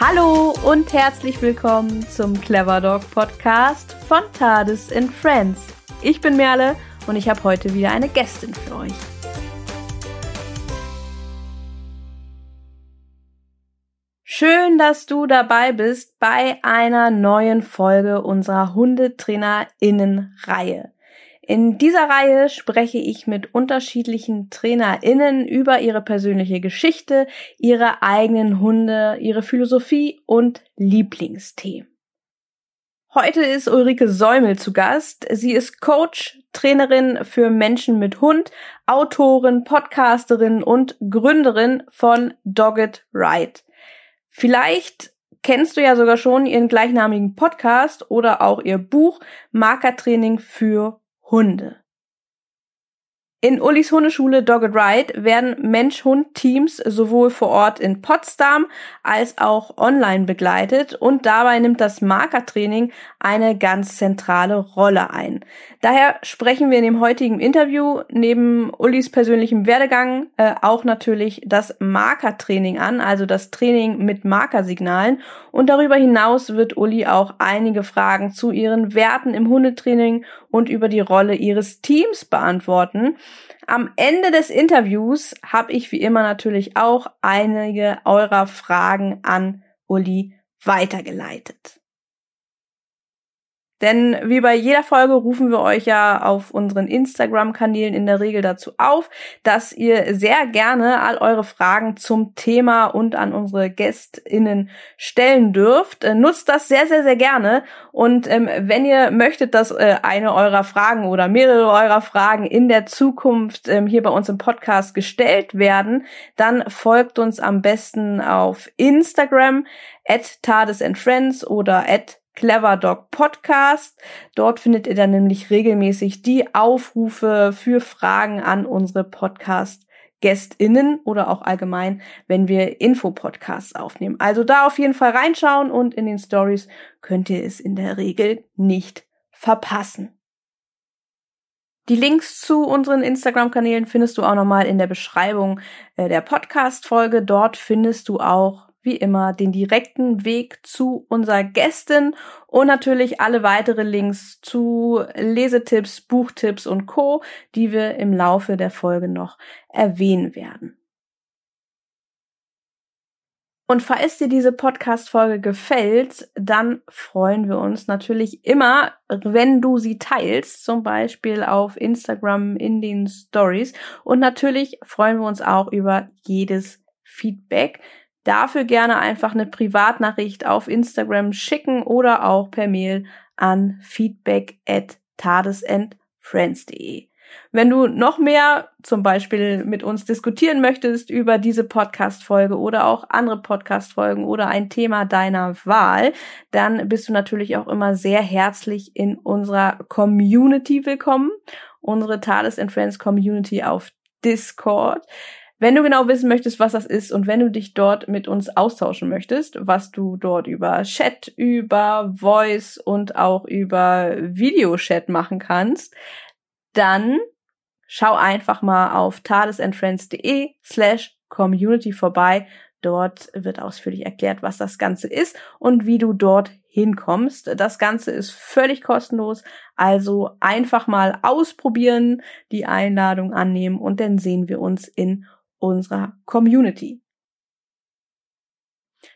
Hallo und herzlich willkommen zum Clever Dog Podcast von TARDIS and Friends. Ich bin Merle und ich habe heute wieder eine Gästin für euch. Schön, dass du dabei bist bei einer neuen Folge unserer HundetrainerInnen-Reihe. In dieser Reihe spreche ich mit unterschiedlichen TrainerInnen über ihre persönliche Geschichte, ihre eigenen Hunde, ihre Philosophie und Lieblingsthemen. Heute ist Ulrike Säumel zu Gast. Sie ist Coach, Trainerin für Menschen mit Hund, Autorin, Podcasterin und Gründerin von Dogged Ride. Vielleicht kennst du ja sogar schon ihren gleichnamigen Podcast oder auch ihr Buch Markertraining für Hunde. In Ulis Hundeschule Dogged Ride werden Mensch-Hund-Teams sowohl vor Ort in Potsdam als auch online begleitet und dabei nimmt das Markertraining eine ganz zentrale Rolle ein. Daher sprechen wir in dem heutigen Interview neben Ulis persönlichem Werdegang äh, auch natürlich das Markertraining an, also das Training mit Markersignalen und darüber hinaus wird Uli auch einige Fragen zu ihren Werten im Hundetraining und über die Rolle ihres Teams beantworten. Am Ende des Interviews habe ich wie immer natürlich auch einige eurer Fragen an Uli weitergeleitet. Denn wie bei jeder Folge rufen wir euch ja auf unseren Instagram-Kanälen in der Regel dazu auf, dass ihr sehr gerne all eure Fragen zum Thema und an unsere GästInnen stellen dürft. Äh, nutzt das sehr, sehr, sehr gerne. Und ähm, wenn ihr möchtet, dass äh, eine eurer Fragen oder mehrere eurer Fragen in der Zukunft ähm, hier bei uns im Podcast gestellt werden, dann folgt uns am besten auf Instagram at Tades and Friends oder at Clever Dog Podcast. Dort findet ihr dann nämlich regelmäßig die Aufrufe für Fragen an unsere Podcast GästInnen oder auch allgemein, wenn wir Infopodcasts aufnehmen. Also da auf jeden Fall reinschauen und in den Stories könnt ihr es in der Regel nicht verpassen. Die Links zu unseren Instagram-Kanälen findest du auch nochmal in der Beschreibung äh, der Podcast-Folge. Dort findest du auch wie immer den direkten Weg zu unserer Gästin und natürlich alle weitere Links zu Lesetipps, Buchtipps und Co, die wir im Laufe der Folge noch erwähnen werden. Und falls dir diese Podcast-Folge gefällt, dann freuen wir uns natürlich immer, wenn du sie teilst, zum Beispiel auf Instagram in den Stories. Und natürlich freuen wir uns auch über jedes Feedback. Dafür gerne einfach eine Privatnachricht auf Instagram schicken oder auch per Mail an feedback at tadesandfriends.de. Wenn du noch mehr zum Beispiel mit uns diskutieren möchtest über diese Podcast-Folge oder auch andere Podcast-Folgen oder ein Thema deiner Wahl, dann bist du natürlich auch immer sehr herzlich in unserer Community willkommen. Unsere Tades and Friends Community auf Discord. Wenn du genau wissen möchtest, was das ist und wenn du dich dort mit uns austauschen möchtest, was du dort über Chat, über Voice und auch über Videochat machen kannst, dann schau einfach mal auf tadesandfriends.de slash community vorbei. Dort wird ausführlich erklärt, was das Ganze ist und wie du dort hinkommst. Das Ganze ist völlig kostenlos, also einfach mal ausprobieren, die Einladung annehmen und dann sehen wir uns in unserer Community.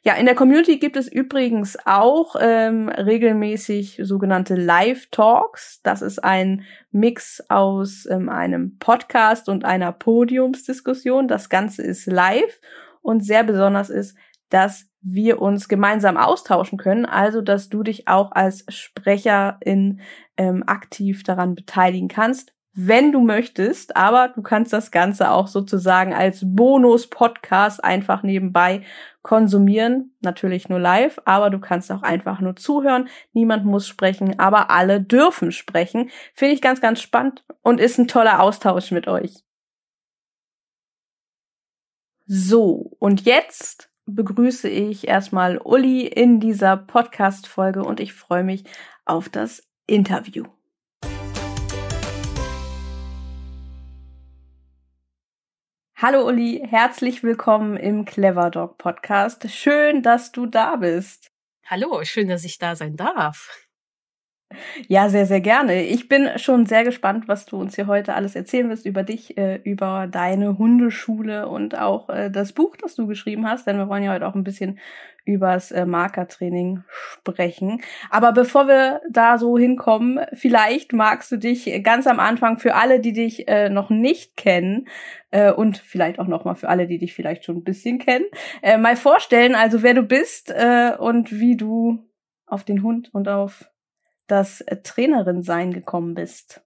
Ja, in der Community gibt es übrigens auch ähm, regelmäßig sogenannte Live-Talks. Das ist ein Mix aus ähm, einem Podcast und einer Podiumsdiskussion. Das Ganze ist live und sehr besonders ist, dass wir uns gemeinsam austauschen können, also dass du dich auch als Sprecherin ähm, aktiv daran beteiligen kannst wenn du möchtest, aber du kannst das Ganze auch sozusagen als Bonus-Podcast einfach nebenbei konsumieren. Natürlich nur live, aber du kannst auch einfach nur zuhören. Niemand muss sprechen, aber alle dürfen sprechen. Finde ich ganz, ganz spannend und ist ein toller Austausch mit euch. So, und jetzt begrüße ich erstmal Uli in dieser Podcast-Folge und ich freue mich auf das Interview. Hallo Uli, herzlich willkommen im Clever Dog Podcast. Schön, dass du da bist. Hallo, schön, dass ich da sein darf. Ja, sehr, sehr gerne. Ich bin schon sehr gespannt, was du uns hier heute alles erzählen wirst über dich, äh, über deine Hundeschule und auch äh, das Buch, das du geschrieben hast, denn wir wollen ja heute auch ein bisschen übers äh, Markertraining sprechen. Aber bevor wir da so hinkommen, vielleicht magst du dich ganz am Anfang für alle, die dich äh, noch nicht kennen äh, und vielleicht auch noch mal für alle, die dich vielleicht schon ein bisschen kennen, äh, mal vorstellen, also wer du bist äh, und wie du auf den Hund und auf das äh, Trainerin sein gekommen bist.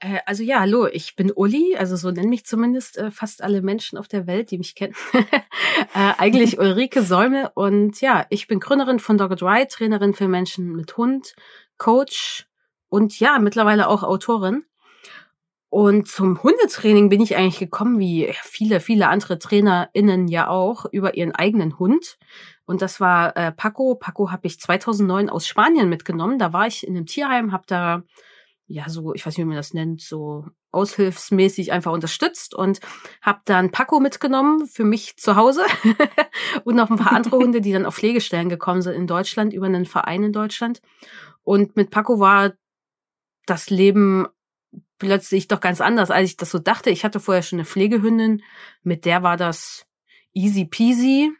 Äh, also ja, hallo, ich bin Uli, also so nennen mich zumindest äh, fast alle Menschen auf der Welt, die mich kennen. äh, eigentlich Ulrike Säume und ja, ich bin Gründerin von Dogged Ride, Trainerin für Menschen mit Hund, Coach und ja, mittlerweile auch Autorin. Und zum Hundetraining bin ich eigentlich gekommen, wie viele, viele andere TrainerInnen ja auch, über ihren eigenen Hund. Und das war äh, Paco. Paco habe ich 2009 aus Spanien mitgenommen. Da war ich in einem Tierheim, habe da ja so, ich weiß nicht, wie man das nennt, so aushilfsmäßig einfach unterstützt und habe dann Paco mitgenommen für mich zu Hause und noch ein paar andere Hunde, die dann auf Pflegestellen gekommen sind in Deutschland über einen Verein in Deutschland. Und mit Paco war das Leben plötzlich doch ganz anders, als ich das so dachte. Ich hatte vorher schon eine Pflegehündin, mit der war das easy peasy.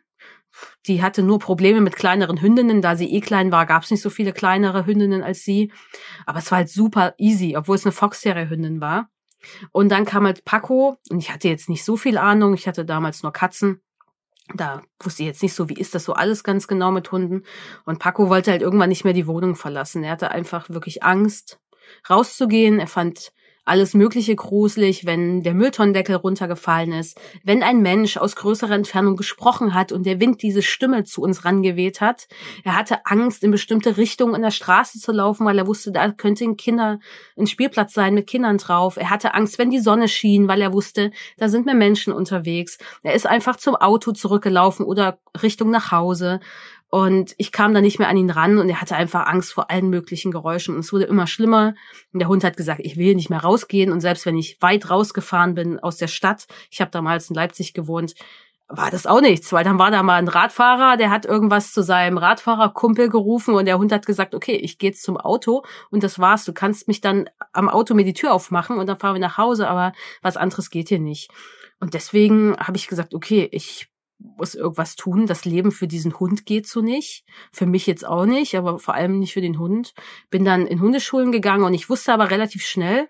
Die hatte nur Probleme mit kleineren Hündinnen. Da sie eh klein war, gab es nicht so viele kleinere Hündinnen als sie. Aber es war halt super easy, obwohl es eine Fox-Terrier-Hündin war. Und dann kam halt Paco und ich hatte jetzt nicht so viel Ahnung. Ich hatte damals nur Katzen. Da wusste ich jetzt nicht so, wie ist das so alles ganz genau mit Hunden. Und Paco wollte halt irgendwann nicht mehr die Wohnung verlassen. Er hatte einfach wirklich Angst, rauszugehen. Er fand alles Mögliche gruselig, wenn der Mülltonnendeckel runtergefallen ist, wenn ein Mensch aus größerer Entfernung gesprochen hat und der Wind diese Stimme zu uns rangeweht hat. Er hatte Angst, in bestimmte Richtungen in der Straße zu laufen, weil er wusste, da könnte ein Kinder, ein Spielplatz sein mit Kindern drauf. Er hatte Angst, wenn die Sonne schien, weil er wusste, da sind mehr Menschen unterwegs. Er ist einfach zum Auto zurückgelaufen oder Richtung nach Hause. Und ich kam da nicht mehr an ihn ran und er hatte einfach Angst vor allen möglichen Geräuschen. Und es wurde immer schlimmer. Und der Hund hat gesagt, ich will nicht mehr rausgehen. Und selbst wenn ich weit rausgefahren bin aus der Stadt, ich habe damals in Leipzig gewohnt, war das auch nichts, weil dann war da mal ein Radfahrer, der hat irgendwas zu seinem Radfahrerkumpel gerufen und der Hund hat gesagt, okay, ich gehe jetzt zum Auto und das war's. Du kannst mich dann am Auto mir die Tür aufmachen und dann fahren wir nach Hause, aber was anderes geht hier nicht. Und deswegen habe ich gesagt, okay, ich muss irgendwas tun. Das Leben für diesen Hund geht so nicht. Für mich jetzt auch nicht, aber vor allem nicht für den Hund. Bin dann in Hundeschulen gegangen und ich wusste aber relativ schnell,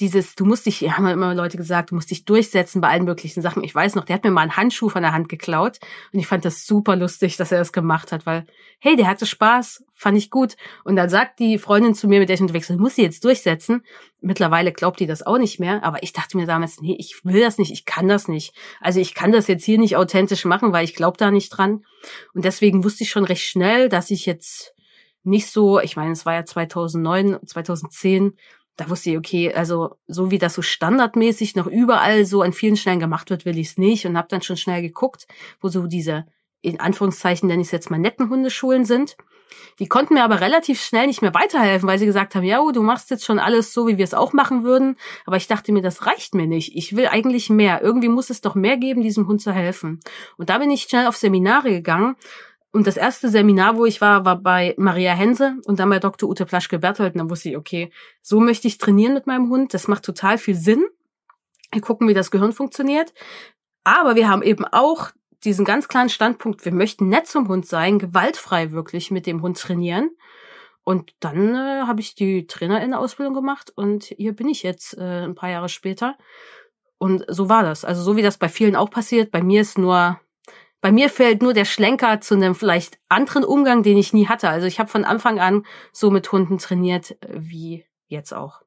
dieses, du musst dich, haben immer Leute gesagt, du musst dich durchsetzen bei allen möglichen Sachen. Ich weiß noch, der hat mir mal einen Handschuh von der Hand geklaut und ich fand das super lustig, dass er das gemacht hat, weil, hey, der hatte Spaß, fand ich gut. Und dann sagt die Freundin zu mir, mit der ich unterwegs bin, muss sie jetzt durchsetzen. Mittlerweile glaubt die das auch nicht mehr, aber ich dachte mir damals, nee, ich will das nicht, ich kann das nicht. Also ich kann das jetzt hier nicht authentisch machen, weil ich glaube da nicht dran. Und deswegen wusste ich schon recht schnell, dass ich jetzt nicht so, ich meine, es war ja 2009, 2010, da wusste ich, okay, also so wie das so standardmäßig noch überall so an vielen Stellen gemacht wird, will ich es nicht und habe dann schon schnell geguckt, wo so diese in Anführungszeichen nenne ich es jetzt mal netten Hundeschulen sind. Die konnten mir aber relativ schnell nicht mehr weiterhelfen, weil sie gesagt haben, ja, du machst jetzt schon alles so, wie wir es auch machen würden. Aber ich dachte mir, das reicht mir nicht. Ich will eigentlich mehr. Irgendwie muss es doch mehr geben, diesem Hund zu helfen. Und da bin ich schnell auf Seminare gegangen und das erste Seminar, wo ich war, war bei Maria Hense und dann bei Dr. Ute Plaschke-Berthold. Und dann wusste ich, okay, so möchte ich trainieren mit meinem Hund. Das macht total viel Sinn. Wir gucken, wie das Gehirn funktioniert. Aber wir haben eben auch diesen ganz kleinen Standpunkt, wir möchten nett zum Hund sein, gewaltfrei wirklich mit dem Hund trainieren. Und dann äh, habe ich die Trainerinnen-Ausbildung gemacht und hier bin ich jetzt äh, ein paar Jahre später. Und so war das. Also so wie das bei vielen auch passiert. Bei mir ist nur bei mir fällt nur der Schlenker zu einem vielleicht anderen Umgang, den ich nie hatte. Also ich habe von Anfang an so mit Hunden trainiert äh, wie jetzt auch.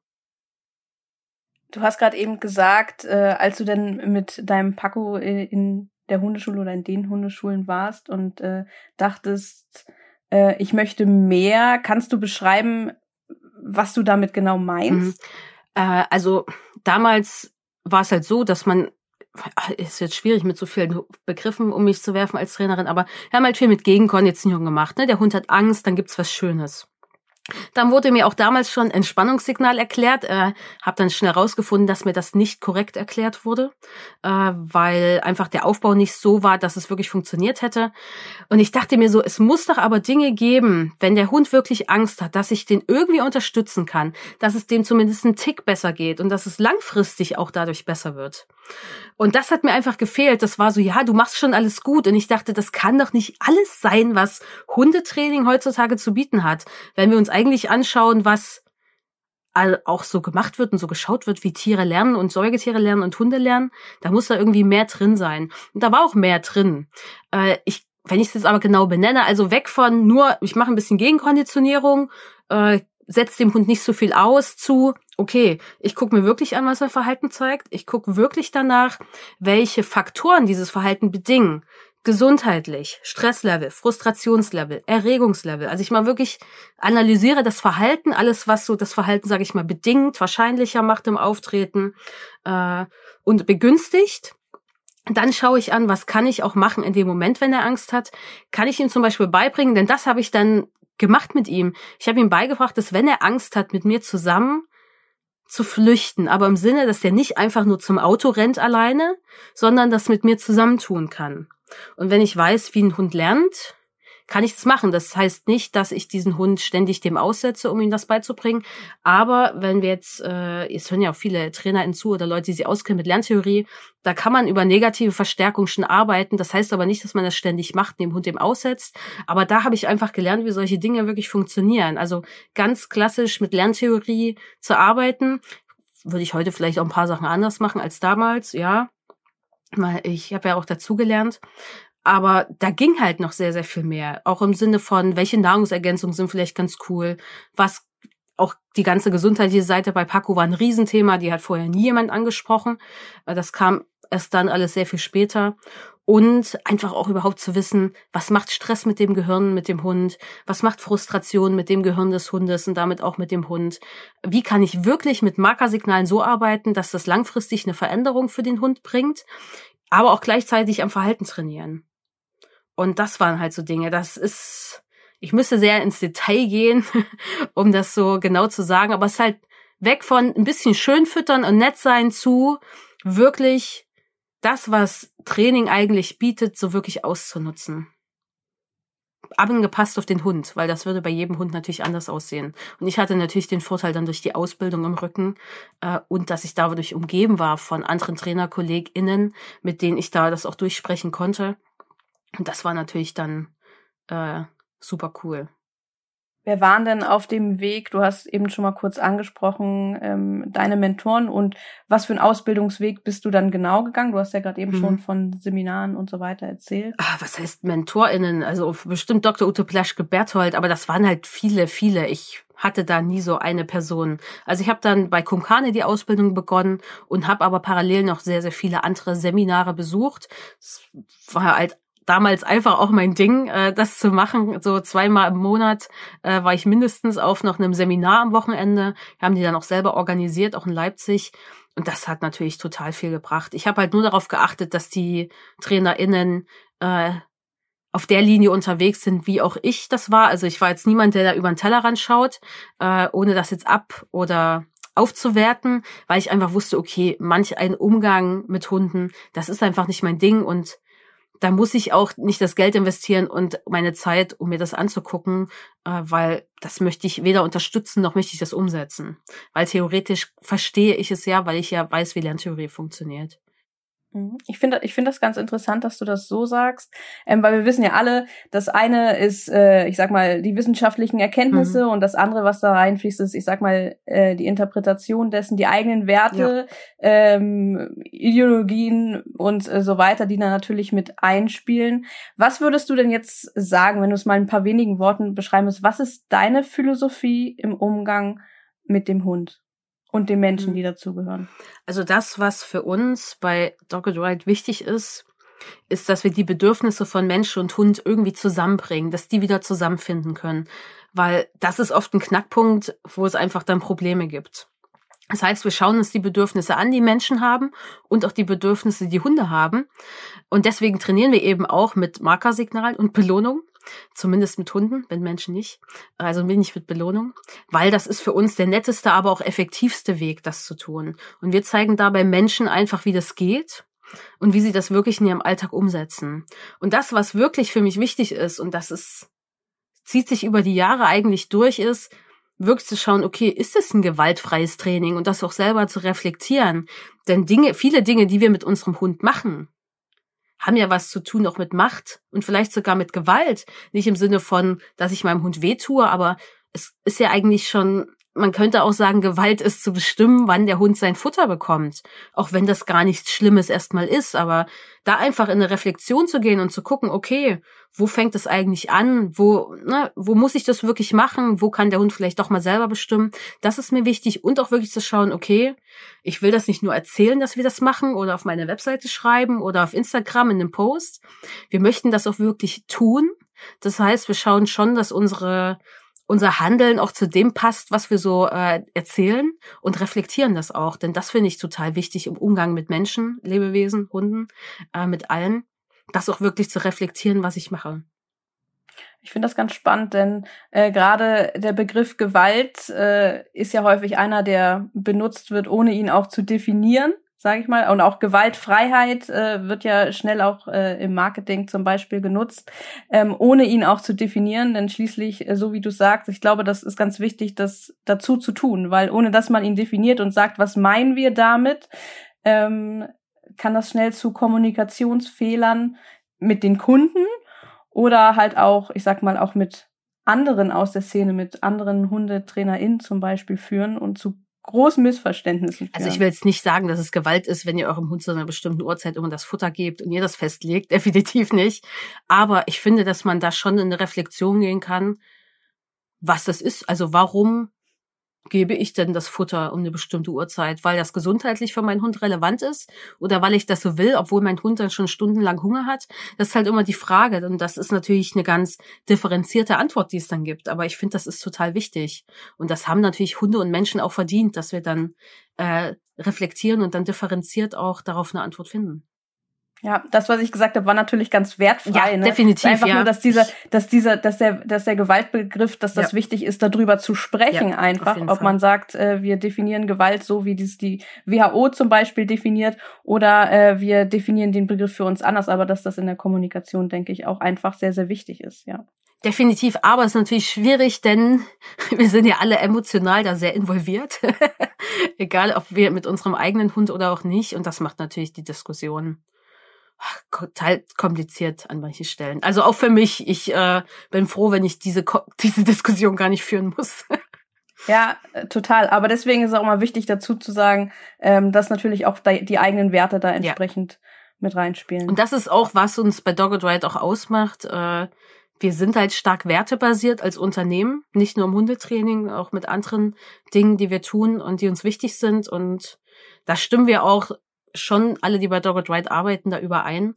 Du hast gerade eben gesagt, äh, als du denn mit deinem Paco in der Hundeschule oder in den Hundeschulen warst und äh, dachtest, äh, ich möchte mehr, kannst du beschreiben, was du damit genau meinst? Mhm. Äh, also damals war es halt so, dass man ist jetzt schwierig mit so vielen Begriffen um mich zu werfen als Trainerin, aber wir haben halt viel mit Gegenkonditionierung gemacht. Ne? Der Hund hat Angst, dann gibt's was Schönes. Dann wurde mir auch damals schon Entspannungssignal erklärt. Äh, habe dann schnell rausgefunden, dass mir das nicht korrekt erklärt wurde, äh, weil einfach der Aufbau nicht so war, dass es wirklich funktioniert hätte. Und ich dachte mir so, es muss doch aber Dinge geben, wenn der Hund wirklich Angst hat, dass ich den irgendwie unterstützen kann, dass es dem zumindest einen Tick besser geht und dass es langfristig auch dadurch besser wird. Und das hat mir einfach gefehlt. Das war so, ja, du machst schon alles gut. Und ich dachte, das kann doch nicht alles sein, was Hundetraining heutzutage zu bieten hat. Wenn wir uns eigentlich anschauen, was auch so gemacht wird und so geschaut wird, wie Tiere lernen und Säugetiere lernen und Hunde lernen, da muss da irgendwie mehr drin sein. Und da war auch mehr drin. Äh, ich, wenn ich es jetzt aber genau benenne, also weg von nur, ich mache ein bisschen Gegenkonditionierung, äh, setzt dem Hund nicht so viel aus zu, okay, ich gucke mir wirklich an, was er Verhalten zeigt. Ich gucke wirklich danach, welche Faktoren dieses Verhalten bedingen. Gesundheitlich, Stresslevel, Frustrationslevel, Erregungslevel. Also ich mal wirklich analysiere das Verhalten, alles, was so das Verhalten, sage ich mal, bedingt, wahrscheinlicher macht im Auftreten äh, und begünstigt. Dann schaue ich an, was kann ich auch machen in dem Moment, wenn er Angst hat. Kann ich ihm zum Beispiel beibringen, denn das habe ich dann gemacht mit ihm. Ich habe ihm beigebracht, dass wenn er Angst hat, mit mir zusammen zu flüchten, aber im Sinne, dass er nicht einfach nur zum Auto rennt alleine, sondern das mit mir zusammentun kann. Und wenn ich weiß, wie ein Hund lernt, kann ich das machen. Das heißt nicht, dass ich diesen Hund ständig dem aussetze, um ihm das beizubringen. Aber wenn wir jetzt, äh, es hören ja auch viele Trainer hinzu oder Leute, die sich auskennen mit Lerntheorie, da kann man über negative Verstärkung schon arbeiten. Das heißt aber nicht, dass man das ständig macht, dem Hund dem aussetzt. Aber da habe ich einfach gelernt, wie solche Dinge wirklich funktionieren. Also ganz klassisch mit Lerntheorie zu arbeiten. Würde ich heute vielleicht auch ein paar Sachen anders machen als damals, ja. Ich habe ja auch dazugelernt. Aber da ging halt noch sehr, sehr viel mehr. Auch im Sinne von, welche Nahrungsergänzungen sind vielleicht ganz cool. Was auch die ganze gesundheitliche Seite bei Paco war ein Riesenthema. Die hat vorher nie jemand angesprochen. Äh, das kam erst dann alles sehr viel später. Und einfach auch überhaupt zu wissen, was macht Stress mit dem Gehirn, mit dem Hund? Was macht Frustration mit dem Gehirn des Hundes und damit auch mit dem Hund? Wie kann ich wirklich mit Markersignalen so arbeiten, dass das langfristig eine Veränderung für den Hund bringt? Aber auch gleichzeitig am Verhalten trainieren. Und das waren halt so Dinge. Das ist, ich müsste sehr ins Detail gehen, um das so genau zu sagen, aber es ist halt weg von ein bisschen schön füttern und nett sein zu wirklich das, was Training eigentlich bietet, so wirklich auszunutzen. Angepasst auf den Hund, weil das würde bei jedem Hund natürlich anders aussehen. Und ich hatte natürlich den Vorteil dann durch die Ausbildung im Rücken äh, und dass ich dadurch umgeben war von anderen TrainerkollegInnen, mit denen ich da das auch durchsprechen konnte. Und das war natürlich dann äh, super cool. Wer waren denn auf dem Weg? Du hast eben schon mal kurz angesprochen, ähm, deine Mentoren und was für einen Ausbildungsweg bist du dann genau gegangen? Du hast ja gerade eben mhm. schon von Seminaren und so weiter erzählt. Ah, was heißt MentorInnen? Also bestimmt Dr. Ute Plaschke-Berthold, aber das waren halt viele, viele. Ich hatte da nie so eine Person. Also ich habe dann bei Kumkane die Ausbildung begonnen und habe aber parallel noch sehr, sehr viele andere Seminare besucht. Es war halt damals einfach auch mein Ding, äh, das zu machen. So zweimal im Monat äh, war ich mindestens auf noch einem Seminar am Wochenende. Wir haben die dann auch selber organisiert, auch in Leipzig. Und das hat natürlich total viel gebracht. Ich habe halt nur darauf geachtet, dass die TrainerInnen äh, auf der Linie unterwegs sind, wie auch ich das war. Also ich war jetzt niemand, der da über den Tellerrand schaut, äh, ohne das jetzt ab oder aufzuwerten, weil ich einfach wusste, okay, manch ein Umgang mit Hunden, das ist einfach nicht mein Ding und da muss ich auch nicht das Geld investieren und meine Zeit, um mir das anzugucken, äh, weil das möchte ich weder unterstützen noch möchte ich das umsetzen. Weil theoretisch verstehe ich es ja, weil ich ja weiß, wie Lerntheorie funktioniert. Mhm. Ich finde ich finde das ganz interessant, dass du das so sagst, ähm, weil wir wissen ja alle, das eine ist, äh, ich sag mal, die wissenschaftlichen Erkenntnisse mhm. und das andere, was da reinfließt, ist, ich sag mal, äh, die Interpretation dessen, die eigenen Werte, ja. ähm, Ideologien und äh, so weiter, die da natürlich mit einspielen. Was würdest du denn jetzt sagen, wenn du es mal in ein paar wenigen Worten beschreiben musst, was ist deine Philosophie im Umgang mit dem Hund? Und den Menschen, mhm. die dazugehören. Also das, was für uns bei Dogged Ride wichtig ist, ist, dass wir die Bedürfnisse von Mensch und Hund irgendwie zusammenbringen, dass die wieder zusammenfinden können. Weil das ist oft ein Knackpunkt, wo es einfach dann Probleme gibt. Das heißt, wir schauen uns die Bedürfnisse an, die Menschen haben und auch die Bedürfnisse, die Hunde haben. Und deswegen trainieren wir eben auch mit Markersignalen und Belohnung. Zumindest mit Hunden, wenn Menschen nicht. Also nicht mit Belohnung. Weil das ist für uns der netteste, aber auch effektivste Weg, das zu tun. Und wir zeigen dabei Menschen einfach, wie das geht und wie sie das wirklich in ihrem Alltag umsetzen. Und das, was wirklich für mich wichtig ist, und das ist, zieht sich über die Jahre eigentlich durch, ist, wirklich zu schauen, okay, ist es ein gewaltfreies Training und das auch selber zu reflektieren. Denn Dinge, viele Dinge, die wir mit unserem Hund machen, haben ja was zu tun auch mit Macht und vielleicht sogar mit Gewalt. Nicht im Sinne von, dass ich meinem Hund wehtue, aber es ist ja eigentlich schon man könnte auch sagen, Gewalt ist zu bestimmen, wann der Hund sein Futter bekommt. Auch wenn das gar nichts Schlimmes erstmal ist. Aber da einfach in eine Reflexion zu gehen und zu gucken, okay, wo fängt es eigentlich an? Wo, ne, wo muss ich das wirklich machen? Wo kann der Hund vielleicht doch mal selber bestimmen? Das ist mir wichtig. Und auch wirklich zu schauen, okay, ich will das nicht nur erzählen, dass wir das machen oder auf meine Webseite schreiben oder auf Instagram in einem Post. Wir möchten das auch wirklich tun. Das heißt, wir schauen schon, dass unsere unser Handeln auch zu dem passt, was wir so äh, erzählen und reflektieren das auch. Denn das finde ich total wichtig im Umgang mit Menschen, Lebewesen, Hunden, äh, mit allen, das auch wirklich zu reflektieren, was ich mache. Ich finde das ganz spannend, denn äh, gerade der Begriff Gewalt äh, ist ja häufig einer, der benutzt wird, ohne ihn auch zu definieren sage ich mal. Und auch Gewaltfreiheit äh, wird ja schnell auch äh, im Marketing zum Beispiel genutzt, ähm, ohne ihn auch zu definieren. Denn schließlich, äh, so wie du sagst, ich glaube, das ist ganz wichtig, das dazu zu tun, weil ohne dass man ihn definiert und sagt, was meinen wir damit, ähm, kann das schnell zu Kommunikationsfehlern mit den Kunden oder halt auch, ich sag mal, auch mit anderen aus der Szene, mit anderen HundetrainerInnen zum Beispiel führen und zu großen Missverständnissen führen. Also ich will jetzt nicht sagen, dass es Gewalt ist, wenn ihr eurem Hund zu einer bestimmten Uhrzeit immer das Futter gebt und ihr das festlegt. Definitiv nicht. Aber ich finde, dass man da schon in eine Reflexion gehen kann, was das ist. Also warum gebe ich denn das Futter um eine bestimmte Uhrzeit, weil das gesundheitlich für meinen Hund relevant ist oder weil ich das so will, obwohl mein Hund dann schon stundenlang Hunger hat? Das ist halt immer die Frage und das ist natürlich eine ganz differenzierte Antwort, die es dann gibt. Aber ich finde, das ist total wichtig und das haben natürlich Hunde und Menschen auch verdient, dass wir dann äh, reflektieren und dann differenziert auch darauf eine Antwort finden. Ja, das, was ich gesagt habe, war natürlich ganz wertfrei. Ja, ne? definitiv. Einfach ja. nur, dass dieser, dass dieser, dass der, dass der Gewaltbegriff, dass das ja. wichtig ist, darüber zu sprechen, ja, einfach. Ob Fall. man sagt, äh, wir definieren Gewalt so, wie dies die WHO zum Beispiel definiert, oder äh, wir definieren den Begriff für uns anders, aber dass das in der Kommunikation, denke ich, auch einfach sehr, sehr wichtig ist, ja. Definitiv, aber es ist natürlich schwierig, denn wir sind ja alle emotional da sehr involviert. Egal, ob wir mit unserem eigenen Hund oder auch nicht. Und das macht natürlich die Diskussion total kompliziert an manchen Stellen. Also auch für mich, ich äh, bin froh, wenn ich diese, diese Diskussion gar nicht führen muss. Ja, äh, total. Aber deswegen ist es auch mal wichtig dazu zu sagen, ähm, dass natürlich auch die eigenen Werte da entsprechend ja. mit reinspielen. Und das ist auch, was uns bei Dogged Ride auch ausmacht. Äh, wir sind halt stark wertebasiert als Unternehmen, nicht nur im Hundetraining, auch mit anderen Dingen, die wir tun und die uns wichtig sind. Und da stimmen wir auch schon alle, die bei Dogged Ride arbeiten, da überein.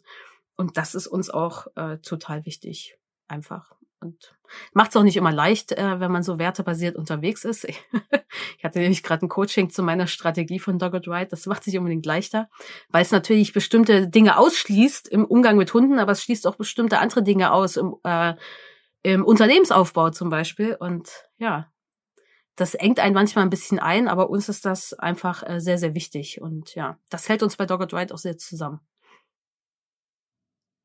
Und das ist uns auch äh, total wichtig. Einfach. Und macht es auch nicht immer leicht, äh, wenn man so wertebasiert unterwegs ist. ich hatte nämlich gerade ein Coaching zu meiner Strategie von Dogged Ride. Das macht sich unbedingt leichter, weil es natürlich bestimmte Dinge ausschließt im Umgang mit Hunden, aber es schließt auch bestimmte andere Dinge aus im, äh, im Unternehmensaufbau zum Beispiel. Und ja, das engt einen manchmal ein bisschen ein, aber uns ist das einfach äh, sehr, sehr wichtig. Und ja, das hält uns bei Dogged Ride auch sehr zusammen.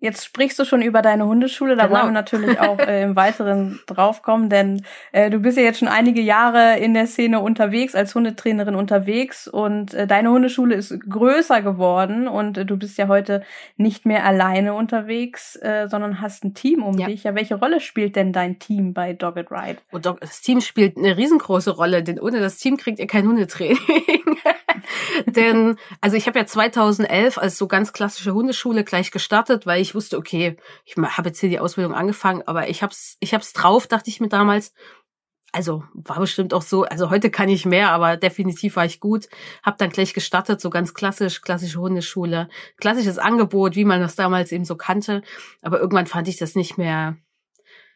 Jetzt sprichst du schon über deine Hundeschule, da genau. wollen wir natürlich auch äh, im Weiteren draufkommen, denn äh, du bist ja jetzt schon einige Jahre in der Szene unterwegs, als Hundetrainerin unterwegs und äh, deine Hundeschule ist größer geworden und äh, du bist ja heute nicht mehr alleine unterwegs, äh, sondern hast ein Team um ja. dich. Ja, welche Rolle spielt denn dein Team bei Dogged Ride? Und das Team spielt eine riesengroße Rolle, denn ohne das Team kriegt ihr kein Hundetraining. Denn, also ich habe ja 2011 als so ganz klassische Hundeschule gleich gestartet, weil ich wusste, okay, ich habe jetzt hier die Ausbildung angefangen, aber ich hab's, ich hab's drauf, dachte ich mir damals. Also war bestimmt auch so, also heute kann ich mehr, aber definitiv war ich gut. Hab dann gleich gestartet, so ganz klassisch, klassische Hundeschule, klassisches Angebot, wie man das damals eben so kannte. Aber irgendwann fand ich das nicht mehr,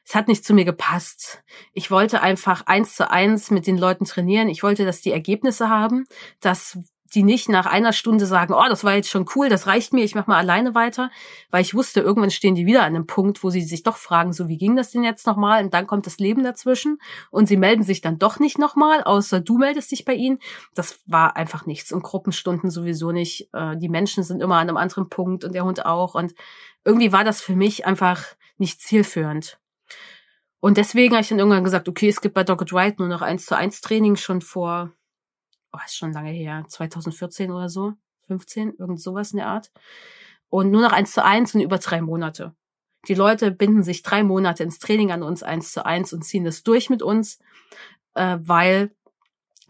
es hat nicht zu mir gepasst. Ich wollte einfach eins zu eins mit den Leuten trainieren. Ich wollte, dass die Ergebnisse haben, dass die nicht nach einer Stunde sagen, oh, das war jetzt schon cool, das reicht mir, ich mach mal alleine weiter, weil ich wusste, irgendwann stehen die wieder an einem Punkt, wo sie sich doch fragen, so wie ging das denn jetzt nochmal? Und dann kommt das Leben dazwischen und sie melden sich dann doch nicht nochmal, außer du meldest dich bei ihnen. Das war einfach nichts und Gruppenstunden sowieso nicht. Äh, die Menschen sind immer an einem anderen Punkt und der Hund auch und irgendwie war das für mich einfach nicht zielführend. Und deswegen habe ich dann irgendwann gesagt, okay, es gibt bei Dogged Ride nur noch eins zu eins Training schon vor oh, ist schon lange her, 2014 oder so, 15, irgend sowas in der Art. Und nur noch eins zu eins und über drei Monate. Die Leute binden sich drei Monate ins Training an uns eins zu eins und ziehen das durch mit uns, äh, weil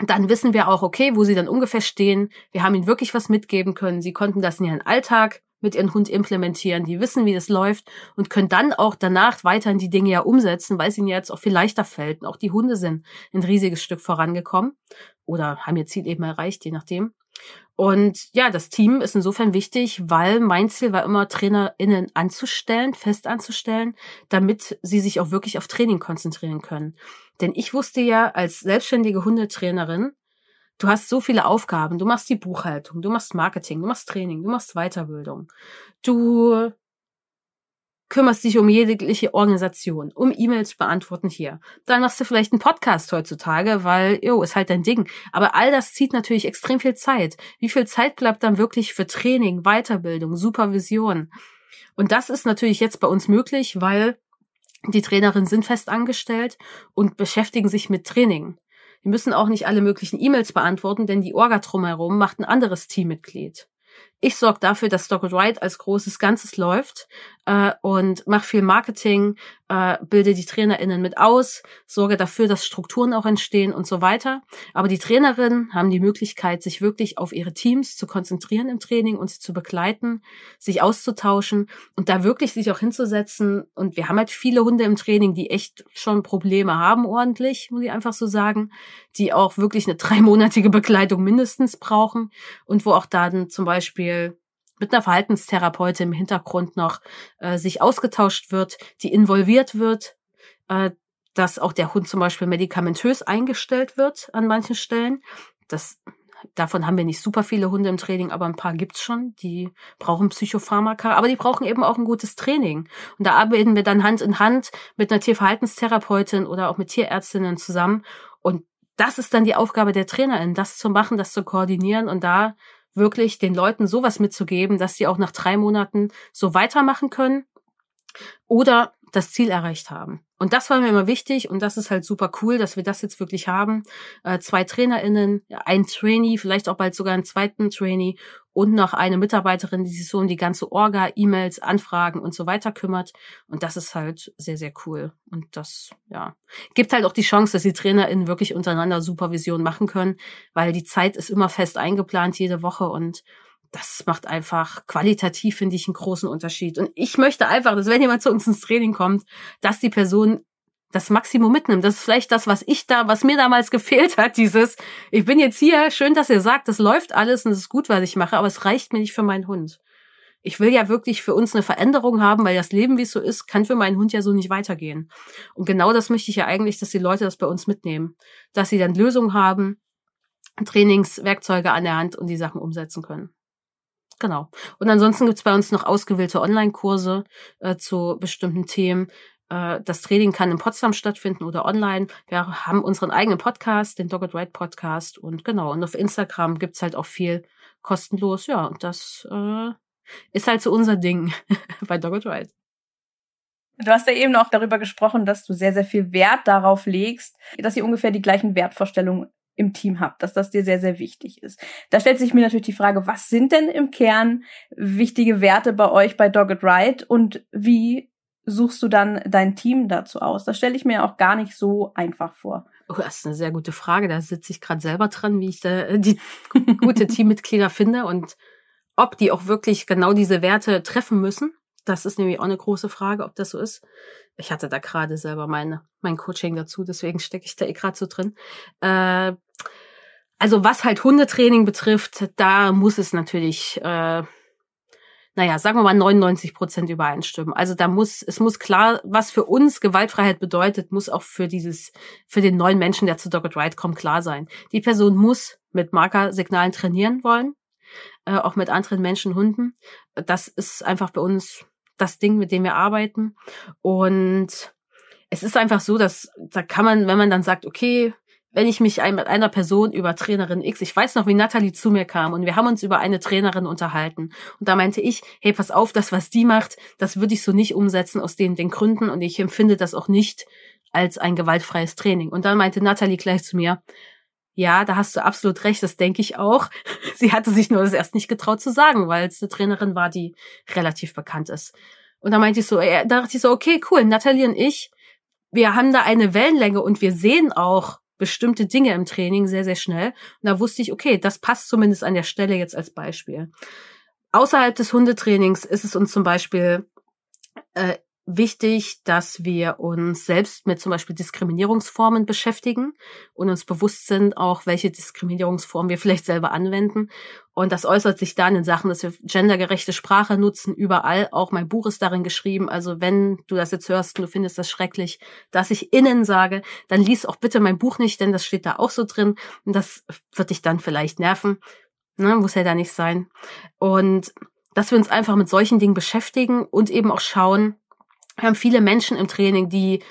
dann wissen wir auch, okay, wo sie dann ungefähr stehen. Wir haben ihnen wirklich was mitgeben können. Sie konnten das in ihren Alltag mit ihrem Hund implementieren. Die wissen, wie das läuft und können dann auch danach weiterhin die Dinge ja umsetzen, weil es ihnen jetzt auch viel leichter fällt. Und auch die Hunde sind ein riesiges Stück vorangekommen oder haben ihr Ziel eben erreicht, je nachdem. Und ja, das Team ist insofern wichtig, weil mein Ziel war immer, TrainerInnen anzustellen, fest anzustellen, damit sie sich auch wirklich auf Training konzentrieren können. Denn ich wusste ja als selbstständige Hundetrainerin, Du hast so viele Aufgaben. Du machst die Buchhaltung, du machst Marketing, du machst Training, du machst Weiterbildung. Du kümmerst dich um jegliche Organisation, um E-Mails beantworten hier. Dann machst du vielleicht einen Podcast heutzutage, weil, jo, ist halt dein Ding. Aber all das zieht natürlich extrem viel Zeit. Wie viel Zeit bleibt dann wirklich für Training, Weiterbildung, Supervision? Und das ist natürlich jetzt bei uns möglich, weil die Trainerinnen sind fest angestellt und beschäftigen sich mit Training. Wir müssen auch nicht alle möglichen E-Mails beantworten, denn die Orga drumherum macht ein anderes Teammitglied. Ich sorge dafür, dass Stock Right als großes Ganzes läuft äh, und mache viel Marketing, äh, bilde die TrainerInnen mit aus, sorge dafür, dass Strukturen auch entstehen und so weiter. Aber die Trainerinnen haben die Möglichkeit, sich wirklich auf ihre Teams zu konzentrieren im Training und sie zu begleiten, sich auszutauschen und da wirklich sich auch hinzusetzen. Und wir haben halt viele Hunde im Training, die echt schon Probleme haben ordentlich, muss ich einfach so sagen, die auch wirklich eine dreimonatige Begleitung mindestens brauchen und wo auch dann zum Beispiel mit einer Verhaltenstherapeutin im Hintergrund noch äh, sich ausgetauscht wird, die involviert wird, äh, dass auch der Hund zum Beispiel medikamentös eingestellt wird an manchen Stellen. Das Davon haben wir nicht super viele Hunde im Training, aber ein paar gibt's schon. Die brauchen Psychopharmaka, aber die brauchen eben auch ein gutes Training. Und da arbeiten wir dann Hand in Hand mit einer Tierverhaltenstherapeutin oder auch mit Tierärztinnen zusammen. Und das ist dann die Aufgabe der Trainerin, das zu machen, das zu koordinieren und da wirklich den Leuten sowas mitzugeben, dass sie auch nach drei Monaten so weitermachen können? Oder das Ziel erreicht haben. Und das war mir immer wichtig und das ist halt super cool, dass wir das jetzt wirklich haben. Äh, zwei TrainerInnen, ein Trainee, vielleicht auch bald sogar einen zweiten Trainee und noch eine Mitarbeiterin, die sich so um die ganze Orga, E-Mails, Anfragen und so weiter kümmert. Und das ist halt sehr, sehr cool. Und das, ja, gibt halt auch die Chance, dass die TrainerInnen wirklich untereinander Supervision machen können, weil die Zeit ist immer fest eingeplant jede Woche und das macht einfach qualitativ, finde ich, einen großen Unterschied. Und ich möchte einfach, dass wenn jemand zu uns ins Training kommt, dass die Person das Maximum mitnimmt. Das ist vielleicht das, was ich da, was mir damals gefehlt hat, dieses, ich bin jetzt hier, schön, dass ihr sagt, das läuft alles und es ist gut, was ich mache, aber es reicht mir nicht für meinen Hund. Ich will ja wirklich für uns eine Veränderung haben, weil das Leben, wie es so ist, kann für meinen Hund ja so nicht weitergehen. Und genau das möchte ich ja eigentlich, dass die Leute das bei uns mitnehmen. Dass sie dann Lösungen haben, Trainingswerkzeuge an der Hand und die Sachen umsetzen können. Genau. Und ansonsten gibt's bei uns noch ausgewählte Online-Kurse äh, zu bestimmten Themen. Äh, das Training kann in Potsdam stattfinden oder online. Wir haben unseren eigenen Podcast, den Dogged Ride Podcast. Und genau, und auf Instagram gibt's halt auch viel kostenlos. Ja, und das äh, ist halt so unser Ding bei Dogged Ride. Du hast ja eben auch darüber gesprochen, dass du sehr, sehr viel Wert darauf legst, dass ihr ungefähr die gleichen Wertvorstellungen im Team habt, dass das dir sehr, sehr wichtig ist. Da stellt sich mir natürlich die Frage, was sind denn im Kern wichtige Werte bei euch bei Dogged Ride und wie suchst du dann dein Team dazu aus? Das stelle ich mir auch gar nicht so einfach vor. Oh, das ist eine sehr gute Frage. Da sitze ich gerade selber dran, wie ich da die gute Teammitglieder finde und ob die auch wirklich genau diese Werte treffen müssen. Das ist nämlich auch eine große Frage, ob das so ist. Ich hatte da gerade selber meine, mein Coaching dazu, deswegen stecke ich da eh gerade so drin. Äh, also was halt Hundetraining betrifft, da muss es natürlich, äh, naja, sagen wir mal 99 Prozent übereinstimmen. Also da muss, es muss klar, was für uns Gewaltfreiheit bedeutet, muss auch für dieses, für den neuen Menschen, der zu Dogged Ride kommt, klar sein. Die Person muss mit Markersignalen trainieren wollen, äh, auch mit anderen Menschen, Hunden. Das ist einfach bei uns das Ding, mit dem wir arbeiten. Und es ist einfach so, dass da kann man, wenn man dann sagt, okay, wenn ich mich mit einer Person über Trainerin X, ich weiß noch, wie Natalie zu mir kam und wir haben uns über eine Trainerin unterhalten. Und da meinte ich, hey, pass auf, das, was die macht, das würde ich so nicht umsetzen aus den, den Gründen und ich empfinde das auch nicht als ein gewaltfreies Training. Und dann meinte Natalie gleich zu mir, ja, da hast du absolut recht, das denke ich auch. Sie hatte sich nur das erst nicht getraut zu sagen, weil es eine Trainerin war, die relativ bekannt ist. Und da meinte ich so, äh, da dachte ich so, okay, cool, Natalie und ich, wir haben da eine Wellenlänge und wir sehen auch bestimmte Dinge im Training sehr, sehr schnell. Und da wusste ich, okay, das passt zumindest an der Stelle jetzt als Beispiel. Außerhalb des Hundetrainings ist es uns zum Beispiel äh, wichtig, dass wir uns selbst mit zum Beispiel Diskriminierungsformen beschäftigen und uns bewusst sind, auch welche Diskriminierungsformen wir vielleicht selber anwenden. Und das äußert sich dann in Sachen, dass wir gendergerechte Sprache nutzen, überall. Auch mein Buch ist darin geschrieben. Also wenn du das jetzt hörst und du findest das schrecklich, dass ich innen sage, dann lies auch bitte mein Buch nicht, denn das steht da auch so drin. Und das wird dich dann vielleicht nerven. Ne, muss ja da nicht sein. Und dass wir uns einfach mit solchen Dingen beschäftigen und eben auch schauen, wir haben viele Menschen im Training, die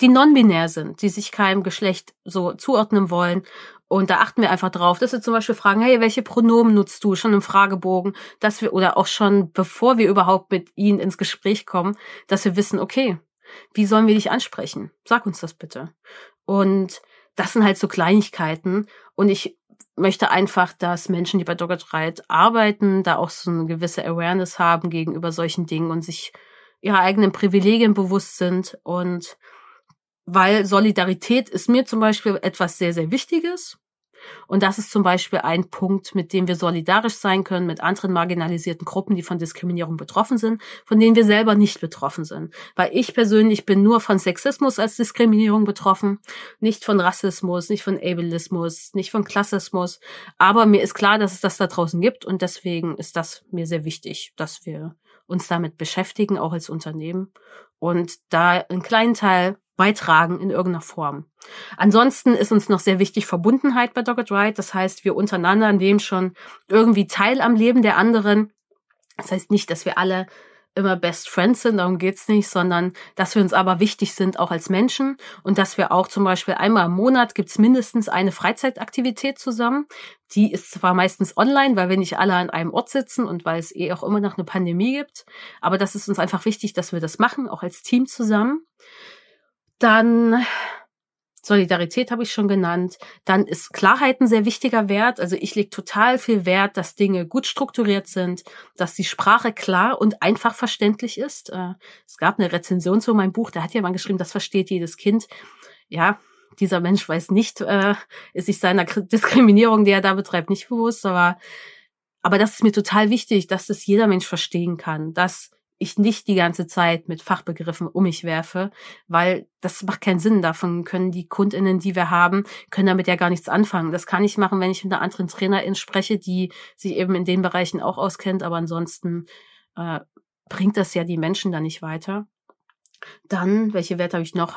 die non-binär sind, die sich keinem Geschlecht so zuordnen wollen. Und da achten wir einfach drauf, dass wir zum Beispiel fragen, hey, welche Pronomen nutzt du schon im Fragebogen, dass wir, oder auch schon bevor wir überhaupt mit ihnen ins Gespräch kommen, dass wir wissen, okay, wie sollen wir dich ansprechen? Sag uns das bitte. Und das sind halt so Kleinigkeiten. Und ich möchte einfach, dass Menschen, die bei Dogged Ride arbeiten, da auch so eine gewisse Awareness haben gegenüber solchen Dingen und sich ihrer eigenen Privilegien bewusst sind und weil Solidarität ist mir zum Beispiel etwas sehr, sehr Wichtiges. Und das ist zum Beispiel ein Punkt, mit dem wir solidarisch sein können mit anderen marginalisierten Gruppen, die von Diskriminierung betroffen sind, von denen wir selber nicht betroffen sind. Weil ich persönlich bin nur von Sexismus als Diskriminierung betroffen, nicht von Rassismus, nicht von Ableismus, nicht von Klassismus. Aber mir ist klar, dass es das da draußen gibt und deswegen ist das mir sehr wichtig, dass wir uns damit beschäftigen, auch als Unternehmen und da einen kleinen Teil beitragen in irgendeiner Form. Ansonsten ist uns noch sehr wichtig Verbundenheit bei Dogged Ride. Das heißt, wir untereinander nehmen schon irgendwie teil am Leben der anderen. Das heißt nicht, dass wir alle immer Best Friends sind, darum geht's nicht, sondern dass wir uns aber wichtig sind, auch als Menschen und dass wir auch zum Beispiel einmal im Monat gibt's mindestens eine Freizeitaktivität zusammen. Die ist zwar meistens online, weil wir nicht alle an einem Ort sitzen und weil es eh auch immer noch eine Pandemie gibt, aber das ist uns einfach wichtig, dass wir das machen, auch als Team zusammen. Dann Solidarität habe ich schon genannt. Dann ist Klarheit ein sehr wichtiger Wert. Also ich lege total viel Wert, dass Dinge gut strukturiert sind, dass die Sprache klar und einfach verständlich ist. Äh, es gab eine Rezension zu meinem Buch, da hat jemand geschrieben, das versteht jedes Kind. Ja, dieser Mensch weiß nicht, äh, ist sich seiner Diskriminierung, die er da betreibt, nicht bewusst, aber aber das ist mir total wichtig, dass das jeder Mensch verstehen kann, dass ich nicht die ganze Zeit mit Fachbegriffen um mich werfe, weil das macht keinen Sinn. Davon können die KundInnen, die wir haben, können damit ja gar nichts anfangen. Das kann ich machen, wenn ich mit einer anderen Trainerin spreche, die sich eben in den Bereichen auch auskennt, aber ansonsten äh, bringt das ja die Menschen da nicht weiter. Dann, welche Werte habe ich noch?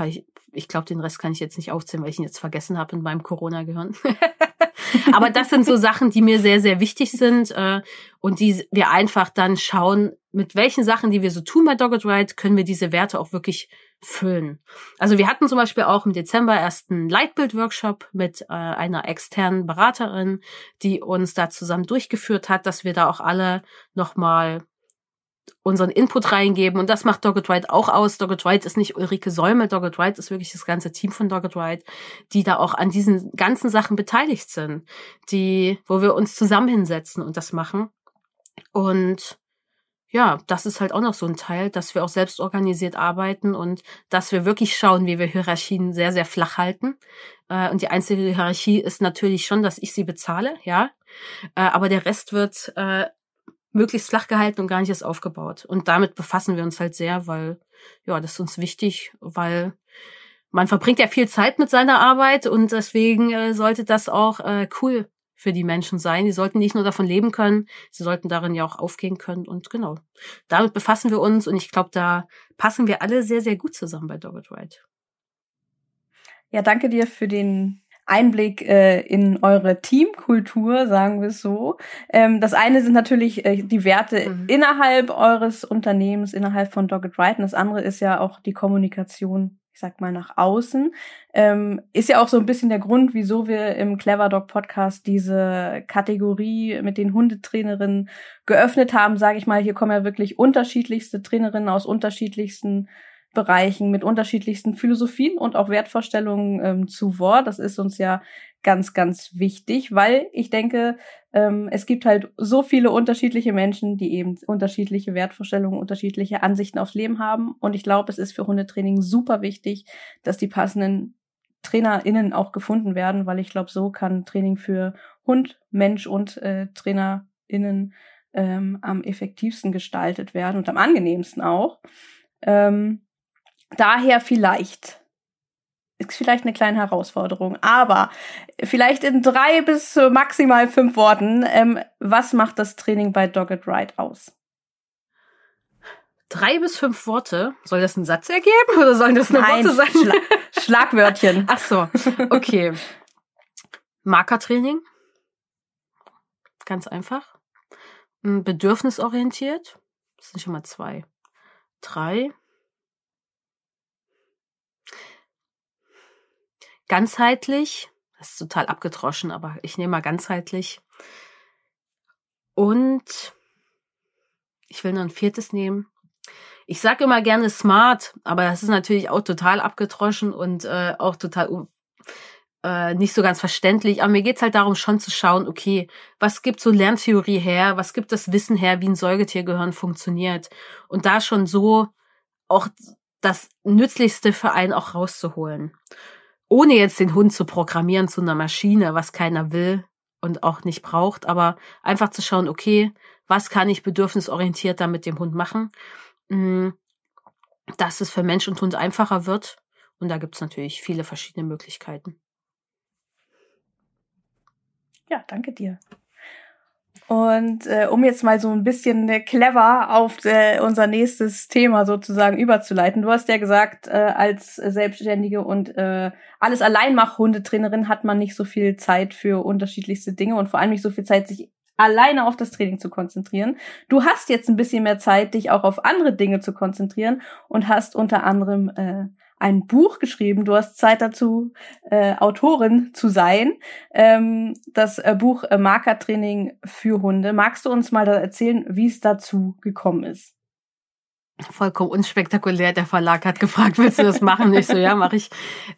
Ich, glaube, den Rest kann ich jetzt nicht aufzählen, weil ich ihn jetzt vergessen habe in meinem Corona-Gehirn. Aber das sind so Sachen, die mir sehr, sehr wichtig sind äh, und die wir einfach dann schauen, mit welchen Sachen, die wir so tun bei Dogged Ride, können wir diese Werte auch wirklich füllen. Also wir hatten zum Beispiel auch im Dezember erst einen Leitbild-Workshop mit äh, einer externen Beraterin, die uns da zusammen durchgeführt hat, dass wir da auch alle nochmal unseren Input reingeben und das macht Dogged Ride auch aus. Dogged Ride ist nicht Ulrike Säume, Dogged Ride ist wirklich das ganze Team von Dogged Ride, die da auch an diesen ganzen Sachen beteiligt sind, die, wo wir uns zusammen hinsetzen und das machen. Und ja, das ist halt auch noch so ein Teil, dass wir auch selbst organisiert arbeiten und dass wir wirklich schauen, wie wir Hierarchien sehr, sehr flach halten. Äh, und die einzige Hierarchie ist natürlich schon, dass ich sie bezahle, ja. Äh, aber der Rest wird äh, möglichst flach gehalten und gar nicht erst aufgebaut. Und damit befassen wir uns halt sehr, weil, ja, das ist uns wichtig, weil man verbringt ja viel Zeit mit seiner Arbeit und deswegen sollte das auch cool für die Menschen sein. Die sollten nicht nur davon leben können, sie sollten darin ja auch aufgehen können und genau. Damit befassen wir uns und ich glaube, da passen wir alle sehr, sehr gut zusammen bei Dogged Ride. Ja, danke dir für den Einblick äh, in eure Teamkultur, sagen wir es so. Ähm, das eine sind natürlich äh, die Werte mhm. innerhalb eures Unternehmens, innerhalb von Dogged Right. Und das andere ist ja auch die Kommunikation sag mal, nach außen. Ähm, ist ja auch so ein bisschen der Grund, wieso wir im Clever Dog Podcast diese Kategorie mit den Hundetrainerinnen geöffnet haben, sage ich mal. Hier kommen ja wirklich unterschiedlichste Trainerinnen aus unterschiedlichsten Bereichen mit unterschiedlichsten Philosophien und auch Wertvorstellungen ähm, zu Wort. Das ist uns ja ganz, ganz wichtig, weil ich denke, ähm, es gibt halt so viele unterschiedliche Menschen, die eben unterschiedliche Wertvorstellungen, unterschiedliche Ansichten aufs Leben haben. Und ich glaube, es ist für Hundetraining super wichtig, dass die passenden TrainerInnen auch gefunden werden, weil ich glaube, so kann Training für Hund, Mensch und äh, TrainerInnen ähm, am effektivsten gestaltet werden und am angenehmsten auch. Ähm, daher vielleicht ist vielleicht eine kleine Herausforderung, aber vielleicht in drei bis maximal fünf Worten, ähm, was macht das Training bei Dogged Ride aus? Drei bis fünf Worte? Soll das ein Satz ergeben oder sollen das nur Worte sein? Schla Schlagwörtchen. Ach so, okay. Markertraining. Ganz einfach. Bedürfnisorientiert. Das sind schon mal zwei. Drei. Ganzheitlich. Das ist total abgedroschen, aber ich nehme mal ganzheitlich. Und ich will noch ein viertes nehmen. Ich sage immer gerne smart, aber das ist natürlich auch total abgedroschen und äh, auch total äh, nicht so ganz verständlich. Aber mir geht's halt darum, schon zu schauen, okay, was gibt so Lerntheorie her, was gibt das Wissen her, wie ein Säugetiergehirn funktioniert. Und da schon so auch das Nützlichste für einen auch rauszuholen ohne jetzt den Hund zu programmieren zu einer Maschine, was keiner will und auch nicht braucht, aber einfach zu schauen, okay, was kann ich bedürfnisorientiert da mit dem Hund machen, mm, dass es für Mensch und Hund einfacher wird. Und da gibt es natürlich viele verschiedene Möglichkeiten. Ja, danke dir. Und äh, um jetzt mal so ein bisschen äh, clever auf äh, unser nächstes Thema sozusagen überzuleiten. Du hast ja gesagt, äh, als Selbstständige und äh, alles Alleinmach-Hundetrainerin hat man nicht so viel Zeit für unterschiedlichste Dinge und vor allem nicht so viel Zeit, sich alleine auf das Training zu konzentrieren. Du hast jetzt ein bisschen mehr Zeit, dich auch auf andere Dinge zu konzentrieren und hast unter anderem äh, ein Buch geschrieben. Du hast Zeit dazu, äh, Autorin zu sein. Ähm, das äh, Buch äh, Markertraining für Hunde. Magst du uns mal erzählen, wie es dazu gekommen ist? Vollkommen unspektakulär. Der Verlag hat gefragt, willst du das machen? Ich so, ja, mache ich.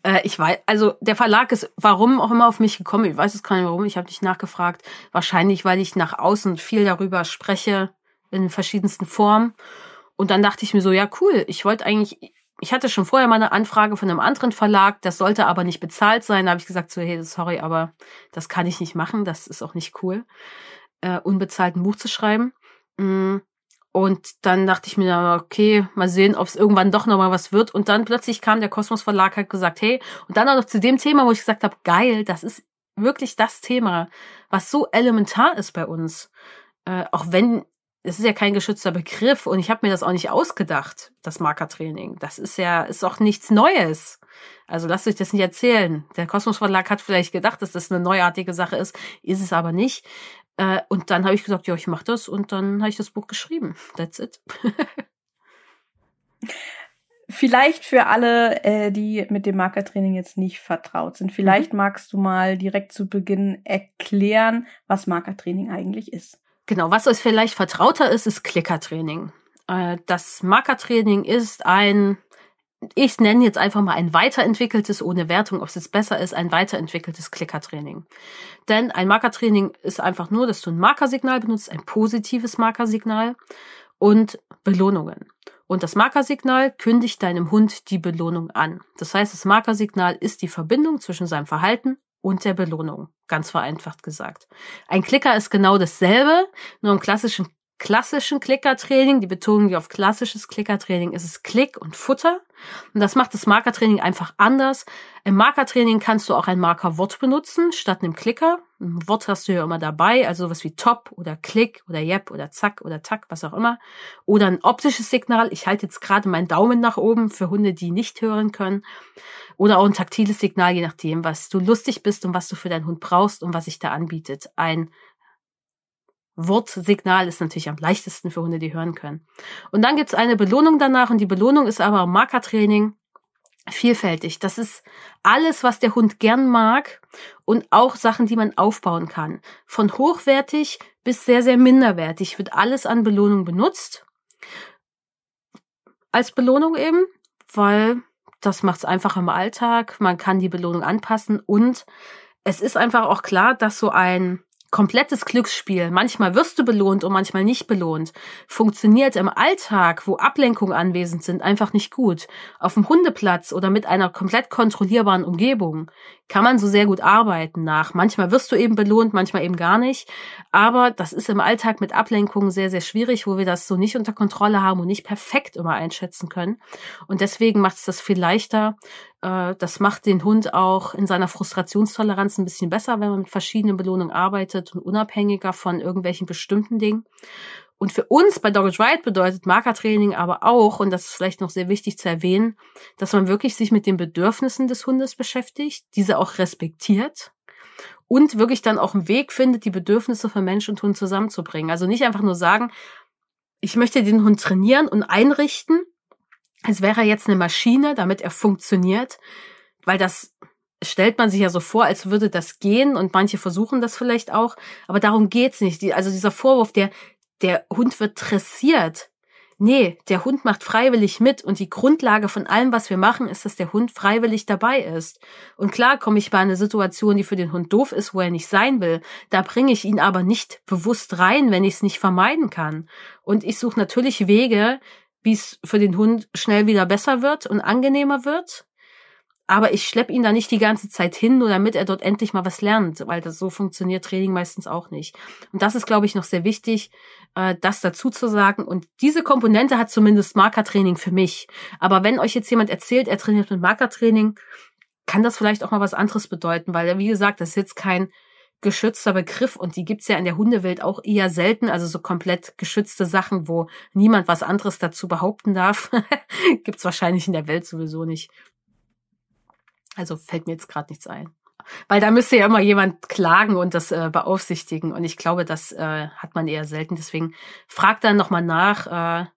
Äh, ich weiß, also der Verlag ist, warum auch immer auf mich gekommen. Ich weiß es gar nicht warum. Ich habe nicht nachgefragt. Wahrscheinlich, weil ich nach außen viel darüber spreche in verschiedensten Formen. Und dann dachte ich mir so, ja, cool. Ich wollte eigentlich ich hatte schon vorher mal eine Anfrage von einem anderen Verlag, das sollte aber nicht bezahlt sein. Da habe ich gesagt, so, hey, sorry, aber das kann ich nicht machen, das ist auch nicht cool, äh, unbezahlt ein Buch zu schreiben. Mm, und dann dachte ich mir, okay, mal sehen, ob es irgendwann doch nochmal was wird. Und dann plötzlich kam der Kosmos Verlag, hat gesagt, hey, und dann auch noch zu dem Thema, wo ich gesagt habe, geil, das ist wirklich das Thema, was so elementar ist bei uns. Äh, auch wenn es ist ja kein geschützter Begriff und ich habe mir das auch nicht ausgedacht, das Markertraining. Das ist ja, ist auch nichts Neues. Also lasst euch das nicht erzählen. Der Kosmos Verlag hat vielleicht gedacht, dass das eine neuartige Sache ist, ist es aber nicht. Äh, und dann habe ich gesagt, ja, ich mache das und dann habe ich das Buch geschrieben. That's it. Vielleicht für alle, äh, die mit dem Markertraining jetzt nicht vertraut sind. Vielleicht mhm. magst du mal direkt zu Beginn erklären, was Markertraining eigentlich ist. Genau, was euch vielleicht vertrauter ist, ist Klickertraining. Äh, das Markertraining ist ein, ich nenne jetzt einfach mal ein weiterentwickeltes, ohne Wertung, ob es jetzt besser ist, ein weiterentwickeltes Klickertraining. Denn ein Markertraining ist einfach nur, dass du ein Markersignal benutzt, ein positives Markersignal und Belohnungen. Und das Markersignal kündigt deinem Hund die Belohnung an. Das heißt, das Markersignal ist die Verbindung zwischen seinem Verhalten und der Belohnung. Ganz vereinfacht gesagt. Ein Klicker ist genau dasselbe, nur im klassischen klassischen Klickertraining, die Betonung wie auf klassisches Klickertraining ist es Klick und Futter. Und das macht das Markertraining einfach anders. Im Markertraining kannst du auch ein Markerwort benutzen statt einem Klicker. Ein Wort hast du ja immer dabei, also was wie Top oder Klick oder Yep oder Zack oder Tack, was auch immer. Oder ein optisches Signal. Ich halte jetzt gerade meinen Daumen nach oben für Hunde, die nicht hören können. Oder auch ein taktiles Signal, je nachdem, was du lustig bist und was du für deinen Hund brauchst und was sich da anbietet. Ein Wortsignal ist natürlich am leichtesten für Hunde, die hören können. Und dann gibt's eine Belohnung danach und die Belohnung ist aber Markertraining vielfältig. Das ist alles, was der Hund gern mag und auch Sachen, die man aufbauen kann. Von hochwertig bis sehr, sehr minderwertig wird alles an Belohnung benutzt. Als Belohnung eben, weil das macht es einfach im Alltag. Man kann die Belohnung anpassen und es ist einfach auch klar, dass so ein komplettes Glücksspiel, manchmal wirst du belohnt und manchmal nicht belohnt, funktioniert im Alltag, wo Ablenkungen anwesend sind, einfach nicht gut. Auf dem Hundeplatz oder mit einer komplett kontrollierbaren Umgebung kann man so sehr gut arbeiten nach. Manchmal wirst du eben belohnt, manchmal eben gar nicht. Aber das ist im Alltag mit Ablenkungen sehr, sehr schwierig, wo wir das so nicht unter Kontrolle haben und nicht perfekt immer einschätzen können. Und deswegen macht es das viel leichter, äh, das macht den Hund auch in seiner Frustrationstoleranz ein bisschen besser, wenn man mit verschiedenen Belohnungen arbeitet und unabhängiger von irgendwelchen bestimmten Dingen. Und für uns bei Dogged Ride bedeutet Markertraining aber auch, und das ist vielleicht noch sehr wichtig zu erwähnen, dass man wirklich sich mit den Bedürfnissen des Hundes beschäftigt, diese auch respektiert und wirklich dann auch einen Weg findet, die Bedürfnisse von Mensch und Hund zusammenzubringen. Also nicht einfach nur sagen, ich möchte den Hund trainieren und einrichten, als wäre er jetzt eine Maschine, damit er funktioniert, weil das stellt man sich ja so vor, als würde das gehen und manche versuchen das vielleicht auch, aber darum geht's nicht. Also dieser Vorwurf, der der Hund wird dressiert. Nee, der Hund macht freiwillig mit und die Grundlage von allem, was wir machen, ist, dass der Hund freiwillig dabei ist. Und klar komme ich bei einer Situation, die für den Hund doof ist, wo er nicht sein will. Da bringe ich ihn aber nicht bewusst rein, wenn ich es nicht vermeiden kann. Und ich suche natürlich Wege, wie es für den Hund schnell wieder besser wird und angenehmer wird. Aber ich schlepp ihn da nicht die ganze Zeit hin, nur damit er dort endlich mal was lernt, weil das so funktioniert Training meistens auch nicht. Und das ist, glaube ich, noch sehr wichtig, äh, das dazu zu sagen. Und diese Komponente hat zumindest Markertraining für mich. Aber wenn euch jetzt jemand erzählt, er trainiert mit Markertraining, kann das vielleicht auch mal was anderes bedeuten, weil, wie gesagt, das ist jetzt kein geschützter Begriff und die gibt's ja in der Hundewelt auch eher selten, also so komplett geschützte Sachen, wo niemand was anderes dazu behaupten darf, gibt's wahrscheinlich in der Welt sowieso nicht. Also fällt mir jetzt gerade nichts ein. Weil da müsste ja immer jemand klagen und das äh, beaufsichtigen. Und ich glaube, das äh, hat man eher selten. Deswegen fragt dann nochmal nach. Äh,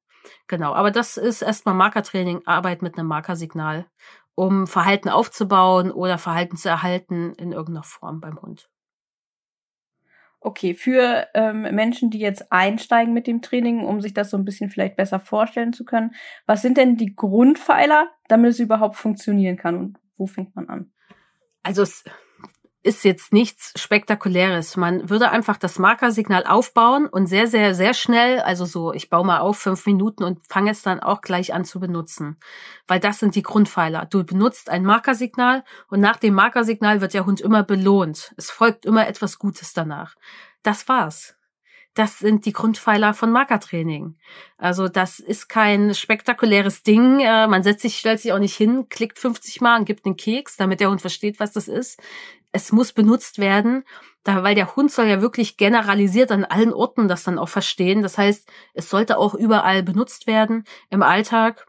genau, aber das ist erstmal Markertraining, Arbeit mit einem Markersignal, um Verhalten aufzubauen oder Verhalten zu erhalten in irgendeiner Form beim Hund. Okay, für ähm, Menschen, die jetzt einsteigen mit dem Training, um sich das so ein bisschen vielleicht besser vorstellen zu können, was sind denn die Grundpfeiler, damit es überhaupt funktionieren kann und wo fängt man an? Also es ist jetzt nichts Spektakuläres. Man würde einfach das Markersignal aufbauen und sehr, sehr, sehr schnell, also so, ich baue mal auf fünf Minuten und fange es dann auch gleich an zu benutzen. Weil das sind die Grundpfeiler. Du benutzt ein Markersignal und nach dem Markersignal wird der Hund immer belohnt. Es folgt immer etwas Gutes danach. Das war's das sind die Grundpfeiler von Markertraining. Also das ist kein spektakuläres Ding. Äh, man setzt sich, stellt sich auch nicht hin, klickt 50 Mal und gibt einen Keks, damit der Hund versteht, was das ist. Es muss benutzt werden, da, weil der Hund soll ja wirklich generalisiert an allen Orten das dann auch verstehen. Das heißt, es sollte auch überall benutzt werden im Alltag.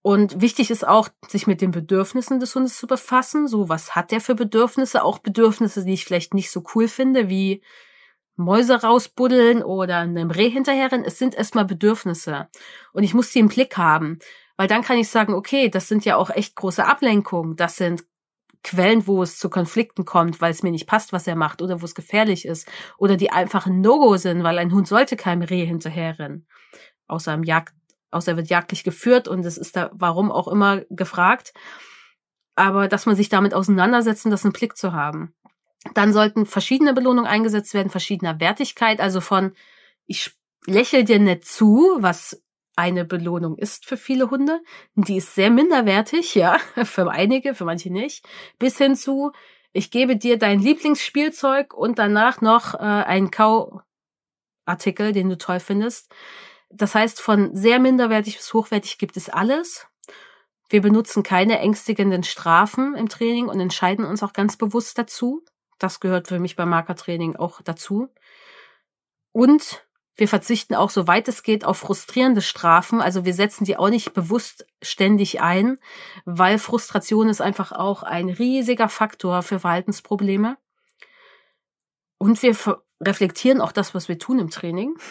Und wichtig ist auch, sich mit den Bedürfnissen des Hundes zu befassen. So, was hat der für Bedürfnisse? Auch Bedürfnisse, die ich vielleicht nicht so cool finde, wie Mäuse rausbuddeln oder einem Reh hinterherrennen. Es sind erstmal Bedürfnisse. Und ich muss die im Blick haben. Weil dann kann ich sagen, okay, das sind ja auch echt große Ablenkungen. Das sind Quellen, wo es zu Konflikten kommt, weil es mir nicht passt, was er macht oder wo es gefährlich ist. Oder die einfach ein No-Go sind, weil ein Hund sollte keinem Reh hinterherrennen. Außer im Jagd, außer er wird jagdlich geführt und es ist da, warum auch immer, gefragt. Aber dass man sich damit auseinandersetzt und das im Blick zu haben. Dann sollten verschiedene Belohnungen eingesetzt werden, verschiedener Wertigkeit, also von ich lächel dir nicht zu, was eine Belohnung ist für viele Hunde. Die ist sehr minderwertig, ja, für einige, für manche nicht, bis hin zu ich gebe dir dein Lieblingsspielzeug und danach noch äh, einen Kauartikel, den du toll findest. Das heißt, von sehr minderwertig bis hochwertig gibt es alles. Wir benutzen keine ängstigenden Strafen im Training und entscheiden uns auch ganz bewusst dazu. Das gehört für mich beim Markertraining auch dazu. Und wir verzichten auch, soweit es geht, auf frustrierende Strafen. Also wir setzen die auch nicht bewusst ständig ein, weil Frustration ist einfach auch ein riesiger Faktor für Verhaltensprobleme. Und wir reflektieren auch das, was wir tun im Training.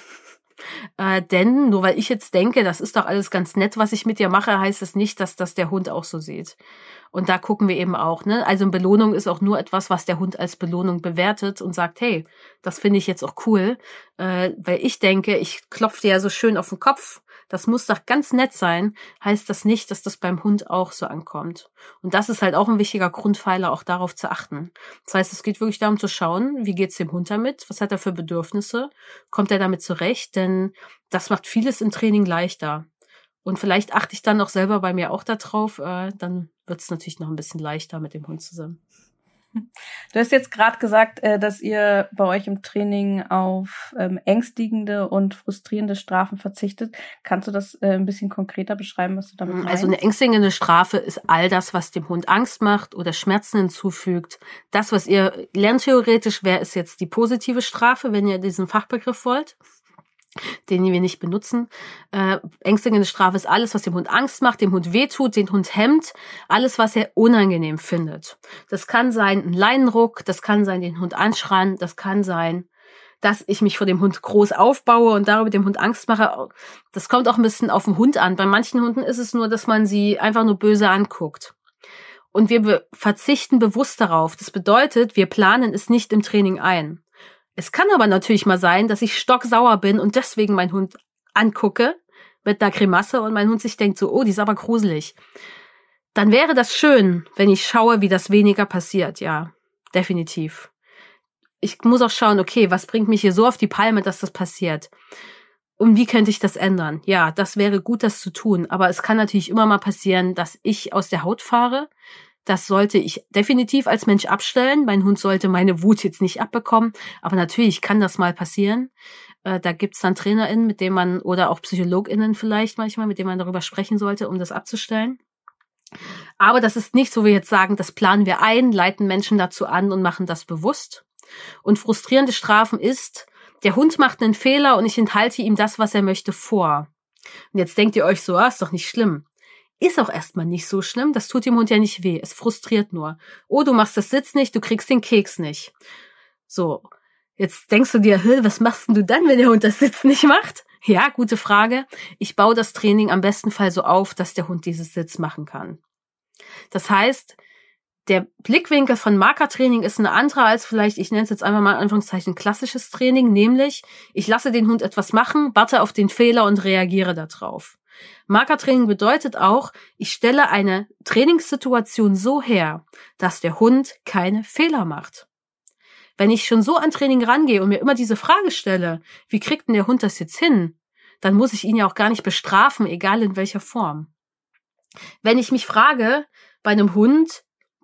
Äh, denn nur weil ich jetzt denke, das ist doch alles ganz nett, was ich mit dir mache, heißt es nicht, dass das der Hund auch so sieht. Und da gucken wir eben auch, ne? Also Belohnung ist auch nur etwas, was der Hund als Belohnung bewertet und sagt, hey, das finde ich jetzt auch cool, äh, weil ich denke, ich klopfe dir ja so schön auf den Kopf. Das muss doch ganz nett sein, heißt das nicht, dass das beim Hund auch so ankommt. Und das ist halt auch ein wichtiger Grundpfeiler, auch darauf zu achten. Das heißt, es geht wirklich darum zu schauen, wie geht's dem Hund damit? Was hat er für Bedürfnisse? Kommt er damit zurecht? Denn das macht vieles im Training leichter. Und vielleicht achte ich dann auch selber bei mir auch darauf, äh, dann wird es natürlich noch ein bisschen leichter mit dem Hund zusammen. Du hast jetzt gerade gesagt, äh, dass ihr bei euch im Training auf ähm, ängstigende und frustrierende Strafen verzichtet. Kannst du das äh, ein bisschen konkreter beschreiben, was du damit meinst? Also eine ängstigende Strafe ist all das, was dem Hund Angst macht oder Schmerzen hinzufügt. Das, was ihr lernt theoretisch, wäre ist jetzt die positive Strafe, wenn ihr diesen Fachbegriff wollt den wir nicht benutzen. Äh, ängstigende Strafe ist alles, was dem Hund Angst macht, dem Hund wehtut, den Hund hemmt, alles, was er unangenehm findet. Das kann sein ein Leinenruck, das kann sein den Hund anschreien, das kann sein, dass ich mich vor dem Hund groß aufbaue und darüber dem Hund Angst mache. Das kommt auch ein bisschen auf den Hund an. Bei manchen Hunden ist es nur, dass man sie einfach nur böse anguckt. Und wir be verzichten bewusst darauf. Das bedeutet, wir planen es nicht im Training ein. Es kann aber natürlich mal sein, dass ich stocksauer bin und deswegen meinen Hund angucke mit einer Grimasse und mein Hund sich denkt so, oh, die ist aber gruselig. Dann wäre das schön, wenn ich schaue, wie das weniger passiert, ja, definitiv. Ich muss auch schauen, okay, was bringt mich hier so auf die Palme, dass das passiert? Und wie könnte ich das ändern? Ja, das wäre gut, das zu tun. Aber es kann natürlich immer mal passieren, dass ich aus der Haut fahre, das sollte ich definitiv als Mensch abstellen. Mein Hund sollte meine Wut jetzt nicht abbekommen. Aber natürlich kann das mal passieren. Äh, da gibt's dann TrainerInnen, mit denen man, oder auch PsychologInnen vielleicht manchmal, mit denen man darüber sprechen sollte, um das abzustellen. Aber das ist nicht so, wie wir jetzt sagen, das planen wir ein, leiten Menschen dazu an und machen das bewusst. Und frustrierende Strafen ist, der Hund macht einen Fehler und ich enthalte ihm das, was er möchte, vor. Und jetzt denkt ihr euch so, ah, ist doch nicht schlimm. Ist auch erstmal nicht so schlimm, das tut dem Hund ja nicht weh, es frustriert nur. Oh, du machst das Sitz nicht, du kriegst den Keks nicht. So, jetzt denkst du dir, was machst denn du dann, wenn der Hund das Sitz nicht macht? Ja, gute Frage. Ich baue das Training am besten Fall so auf, dass der Hund dieses Sitz machen kann. Das heißt, der Blickwinkel von Markertraining ist ein anderer als vielleicht, ich nenne es jetzt einfach mal in Anführungszeichen klassisches Training, nämlich ich lasse den Hund etwas machen, warte auf den Fehler und reagiere darauf. Markertraining bedeutet auch, ich stelle eine Trainingssituation so her, dass der Hund keine Fehler macht. Wenn ich schon so an Training rangehe und mir immer diese Frage stelle, wie kriegt denn der Hund das jetzt hin, dann muss ich ihn ja auch gar nicht bestrafen, egal in welcher Form. Wenn ich mich frage, bei einem Hund,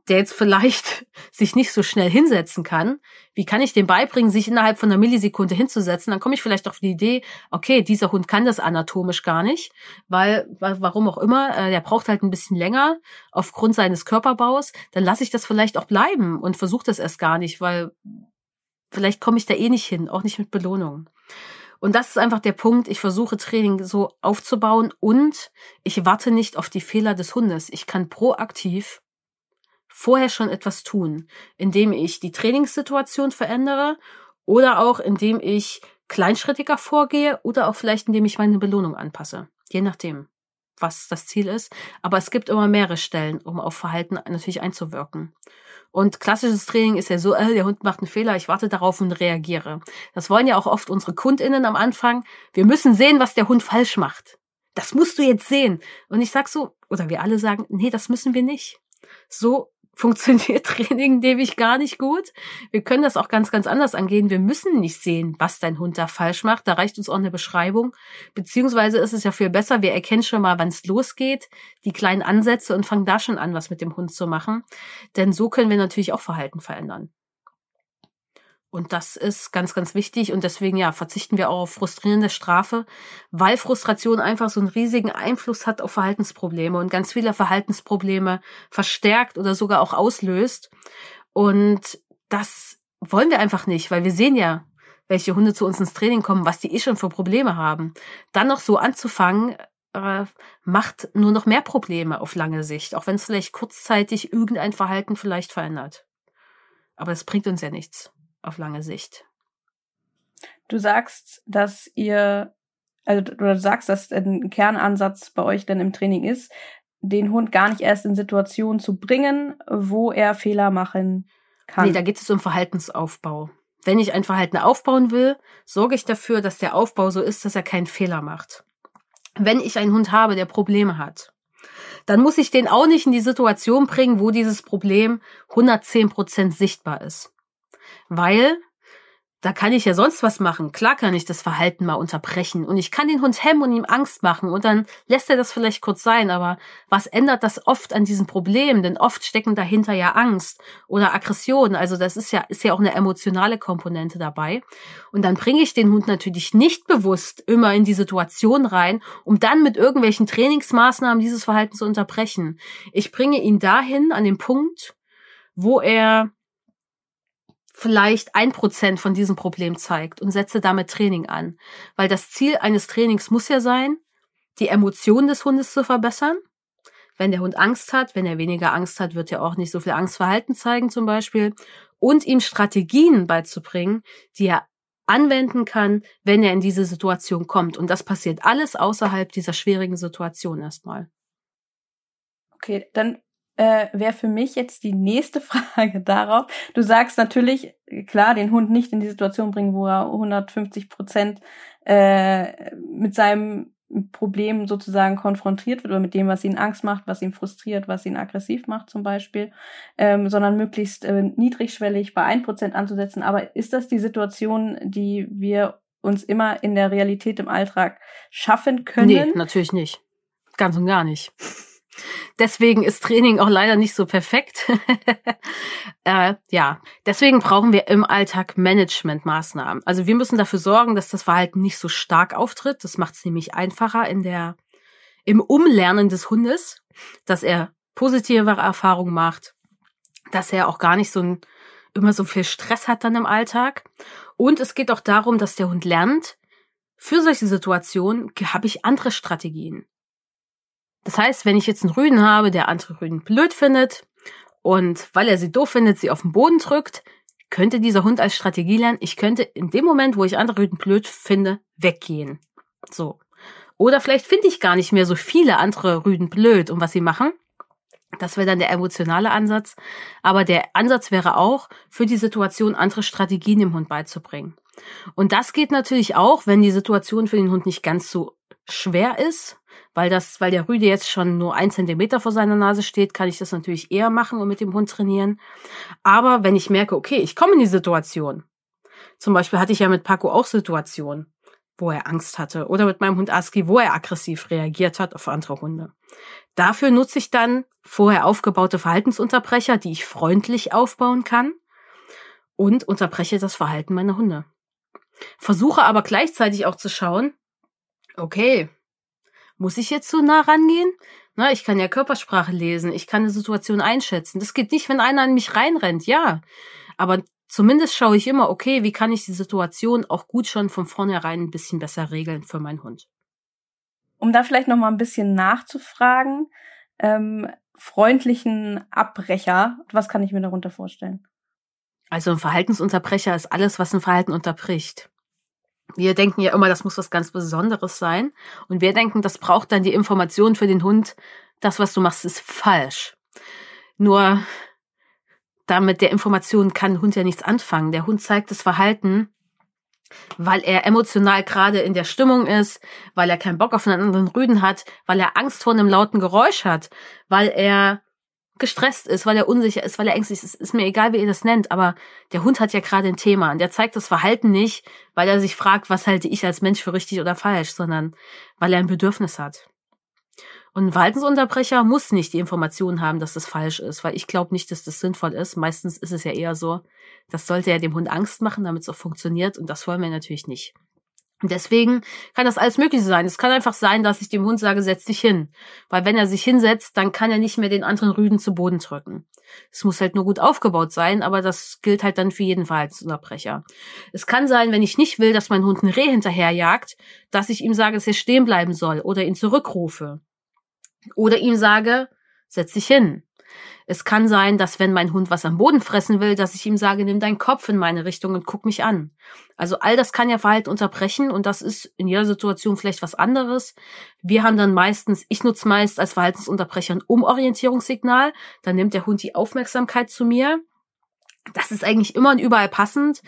der jetzt vielleicht sich nicht so schnell hinsetzen kann, wie kann ich dem beibringen, sich innerhalb von einer Millisekunde hinzusetzen? Dann komme ich vielleicht auf die Idee, okay, dieser Hund kann das anatomisch gar nicht, weil, warum auch immer, äh, der braucht halt ein bisschen länger aufgrund seines Körperbaus. Dann lasse ich das vielleicht auch bleiben und versuche das erst gar nicht, weil vielleicht komme ich da eh nicht hin, auch nicht mit Belohnung. Und das ist einfach der Punkt. Ich versuche Training so aufzubauen und ich warte nicht auf die Fehler des Hundes. Ich kann proaktiv vorher schon etwas tun, indem ich die Trainingssituation verändere oder auch indem ich kleinschrittiger vorgehe oder auch vielleicht indem ich meine Belohnung anpasse. Je nachdem, was das Ziel ist. Aber es gibt immer mehrere Stellen, um auf Verhalten natürlich einzuwirken. Und klassisches Training ist ja so, äh, der Hund macht einen Fehler, ich warte darauf und reagiere. Das wollen ja auch oft unsere KundInnen am Anfang. Wir müssen sehen, was der Hund falsch macht. Das musst du jetzt sehen. Und ich sag so, oder wir alle sagen, nee, das müssen wir nicht. So funktioniert Training nämlich gar nicht gut. Wir können das auch ganz, ganz anders angehen. Wir müssen nicht sehen, was dein Hund da falsch macht. Da reicht uns auch eine Beschreibung. Beziehungsweise ist es ja viel besser, wir erkennen schon mal, wann es losgeht, die kleinen Ansätze und fangen da schon an, was mit dem Hund zu machen. Denn so können wir natürlich auch Verhalten verändern. Und das ist ganz, ganz wichtig. Und deswegen, ja, verzichten wir auch auf frustrierende Strafe, weil Frustration einfach so einen riesigen Einfluss hat auf Verhaltensprobleme und ganz viele Verhaltensprobleme verstärkt oder sogar auch auslöst. Und das wollen wir einfach nicht, weil wir sehen ja, welche Hunde zu uns ins Training kommen, was die eh schon für Probleme haben. Dann noch so anzufangen, äh, macht nur noch mehr Probleme auf lange Sicht, auch wenn es vielleicht kurzzeitig irgendein Verhalten vielleicht verändert. Aber es bringt uns ja nichts auf lange Sicht. Du sagst, dass ihr, also du sagst, dass ein Kernansatz bei euch dann im Training ist, den Hund gar nicht erst in Situationen zu bringen, wo er Fehler machen kann. Nee, da geht es um Verhaltensaufbau. Wenn ich ein Verhalten aufbauen will, sorge ich dafür, dass der Aufbau so ist, dass er keinen Fehler macht. Wenn ich einen Hund habe, der Probleme hat, dann muss ich den auch nicht in die Situation bringen, wo dieses Problem 110 Prozent sichtbar ist. Weil da kann ich ja sonst was machen. Klar kann ich das Verhalten mal unterbrechen und ich kann den Hund hemmen und ihm Angst machen und dann lässt er das vielleicht kurz sein, aber was ändert das oft an diesem Problem? Denn oft stecken dahinter ja Angst oder Aggression. Also das ist ja, ist ja auch eine emotionale Komponente dabei. Und dann bringe ich den Hund natürlich nicht bewusst immer in die Situation rein, um dann mit irgendwelchen Trainingsmaßnahmen dieses Verhalten zu unterbrechen. Ich bringe ihn dahin an den Punkt, wo er vielleicht ein Prozent von diesem Problem zeigt und setze damit Training an. Weil das Ziel eines Trainings muss ja sein, die Emotionen des Hundes zu verbessern. Wenn der Hund Angst hat, wenn er weniger Angst hat, wird er auch nicht so viel Angstverhalten zeigen zum Beispiel. Und ihm Strategien beizubringen, die er anwenden kann, wenn er in diese Situation kommt. Und das passiert alles außerhalb dieser schwierigen Situation erstmal. Okay, dann äh, wäre für mich jetzt die nächste Frage darauf. Du sagst natürlich, klar, den Hund nicht in die Situation bringen, wo er 150 Prozent äh, mit seinem Problem sozusagen konfrontiert wird oder mit dem, was ihn Angst macht, was ihn frustriert, was ihn aggressiv macht zum Beispiel, ähm, sondern möglichst äh, niedrigschwellig bei ein Prozent anzusetzen. Aber ist das die Situation, die wir uns immer in der Realität im Alltag schaffen können? Nee, natürlich nicht. Ganz und gar nicht. Deswegen ist Training auch leider nicht so perfekt. äh, ja, deswegen brauchen wir im Alltag Managementmaßnahmen. Also wir müssen dafür sorgen, dass das Verhalten nicht so stark auftritt. Das macht es nämlich einfacher in der im Umlernen des Hundes, dass er positive Erfahrungen macht, dass er auch gar nicht so ein, immer so viel Stress hat dann im Alltag. Und es geht auch darum, dass der Hund lernt, für solche Situationen habe ich andere Strategien. Das heißt, wenn ich jetzt einen Rüden habe, der andere Rüden blöd findet und weil er sie doof findet, sie auf den Boden drückt, könnte dieser Hund als Strategie lernen, ich könnte in dem Moment, wo ich andere Rüden blöd finde, weggehen. So. Oder vielleicht finde ich gar nicht mehr so viele andere Rüden blöd und was sie machen. Das wäre dann der emotionale Ansatz. Aber der Ansatz wäre auch, für die Situation andere Strategien dem Hund beizubringen. Und das geht natürlich auch, wenn die Situation für den Hund nicht ganz so schwer ist weil das, weil der Rüde jetzt schon nur ein Zentimeter vor seiner Nase steht, kann ich das natürlich eher machen und mit dem Hund trainieren. Aber wenn ich merke, okay, ich komme in die Situation. Zum Beispiel hatte ich ja mit Paco auch Situationen, wo er Angst hatte oder mit meinem Hund Aski, wo er aggressiv reagiert hat auf andere Hunde. Dafür nutze ich dann vorher aufgebaute Verhaltensunterbrecher, die ich freundlich aufbauen kann und unterbreche das Verhalten meiner Hunde. Versuche aber gleichzeitig auch zu schauen, okay, muss ich jetzt so nah rangehen? Na, ich kann ja Körpersprache lesen, ich kann eine Situation einschätzen. Das geht nicht, wenn einer an mich reinrennt, ja. Aber zumindest schaue ich immer, okay, wie kann ich die Situation auch gut schon von vornherein ein bisschen besser regeln für meinen Hund. Um da vielleicht noch mal ein bisschen nachzufragen, ähm, freundlichen Abbrecher, was kann ich mir darunter vorstellen? Also ein Verhaltensunterbrecher ist alles, was ein Verhalten unterbricht. Wir denken ja immer, das muss was ganz Besonderes sein. Und wir denken, das braucht dann die Information für den Hund. Das, was du machst, ist falsch. Nur damit der Information kann der Hund ja nichts anfangen. Der Hund zeigt das Verhalten, weil er emotional gerade in der Stimmung ist, weil er keinen Bock auf einen anderen Rüden hat, weil er Angst vor einem lauten Geräusch hat, weil er gestresst ist, weil er unsicher ist, weil er ängstlich ist, ist mir egal, wie ihr das nennt, aber der Hund hat ja gerade ein Thema und der zeigt das Verhalten nicht, weil er sich fragt, was halte ich als Mensch für richtig oder falsch, sondern weil er ein Bedürfnis hat. Und ein Verhaltensunterbrecher muss nicht die Information haben, dass das falsch ist, weil ich glaube nicht, dass das sinnvoll ist. Meistens ist es ja eher so, das sollte ja dem Hund Angst machen, damit es auch funktioniert und das wollen wir natürlich nicht. Deswegen kann das alles Mögliche sein. Es kann einfach sein, dass ich dem Hund sage, setz dich hin. Weil wenn er sich hinsetzt, dann kann er nicht mehr den anderen Rüden zu Boden drücken. Es muss halt nur gut aufgebaut sein, aber das gilt halt dann für jeden Verhaltensunterbrecher. Es kann sein, wenn ich nicht will, dass mein Hund ein Reh hinterherjagt, dass ich ihm sage, dass er stehen bleiben soll oder ihn zurückrufe. Oder ihm sage, setz dich hin. Es kann sein, dass wenn mein Hund was am Boden fressen will, dass ich ihm sage, nimm deinen Kopf in meine Richtung und guck mich an. Also all das kann ja Verhalten unterbrechen und das ist in jeder Situation vielleicht was anderes. Wir haben dann meistens, ich nutze meist als Verhaltensunterbrecher ein Umorientierungssignal. Dann nimmt der Hund die Aufmerksamkeit zu mir. Das ist eigentlich immer und überall passend,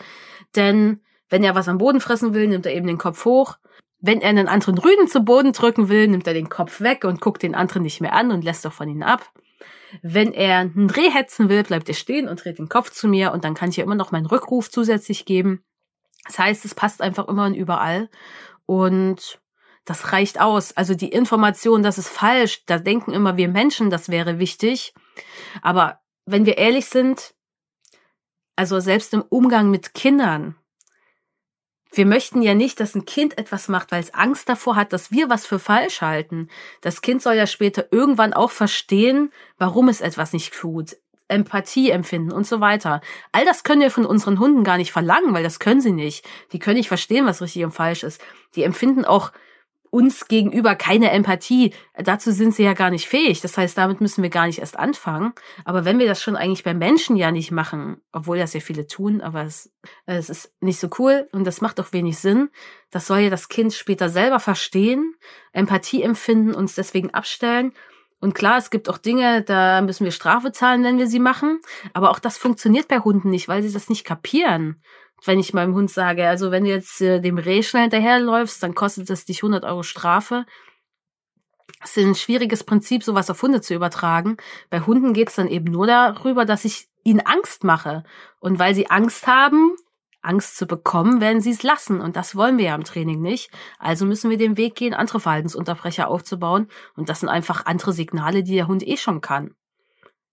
denn wenn er was am Boden fressen will, nimmt er eben den Kopf hoch. Wenn er einen anderen Rüden zu Boden drücken will, nimmt er den Kopf weg und guckt den anderen nicht mehr an und lässt doch von ihnen ab. Wenn er einen Dreh hetzen will, bleibt er stehen und dreht den Kopf zu mir und dann kann ich ja immer noch meinen Rückruf zusätzlich geben. Das heißt, es passt einfach immer und überall und das reicht aus. Also die Information, das ist falsch, da denken immer wir Menschen, das wäre wichtig. Aber wenn wir ehrlich sind, also selbst im Umgang mit Kindern, wir möchten ja nicht, dass ein Kind etwas macht, weil es Angst davor hat, dass wir was für falsch halten. Das Kind soll ja später irgendwann auch verstehen, warum es etwas nicht tut. Empathie empfinden und so weiter. All das können wir von unseren Hunden gar nicht verlangen, weil das können sie nicht. Die können nicht verstehen, was richtig und falsch ist. Die empfinden auch uns gegenüber keine Empathie. Dazu sind sie ja gar nicht fähig. Das heißt, damit müssen wir gar nicht erst anfangen. Aber wenn wir das schon eigentlich bei Menschen ja nicht machen, obwohl das ja viele tun, aber es, es ist nicht so cool und das macht auch wenig Sinn. Das soll ja das Kind später selber verstehen, Empathie empfinden, uns deswegen abstellen. Und klar, es gibt auch Dinge, da müssen wir Strafe zahlen, wenn wir sie machen. Aber auch das funktioniert bei Hunden nicht, weil sie das nicht kapieren wenn ich meinem Hund sage, also wenn du jetzt äh, dem Reh schnell hinterherläufst, dann kostet es dich 100 Euro Strafe. Das ist ein schwieriges Prinzip, sowas auf Hunde zu übertragen. Bei Hunden geht es dann eben nur darüber, dass ich ihnen Angst mache. Und weil sie Angst haben, Angst zu bekommen, werden sie es lassen. Und das wollen wir ja im Training nicht. Also müssen wir den Weg gehen, andere Verhaltensunterbrecher aufzubauen. Und das sind einfach andere Signale, die der Hund eh schon kann.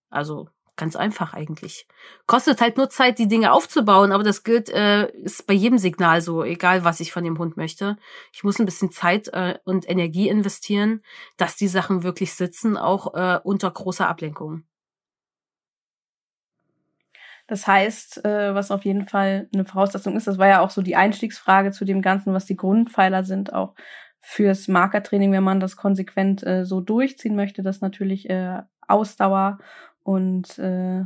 Also Ganz einfach eigentlich. Kostet halt nur Zeit, die Dinge aufzubauen, aber das gilt, äh, ist bei jedem Signal so, egal was ich von dem Hund möchte. Ich muss ein bisschen Zeit äh, und Energie investieren, dass die Sachen wirklich sitzen, auch äh, unter großer Ablenkung. Das heißt, äh, was auf jeden Fall eine Voraussetzung ist, das war ja auch so die Einstiegsfrage zu dem Ganzen, was die Grundpfeiler sind, auch fürs Markertraining, wenn man das konsequent äh, so durchziehen möchte, das natürlich äh, Ausdauer und äh,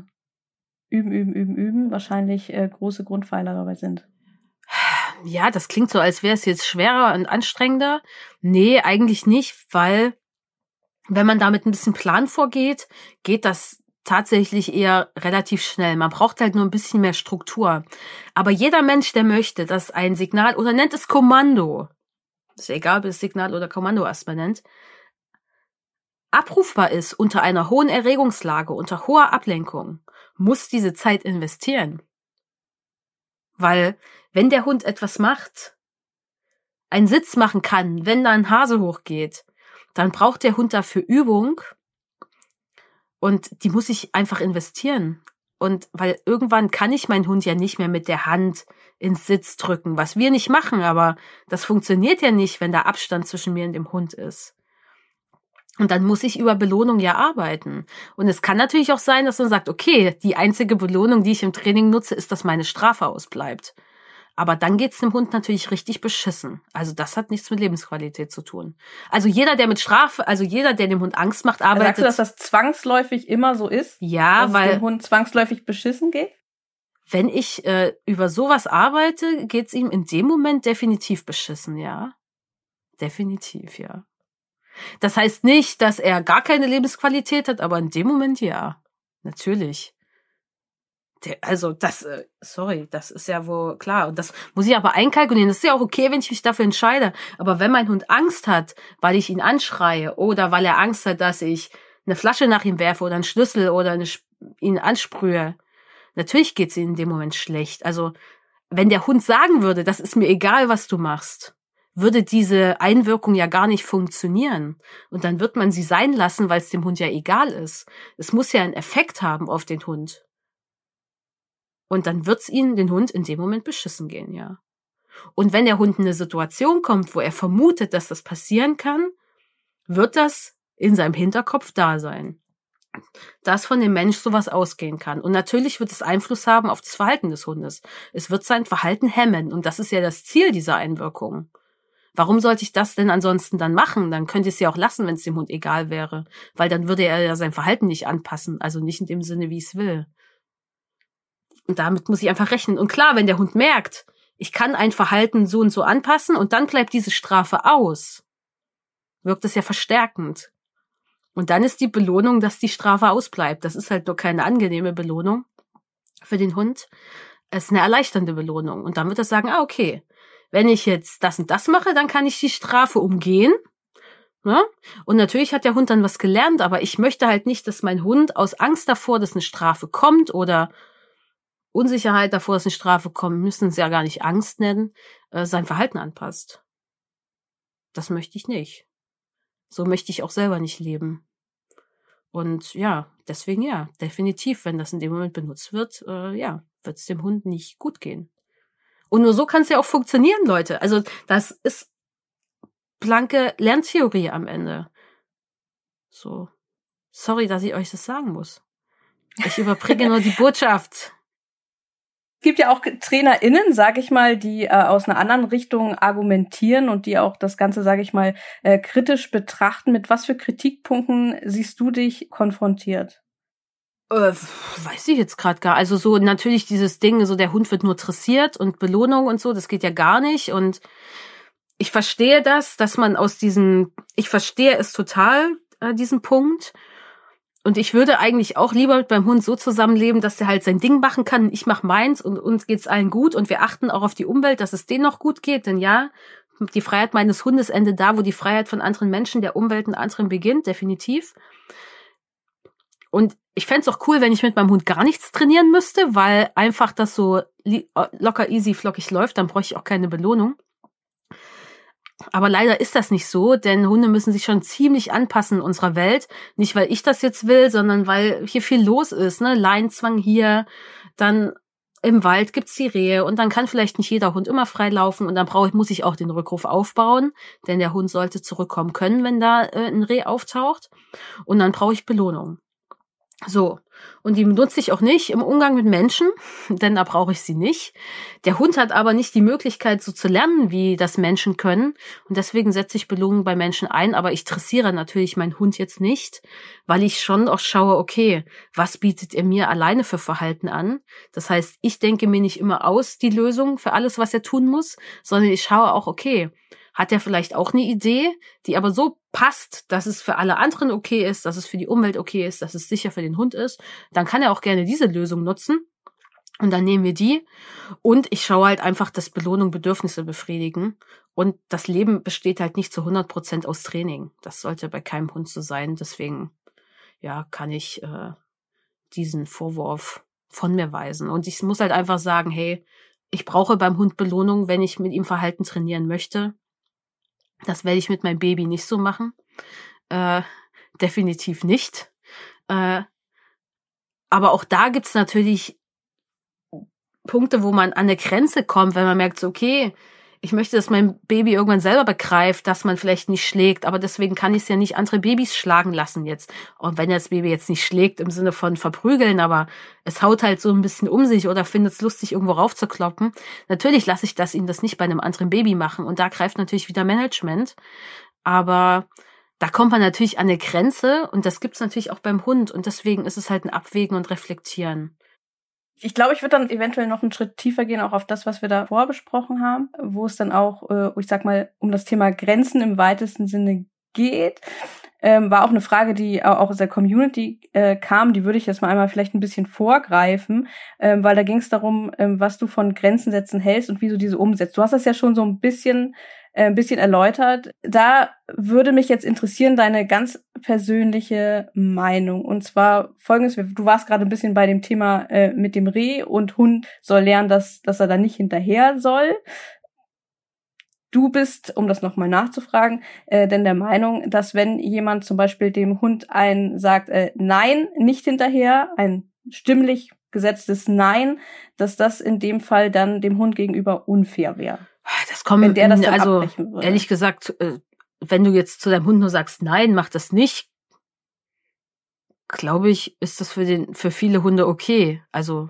üben, üben, üben, üben wahrscheinlich äh, große Grundpfeiler dabei sind. Ja, das klingt so, als wäre es jetzt schwerer und anstrengender. Nee, eigentlich nicht, weil wenn man damit ein bisschen Plan vorgeht, geht das tatsächlich eher relativ schnell. Man braucht halt nur ein bisschen mehr Struktur. Aber jeder Mensch, der möchte, dass ein Signal oder nennt es Kommando, ist egal, ob es Signal oder Kommando erstmal nennt, abrufbar ist unter einer hohen Erregungslage, unter hoher Ablenkung, muss diese Zeit investieren. Weil wenn der Hund etwas macht, einen Sitz machen kann, wenn da ein Hase hochgeht, dann braucht der Hund dafür Übung und die muss ich einfach investieren. Und weil irgendwann kann ich meinen Hund ja nicht mehr mit der Hand ins Sitz drücken, was wir nicht machen, aber das funktioniert ja nicht, wenn da Abstand zwischen mir und dem Hund ist. Und dann muss ich über Belohnung ja arbeiten. Und es kann natürlich auch sein, dass man sagt, okay, die einzige Belohnung, die ich im Training nutze, ist, dass meine Strafe ausbleibt. Aber dann geht's dem Hund natürlich richtig beschissen. Also das hat nichts mit Lebensqualität zu tun. Also jeder, der mit Strafe, also jeder, der dem Hund Angst macht, arbeitet. Sagst du, dass das zwangsläufig immer so ist? Ja, dass weil es dem Hund zwangsläufig beschissen geht? Wenn ich äh, über sowas arbeite, geht's ihm in dem Moment definitiv beschissen, ja. Definitiv, ja. Das heißt nicht, dass er gar keine Lebensqualität hat, aber in dem Moment ja. Natürlich. Der, also das, äh, sorry, das ist ja wohl klar. Und das muss ich aber einkalkulieren. Das ist ja auch okay, wenn ich mich dafür entscheide. Aber wenn mein Hund Angst hat, weil ich ihn anschreie oder weil er Angst hat, dass ich eine Flasche nach ihm werfe oder einen Schlüssel oder eine, ihn ansprühe, natürlich geht's ihm in dem Moment schlecht. Also wenn der Hund sagen würde, das ist mir egal, was du machst, würde diese Einwirkung ja gar nicht funktionieren. Und dann wird man sie sein lassen, weil es dem Hund ja egal ist. Es muss ja einen Effekt haben auf den Hund. Und dann wird's ihnen, den Hund, in dem Moment beschissen gehen, ja. Und wenn der Hund in eine Situation kommt, wo er vermutet, dass das passieren kann, wird das in seinem Hinterkopf da sein. Dass von dem Mensch sowas ausgehen kann. Und natürlich wird es Einfluss haben auf das Verhalten des Hundes. Es wird sein Verhalten hemmen. Und das ist ja das Ziel dieser Einwirkung. Warum sollte ich das denn ansonsten dann machen? Dann könnte ich es ja auch lassen, wenn es dem Hund egal wäre. Weil dann würde er ja sein Verhalten nicht anpassen. Also nicht in dem Sinne, wie es will. Und damit muss ich einfach rechnen. Und klar, wenn der Hund merkt, ich kann ein Verhalten so und so anpassen und dann bleibt diese Strafe aus, wirkt es ja verstärkend. Und dann ist die Belohnung, dass die Strafe ausbleibt. Das ist halt nur keine angenehme Belohnung für den Hund. Es ist eine erleichternde Belohnung. Und dann wird er sagen, ah, okay, wenn ich jetzt das und das mache, dann kann ich die Strafe umgehen. Ne? Und natürlich hat der Hund dann was gelernt, aber ich möchte halt nicht, dass mein Hund aus Angst davor, dass eine Strafe kommt oder Unsicherheit davor, dass eine Strafe kommt, müssen es ja gar nicht Angst nennen, äh, sein Verhalten anpasst. Das möchte ich nicht. So möchte ich auch selber nicht leben. Und ja, deswegen ja, definitiv, wenn das in dem Moment benutzt wird, äh, ja, wird es dem Hund nicht gut gehen. Und nur so kann es ja auch funktionieren, Leute. Also das ist blanke Lerntheorie am Ende. So. Sorry, dass ich euch das sagen muss. Ich überbringe nur die Botschaft. Es gibt ja auch TrainerInnen, sag ich mal, die äh, aus einer anderen Richtung argumentieren und die auch das Ganze, sag ich mal, äh, kritisch betrachten. Mit was für Kritikpunkten siehst du dich konfrontiert? Äh, weiß ich jetzt gerade gar. Also so natürlich dieses Ding, so der Hund wird nur dressiert und Belohnung und so, das geht ja gar nicht. Und ich verstehe das, dass man aus diesem, ich verstehe es total, äh, diesen Punkt. Und ich würde eigentlich auch lieber mit meinem Hund so zusammenleben, dass der halt sein Ding machen kann, ich mach meins und uns geht's allen gut und wir achten auch auf die Umwelt, dass es denen noch gut geht. Denn ja, die Freiheit meines Hundes endet da, wo die Freiheit von anderen Menschen, der Umwelt und anderen beginnt, definitiv. Und ich fände auch cool, wenn ich mit meinem Hund gar nichts trainieren müsste, weil einfach das so locker, easy, flockig läuft, dann bräuchte ich auch keine Belohnung. Aber leider ist das nicht so, denn Hunde müssen sich schon ziemlich anpassen in unserer Welt. Nicht, weil ich das jetzt will, sondern weil hier viel los ist. Ne? Leinzwang hier, dann im Wald gibt's die Rehe und dann kann vielleicht nicht jeder Hund immer frei laufen und dann brauche ich, muss ich auch den Rückruf aufbauen, denn der Hund sollte zurückkommen können, wenn da äh, ein Reh auftaucht. Und dann brauche ich Belohnung. So. Und die benutze ich auch nicht im Umgang mit Menschen, denn da brauche ich sie nicht. Der Hund hat aber nicht die Möglichkeit, so zu lernen, wie das Menschen können. Und deswegen setze ich Belohnung bei Menschen ein. Aber ich dressiere natürlich meinen Hund jetzt nicht, weil ich schon auch schaue, okay, was bietet er mir alleine für Verhalten an? Das heißt, ich denke mir nicht immer aus die Lösung für alles, was er tun muss, sondern ich schaue auch, okay, hat er vielleicht auch eine Idee, die aber so passt, dass es für alle anderen okay ist, dass es für die Umwelt okay ist, dass es sicher für den Hund ist, dann kann er auch gerne diese Lösung nutzen. Und dann nehmen wir die. Und ich schaue halt einfach, dass Belohnung Bedürfnisse befriedigen. Und das Leben besteht halt nicht zu 100 Prozent aus Training. Das sollte bei keinem Hund so sein. Deswegen, ja, kann ich äh, diesen Vorwurf von mir weisen. Und ich muss halt einfach sagen, hey, ich brauche beim Hund Belohnung, wenn ich mit ihm Verhalten trainieren möchte. Das werde ich mit meinem Baby nicht so machen. Äh, definitiv nicht. Äh, aber auch da gibt's natürlich Punkte, wo man an eine Grenze kommt, wenn man merkt, so, okay, ich möchte, dass mein Baby irgendwann selber begreift, dass man vielleicht nicht schlägt, aber deswegen kann ich es ja nicht andere Babys schlagen lassen jetzt. Und wenn das Baby jetzt nicht schlägt im Sinne von verprügeln, aber es haut halt so ein bisschen um sich oder findet es lustig, irgendwo raufzukloppen, natürlich lasse ich das ihm das nicht bei einem anderen Baby machen. Und da greift natürlich wieder Management. Aber da kommt man natürlich an eine Grenze und das gibt's natürlich auch beim Hund. Und deswegen ist es halt ein Abwägen und Reflektieren ich glaube, ich würde dann eventuell noch einen Schritt tiefer gehen, auch auf das, was wir da vorbesprochen haben, wo es dann auch, äh, ich sag mal, um das Thema Grenzen im weitesten Sinne geht. Ähm, war auch eine Frage, die auch aus der Community äh, kam, die würde ich jetzt mal einmal vielleicht ein bisschen vorgreifen, ähm, weil da ging es darum, ähm, was du von Grenzen setzen hältst und wie du diese umsetzt. Du hast das ja schon so ein bisschen ein bisschen erläutert. Da würde mich jetzt interessieren, deine ganz persönliche Meinung. Und zwar folgendes, du warst gerade ein bisschen bei dem Thema äh, mit dem Reh und Hund soll lernen, dass, dass er da nicht hinterher soll. Du bist, um das nochmal nachzufragen, äh, denn der Meinung, dass wenn jemand zum Beispiel dem Hund ein sagt, äh, nein, nicht hinterher, ein stimmlich gesetztes Nein, dass das in dem Fall dann dem Hund gegenüber unfair wäre. Das kommt, wenn der das also ehrlich gesagt, äh, wenn du jetzt zu deinem Hund nur sagst, nein, mach das nicht, glaube ich, ist das für den für viele Hunde okay. Also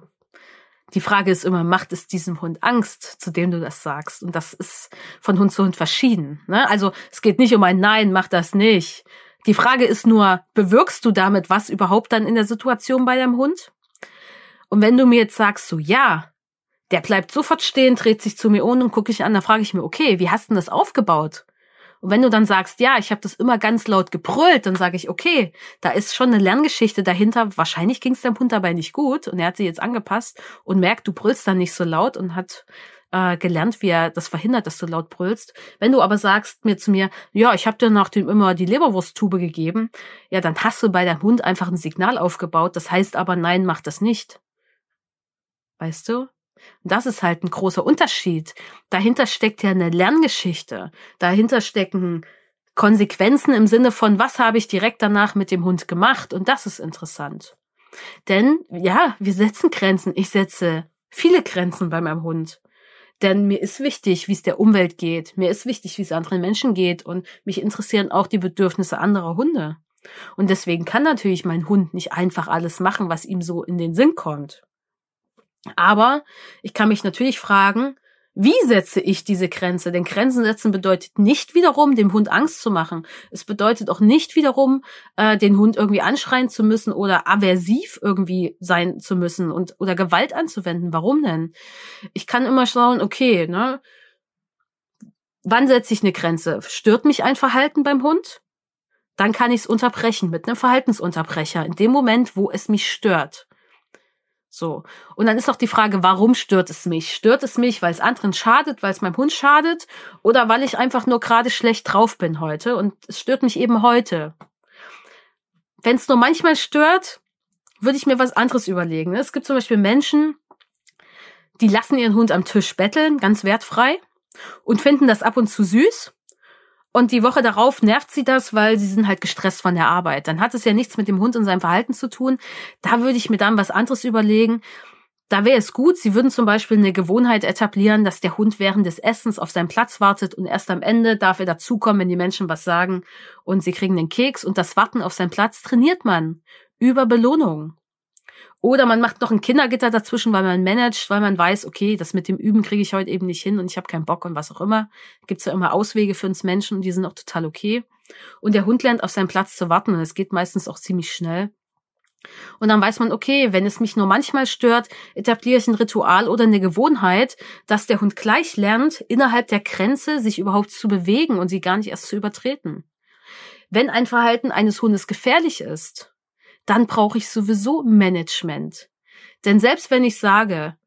die Frage ist immer, macht es diesem Hund Angst, zu dem du das sagst? Und das ist von Hund zu Hund verschieden. Ne? Also es geht nicht um ein Nein, mach das nicht. Die Frage ist nur, bewirkst du damit was überhaupt dann in der Situation bei deinem Hund? Und wenn du mir jetzt sagst, so ja, der bleibt sofort stehen, dreht sich zu mir um und gucke ich an, dann frage ich mir, okay, wie hast du denn das aufgebaut? Und wenn du dann sagst, ja, ich habe das immer ganz laut gebrüllt, dann sage ich, okay, da ist schon eine Lerngeschichte dahinter. Wahrscheinlich ging es deinem Hund dabei nicht gut und er hat sie jetzt angepasst und merkt, du brüllst dann nicht so laut und hat äh, gelernt, wie er das verhindert, dass du laut brüllst. Wenn du aber sagst mir zu mir, ja, ich habe dir nach dem immer die Leberwursttube gegeben, ja, dann hast du bei deinem Hund einfach ein Signal aufgebaut. Das heißt aber, nein, mach das nicht. Weißt du? Das ist halt ein großer Unterschied. Dahinter steckt ja eine Lerngeschichte. Dahinter stecken Konsequenzen im Sinne von, was habe ich direkt danach mit dem Hund gemacht? Und das ist interessant. Denn ja, wir setzen Grenzen. Ich setze viele Grenzen bei meinem Hund. Denn mir ist wichtig, wie es der Umwelt geht. Mir ist wichtig, wie es anderen Menschen geht. Und mich interessieren auch die Bedürfnisse anderer Hunde. Und deswegen kann natürlich mein Hund nicht einfach alles machen, was ihm so in den Sinn kommt. Aber ich kann mich natürlich fragen, wie setze ich diese Grenze? Denn Grenzen setzen bedeutet nicht wiederum, dem Hund Angst zu machen. Es bedeutet auch nicht wiederum, äh, den Hund irgendwie anschreien zu müssen oder aversiv irgendwie sein zu müssen und oder Gewalt anzuwenden. Warum denn? Ich kann immer schauen, okay, ne? Wann setze ich eine Grenze? Stört mich ein Verhalten beim Hund? Dann kann ich es unterbrechen mit einem Verhaltensunterbrecher. In dem Moment, wo es mich stört. So. Und dann ist auch die Frage, warum stört es mich? Stört es mich, weil es anderen schadet, weil es meinem Hund schadet oder weil ich einfach nur gerade schlecht drauf bin heute und es stört mich eben heute. Wenn es nur manchmal stört, würde ich mir was anderes überlegen. Es gibt zum Beispiel Menschen, die lassen ihren Hund am Tisch betteln, ganz wertfrei und finden das ab und zu süß und die Woche darauf nervt sie das, weil sie sind halt gestresst von der Arbeit. Dann hat es ja nichts mit dem Hund und seinem Verhalten zu tun. Da würde ich mir dann was anderes überlegen. Da wäre es gut, Sie würden zum Beispiel eine Gewohnheit etablieren, dass der Hund während des Essens auf seinen Platz wartet und erst am Ende darf er dazukommen, wenn die Menschen was sagen und sie kriegen den Keks und das Warten auf seinen Platz trainiert man über Belohnung. Oder man macht noch ein Kindergitter dazwischen, weil man managt, weil man weiß, okay, das mit dem Üben kriege ich heute eben nicht hin und ich habe keinen Bock und was auch immer. Gibt's ja immer Auswege für uns Menschen und die sind auch total okay. Und der Hund lernt auf seinen Platz zu warten und es geht meistens auch ziemlich schnell. Und dann weiß man, okay, wenn es mich nur manchmal stört, etabliere ich ein Ritual oder eine Gewohnheit, dass der Hund gleich lernt, innerhalb der Grenze sich überhaupt zu bewegen und sie gar nicht erst zu übertreten. Wenn ein Verhalten eines Hundes gefährlich ist, dann brauche ich sowieso Management. Denn selbst wenn ich sage,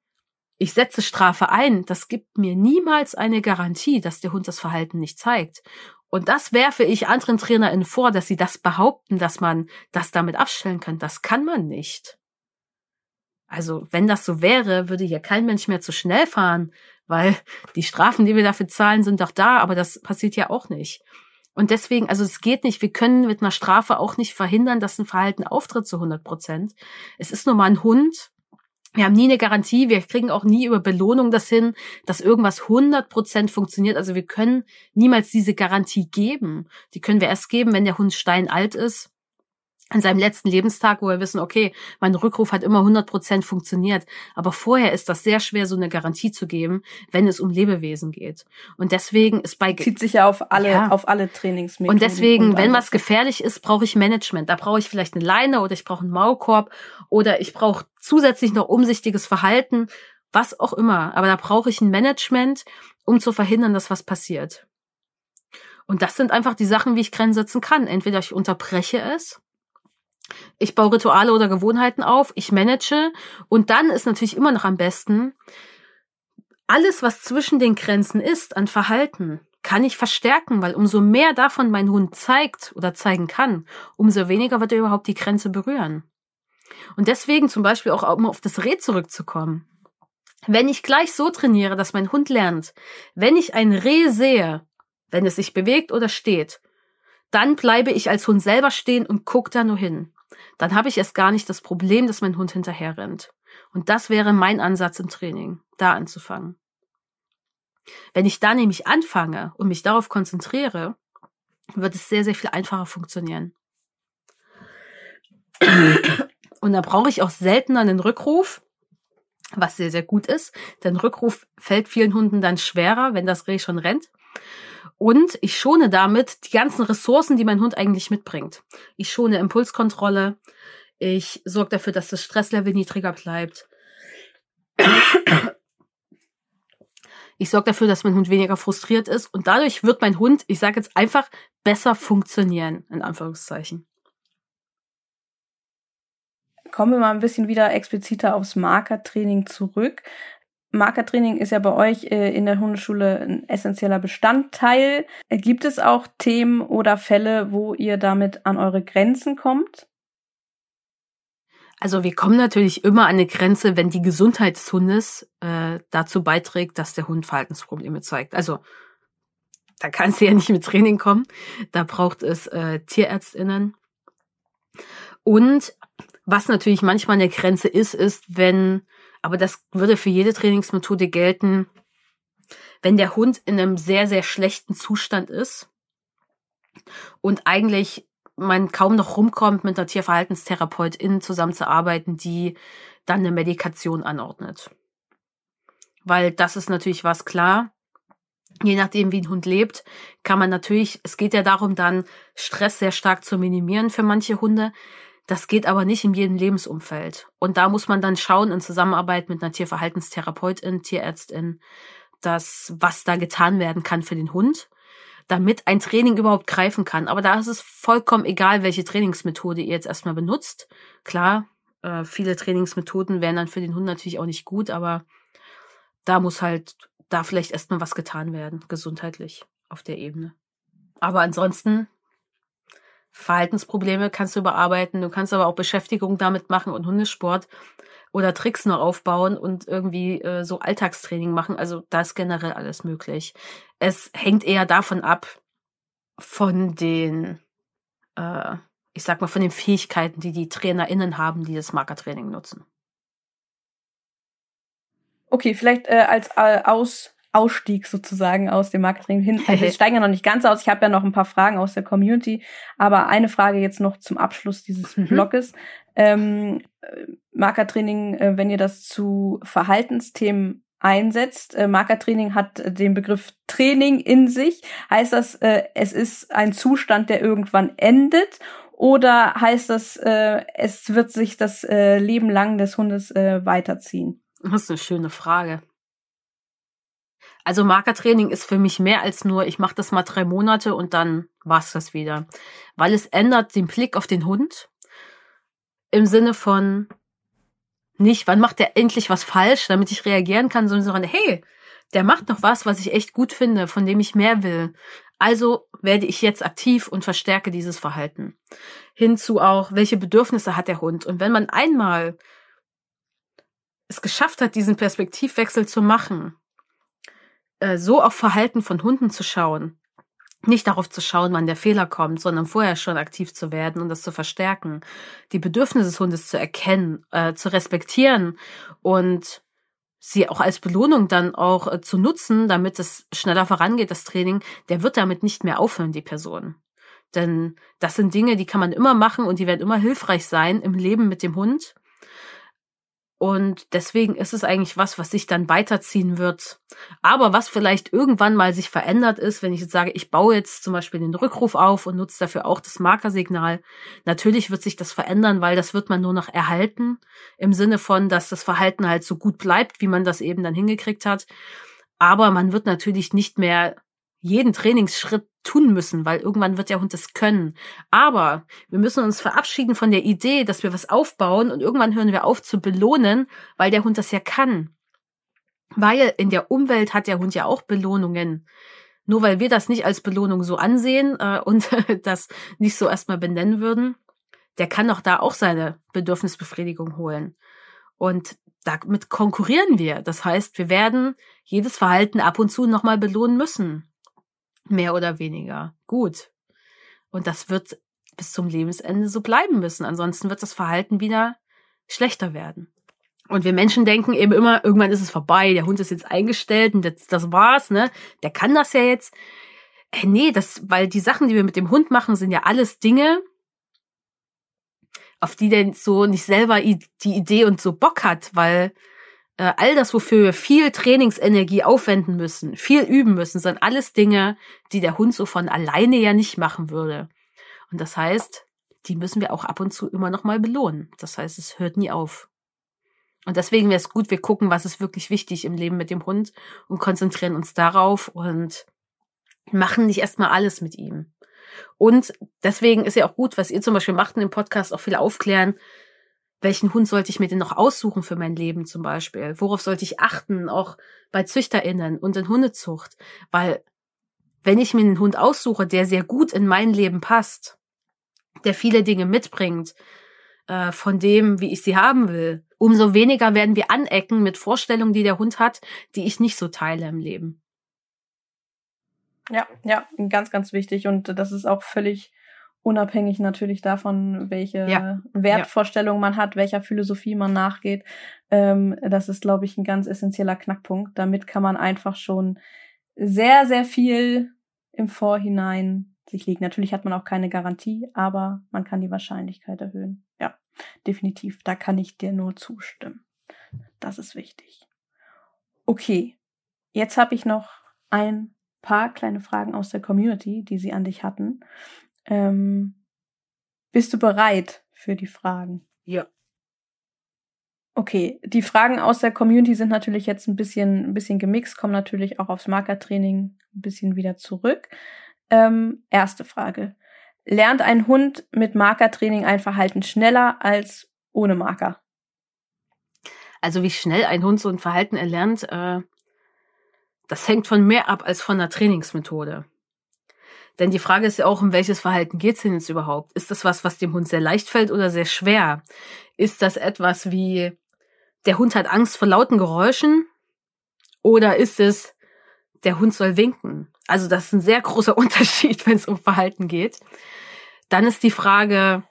ich setze Strafe ein, das gibt mir niemals eine Garantie, dass der Hund das Verhalten nicht zeigt. Und das werfe ich anderen TrainerInnen vor, dass sie das behaupten, dass man das damit abstellen kann. Das kann man nicht. Also, wenn das so wäre, würde hier kein Mensch mehr zu schnell fahren, weil die Strafen, die wir dafür zahlen, sind doch da, aber das passiert ja auch nicht. Und deswegen, also es geht nicht, wir können mit einer Strafe auch nicht verhindern, dass ein Verhalten auftritt zu 100 Prozent. Es ist nur mal ein Hund. Wir haben nie eine Garantie, wir kriegen auch nie über Belohnung das hin, dass irgendwas 100 Prozent funktioniert. Also wir können niemals diese Garantie geben. Die können wir erst geben, wenn der Hund steinalt ist an seinem letzten Lebenstag, wo wir wissen, okay, mein Rückruf hat immer 100 Prozent funktioniert. Aber vorher ist das sehr schwer, so eine Garantie zu geben, wenn es um Lebewesen geht. Und deswegen ist bei zieht sich ja auf alle ja. auf alle Trainingsmethoden. Und deswegen, und wenn was gefährlich ist, brauche ich Management. Da brauche ich vielleicht eine Leine oder ich brauche einen Maulkorb oder ich brauche zusätzlich noch umsichtiges Verhalten, was auch immer. Aber da brauche ich ein Management, um zu verhindern, dass was passiert. Und das sind einfach die Sachen, wie ich Grenzen setzen kann. Entweder ich unterbreche es ich baue Rituale oder Gewohnheiten auf, ich manage und dann ist natürlich immer noch am besten, alles, was zwischen den Grenzen ist an Verhalten, kann ich verstärken, weil umso mehr davon mein Hund zeigt oder zeigen kann, umso weniger wird er überhaupt die Grenze berühren. Und deswegen zum Beispiel auch um auf das Reh zurückzukommen. Wenn ich gleich so trainiere, dass mein Hund lernt, wenn ich ein Reh sehe, wenn es sich bewegt oder steht, dann bleibe ich als Hund selber stehen und gucke da nur hin dann habe ich erst gar nicht das Problem, dass mein Hund hinterher rennt. Und das wäre mein Ansatz im Training, da anzufangen. Wenn ich da nämlich anfange und mich darauf konzentriere, wird es sehr, sehr viel einfacher funktionieren. Und da brauche ich auch seltener einen Rückruf, was sehr, sehr gut ist. Denn Rückruf fällt vielen Hunden dann schwerer, wenn das Reh schon rennt. Und ich schone damit die ganzen Ressourcen, die mein Hund eigentlich mitbringt. Ich schone Impulskontrolle. Ich sorge dafür, dass das Stresslevel niedriger bleibt. Ich sorge dafür, dass mein Hund weniger frustriert ist. Und dadurch wird mein Hund, ich sage jetzt einfach, besser funktionieren, in Anführungszeichen. Kommen wir mal ein bisschen wieder expliziter aufs Markertraining zurück. Markertraining ist ja bei euch äh, in der Hundeschule ein essentieller Bestandteil. Äh, gibt es auch Themen oder Fälle, wo ihr damit an eure Grenzen kommt? Also wir kommen natürlich immer an eine Grenze, wenn die Gesundheit des Hundes äh, dazu beiträgt, dass der Hund Verhaltensprobleme zeigt. Also da kannst du ja nicht mit Training kommen. Da braucht es äh, Tierärztinnen. Und was natürlich manchmal eine Grenze ist, ist, wenn aber das würde für jede Trainingsmethode gelten, wenn der Hund in einem sehr, sehr schlechten Zustand ist und eigentlich man kaum noch rumkommt, mit einer Tierverhaltenstherapeutin zusammenzuarbeiten, die dann eine Medikation anordnet. Weil das ist natürlich was klar. Je nachdem, wie ein Hund lebt, kann man natürlich, es geht ja darum, dann Stress sehr stark zu minimieren für manche Hunde. Das geht aber nicht in jedem Lebensumfeld. Und da muss man dann schauen in Zusammenarbeit mit einer Tierverhaltenstherapeutin, Tierärztin, dass was da getan werden kann für den Hund, damit ein Training überhaupt greifen kann. Aber da ist es vollkommen egal, welche Trainingsmethode ihr jetzt erstmal benutzt. Klar, äh, viele Trainingsmethoden wären dann für den Hund natürlich auch nicht gut, aber da muss halt da vielleicht erstmal was getan werden, gesundheitlich auf der Ebene. Aber ansonsten Verhaltensprobleme kannst du überarbeiten, du kannst aber auch Beschäftigung damit machen und Hundesport oder Tricks noch aufbauen und irgendwie äh, so Alltagstraining machen. Also da ist generell alles möglich. Es hängt eher davon ab, von den, äh, ich sag mal, von den Fähigkeiten, die die TrainerInnen haben, die das Markertraining nutzen. Okay, vielleicht äh, als äh, aus Ausstieg sozusagen aus dem Marketing hin. Also ich steige ja noch nicht ganz aus. Ich habe ja noch ein paar Fragen aus der Community, aber eine Frage jetzt noch zum Abschluss dieses mhm. Blogs. Ähm, Markertraining, äh, wenn ihr das zu Verhaltensthemen einsetzt. Äh, Markertraining hat den Begriff Training in sich. Heißt das, äh, es ist ein Zustand, der irgendwann endet? Oder heißt das, äh, es wird sich das äh, Leben lang des Hundes äh, weiterziehen? Das ist eine schöne Frage. Also Markertraining ist für mich mehr als nur, ich mache das mal drei Monate und dann war's das wieder. Weil es ändert den Blick auf den Hund im Sinne von nicht, wann macht der endlich was falsch, damit ich reagieren kann, sondern hey, der macht noch was, was ich echt gut finde, von dem ich mehr will. Also werde ich jetzt aktiv und verstärke dieses Verhalten. Hinzu auch, welche Bedürfnisse hat der Hund? Und wenn man einmal es geschafft hat, diesen Perspektivwechsel zu machen, äh, so auf Verhalten von Hunden zu schauen. Nicht darauf zu schauen, wann der Fehler kommt, sondern vorher schon aktiv zu werden und das zu verstärken. Die Bedürfnisse des Hundes zu erkennen, äh, zu respektieren und sie auch als Belohnung dann auch äh, zu nutzen, damit es schneller vorangeht, das Training, der wird damit nicht mehr aufhören, die Person. Denn das sind Dinge, die kann man immer machen und die werden immer hilfreich sein im Leben mit dem Hund. Und deswegen ist es eigentlich was, was sich dann weiterziehen wird. Aber was vielleicht irgendwann mal sich verändert ist, wenn ich jetzt sage, ich baue jetzt zum Beispiel den Rückruf auf und nutze dafür auch das Markersignal. Natürlich wird sich das verändern, weil das wird man nur noch erhalten. Im Sinne von, dass das Verhalten halt so gut bleibt, wie man das eben dann hingekriegt hat. Aber man wird natürlich nicht mehr jeden Trainingsschritt tun müssen, weil irgendwann wird der Hund das können. Aber wir müssen uns verabschieden von der Idee, dass wir was aufbauen und irgendwann hören wir auf zu belohnen, weil der Hund das ja kann. Weil in der Umwelt hat der Hund ja auch Belohnungen. Nur weil wir das nicht als Belohnung so ansehen äh, und das nicht so erstmal benennen würden, der kann doch da auch seine Bedürfnisbefriedigung holen. Und damit konkurrieren wir. Das heißt, wir werden jedes Verhalten ab und zu nochmal belohnen müssen. Mehr oder weniger. Gut. Und das wird bis zum Lebensende so bleiben müssen. Ansonsten wird das Verhalten wieder schlechter werden. Und wir Menschen denken eben immer, irgendwann ist es vorbei, der Hund ist jetzt eingestellt und das, das war's, ne? Der kann das ja jetzt. Äh, nee, das, weil die Sachen, die wir mit dem Hund machen, sind ja alles Dinge, auf die der so nicht selber die Idee und so Bock hat, weil äh, all das, wofür wir viel Trainingsenergie aufwenden müssen, viel üben müssen, sind alles Dinge, die der Hund so von alleine ja nicht machen würde. Und das heißt, die müssen wir auch ab und zu immer noch mal belohnen. Das heißt, es hört nie auf. Und deswegen wäre es gut, wir gucken, was ist wirklich wichtig im Leben mit dem Hund und konzentrieren uns darauf und machen nicht erstmal alles mit ihm. Und deswegen ist ja auch gut, was ihr zum Beispiel macht in dem Podcast, auch viel aufklären, welchen Hund sollte ich mir denn noch aussuchen für mein Leben zum Beispiel? Worauf sollte ich achten, auch bei ZüchterInnen und in Hundezucht? Weil wenn ich mir einen Hund aussuche, der sehr gut in mein Leben passt, der viele Dinge mitbringt, äh, von dem, wie ich sie haben will, umso weniger werden wir anecken mit Vorstellungen, die der Hund hat, die ich nicht so teile im Leben. Ja, ja, ganz, ganz wichtig. Und das ist auch völlig unabhängig natürlich davon, welche ja. Wertvorstellung ja. man hat, welcher Philosophie man nachgeht. Ähm, das ist, glaube ich, ein ganz essentieller Knackpunkt. Damit kann man einfach schon sehr, sehr viel im Vorhinein sich legen. Natürlich hat man auch keine Garantie, aber man kann die Wahrscheinlichkeit erhöhen. Ja definitiv. Da kann ich dir nur zustimmen. Das ist wichtig. Okay, jetzt habe ich noch ein paar kleine Fragen aus der Community, die sie an dich hatten. Ähm, bist du bereit für die Fragen? Ja. Okay, die Fragen aus der Community sind natürlich jetzt ein bisschen, ein bisschen gemixt, kommen natürlich auch aufs Markertraining ein bisschen wieder zurück. Ähm, erste Frage lernt ein Hund mit Markertraining ein Verhalten schneller als ohne Marker? Also wie schnell ein Hund so ein Verhalten erlernt, äh, das hängt von mehr ab als von der Trainingsmethode. Denn die Frage ist ja auch, um welches Verhalten geht's denn jetzt überhaupt? Ist das was, was dem Hund sehr leicht fällt oder sehr schwer? Ist das etwas wie, der Hund hat Angst vor lauten Geräuschen? Oder ist es, der Hund soll winken? Also das ist ein sehr großer Unterschied, wenn es um Verhalten geht. Dann ist die Frage,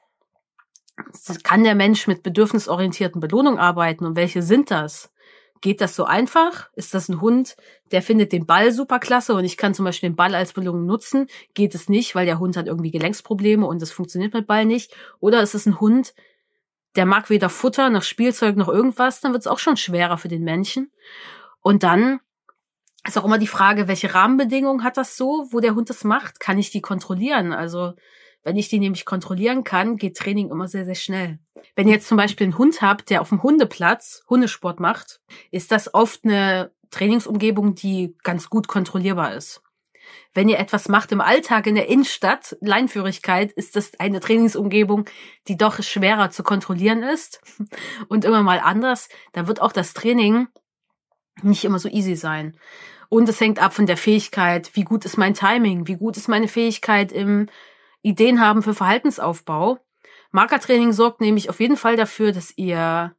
kann der Mensch mit bedürfnisorientierten Belohnungen arbeiten und welche sind das? Geht das so einfach? Ist das ein Hund, der findet den Ball super klasse und ich kann zum Beispiel den Ball als Belohnung nutzen? Geht es nicht, weil der Hund hat irgendwie Gelenksprobleme und das funktioniert mit Ball nicht? Oder ist es ein Hund, der mag weder Futter noch Spielzeug noch irgendwas? Dann wird es auch schon schwerer für den Menschen. Und dann ist auch immer die Frage, welche Rahmenbedingungen hat das so, wo der Hund das macht? Kann ich die kontrollieren? Also wenn ich die nämlich kontrollieren kann, geht Training immer sehr, sehr schnell. Wenn ihr jetzt zum Beispiel einen Hund habt, der auf dem Hundeplatz Hundesport macht, ist das oft eine Trainingsumgebung, die ganz gut kontrollierbar ist. Wenn ihr etwas macht im Alltag in der Innenstadt, Leinführigkeit, ist das eine Trainingsumgebung, die doch schwerer zu kontrollieren ist und immer mal anders. Da wird auch das Training nicht immer so easy sein. Und es hängt ab von der Fähigkeit, wie gut ist mein Timing, wie gut ist meine Fähigkeit im Ideen haben für Verhaltensaufbau. Markertraining sorgt nämlich auf jeden Fall dafür, dass ihr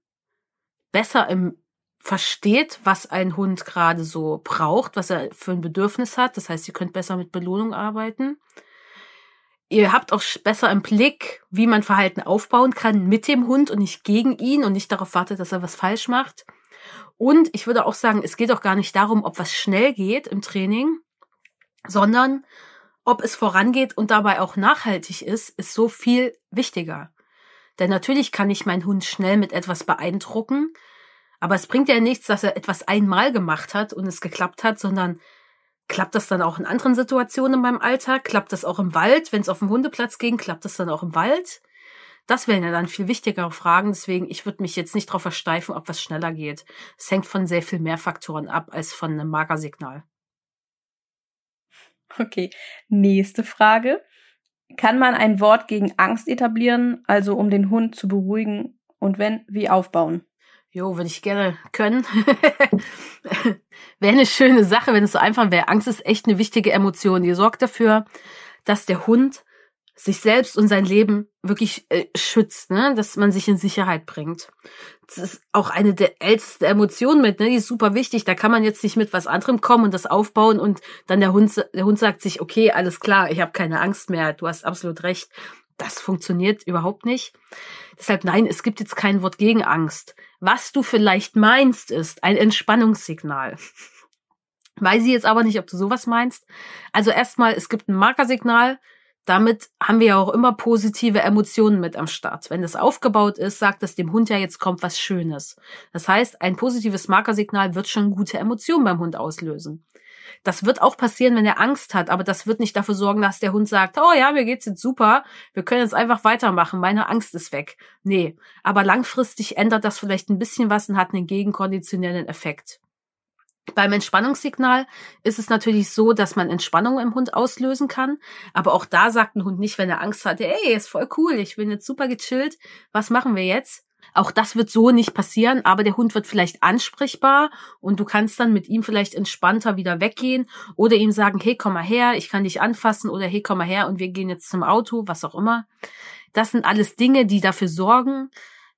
besser im versteht, was ein Hund gerade so braucht, was er für ein Bedürfnis hat. Das heißt, ihr könnt besser mit Belohnung arbeiten. Ihr habt auch besser im Blick, wie man Verhalten aufbauen kann mit dem Hund und nicht gegen ihn und nicht darauf wartet, dass er was falsch macht. Und ich würde auch sagen, es geht auch gar nicht darum, ob was schnell geht im Training, sondern ob es vorangeht und dabei auch nachhaltig ist, ist so viel wichtiger. Denn natürlich kann ich meinen Hund schnell mit etwas beeindrucken, aber es bringt ja nichts, dass er etwas einmal gemacht hat und es geklappt hat, sondern klappt das dann auch in anderen Situationen in meinem Alltag? Klappt das auch im Wald? Wenn es auf dem Hundeplatz ging, klappt das dann auch im Wald? Das wären ja dann viel wichtigere Fragen. Deswegen, ich würde mich jetzt nicht darauf versteifen, ob was schneller geht. Es hängt von sehr viel mehr Faktoren ab als von einem Magersignal. Okay, nächste Frage. Kann man ein Wort gegen Angst etablieren, also um den Hund zu beruhigen und wenn, wie aufbauen? Jo, würde ich gerne können. wäre eine schöne Sache, wenn es so einfach wäre. Angst ist echt eine wichtige Emotion. Die sorgt dafür, dass der Hund sich selbst und sein Leben wirklich äh, schützt, ne? dass man sich in Sicherheit bringt. Das ist auch eine der ältesten Emotionen mit, ne? die ist super wichtig. Da kann man jetzt nicht mit was anderem kommen und das aufbauen und dann der Hund, der Hund sagt sich, okay, alles klar, ich habe keine Angst mehr, du hast absolut recht. Das funktioniert überhaupt nicht. Deshalb nein, es gibt jetzt kein Wort gegen Angst. Was du vielleicht meinst, ist ein Entspannungssignal. Weiß ich jetzt aber nicht, ob du sowas meinst. Also erstmal, es gibt ein Markersignal. Damit haben wir ja auch immer positive Emotionen mit am Start. Wenn das aufgebaut ist, sagt es dem Hund ja, jetzt kommt was Schönes. Das heißt, ein positives Markersignal wird schon gute Emotionen beim Hund auslösen. Das wird auch passieren, wenn er Angst hat, aber das wird nicht dafür sorgen, dass der Hund sagt, oh ja, mir geht's jetzt super, wir können jetzt einfach weitermachen, meine Angst ist weg. Nee, aber langfristig ändert das vielleicht ein bisschen was und hat einen gegenkonditionellen Effekt. Beim Entspannungssignal ist es natürlich so, dass man Entspannung im Hund auslösen kann. Aber auch da sagt ein Hund nicht, wenn er Angst hat, ey, ist voll cool, ich bin jetzt super gechillt, was machen wir jetzt? Auch das wird so nicht passieren, aber der Hund wird vielleicht ansprechbar und du kannst dann mit ihm vielleicht entspannter wieder weggehen oder ihm sagen, hey, komm mal her, ich kann dich anfassen oder hey, komm mal her und wir gehen jetzt zum Auto, was auch immer. Das sind alles Dinge, die dafür sorgen,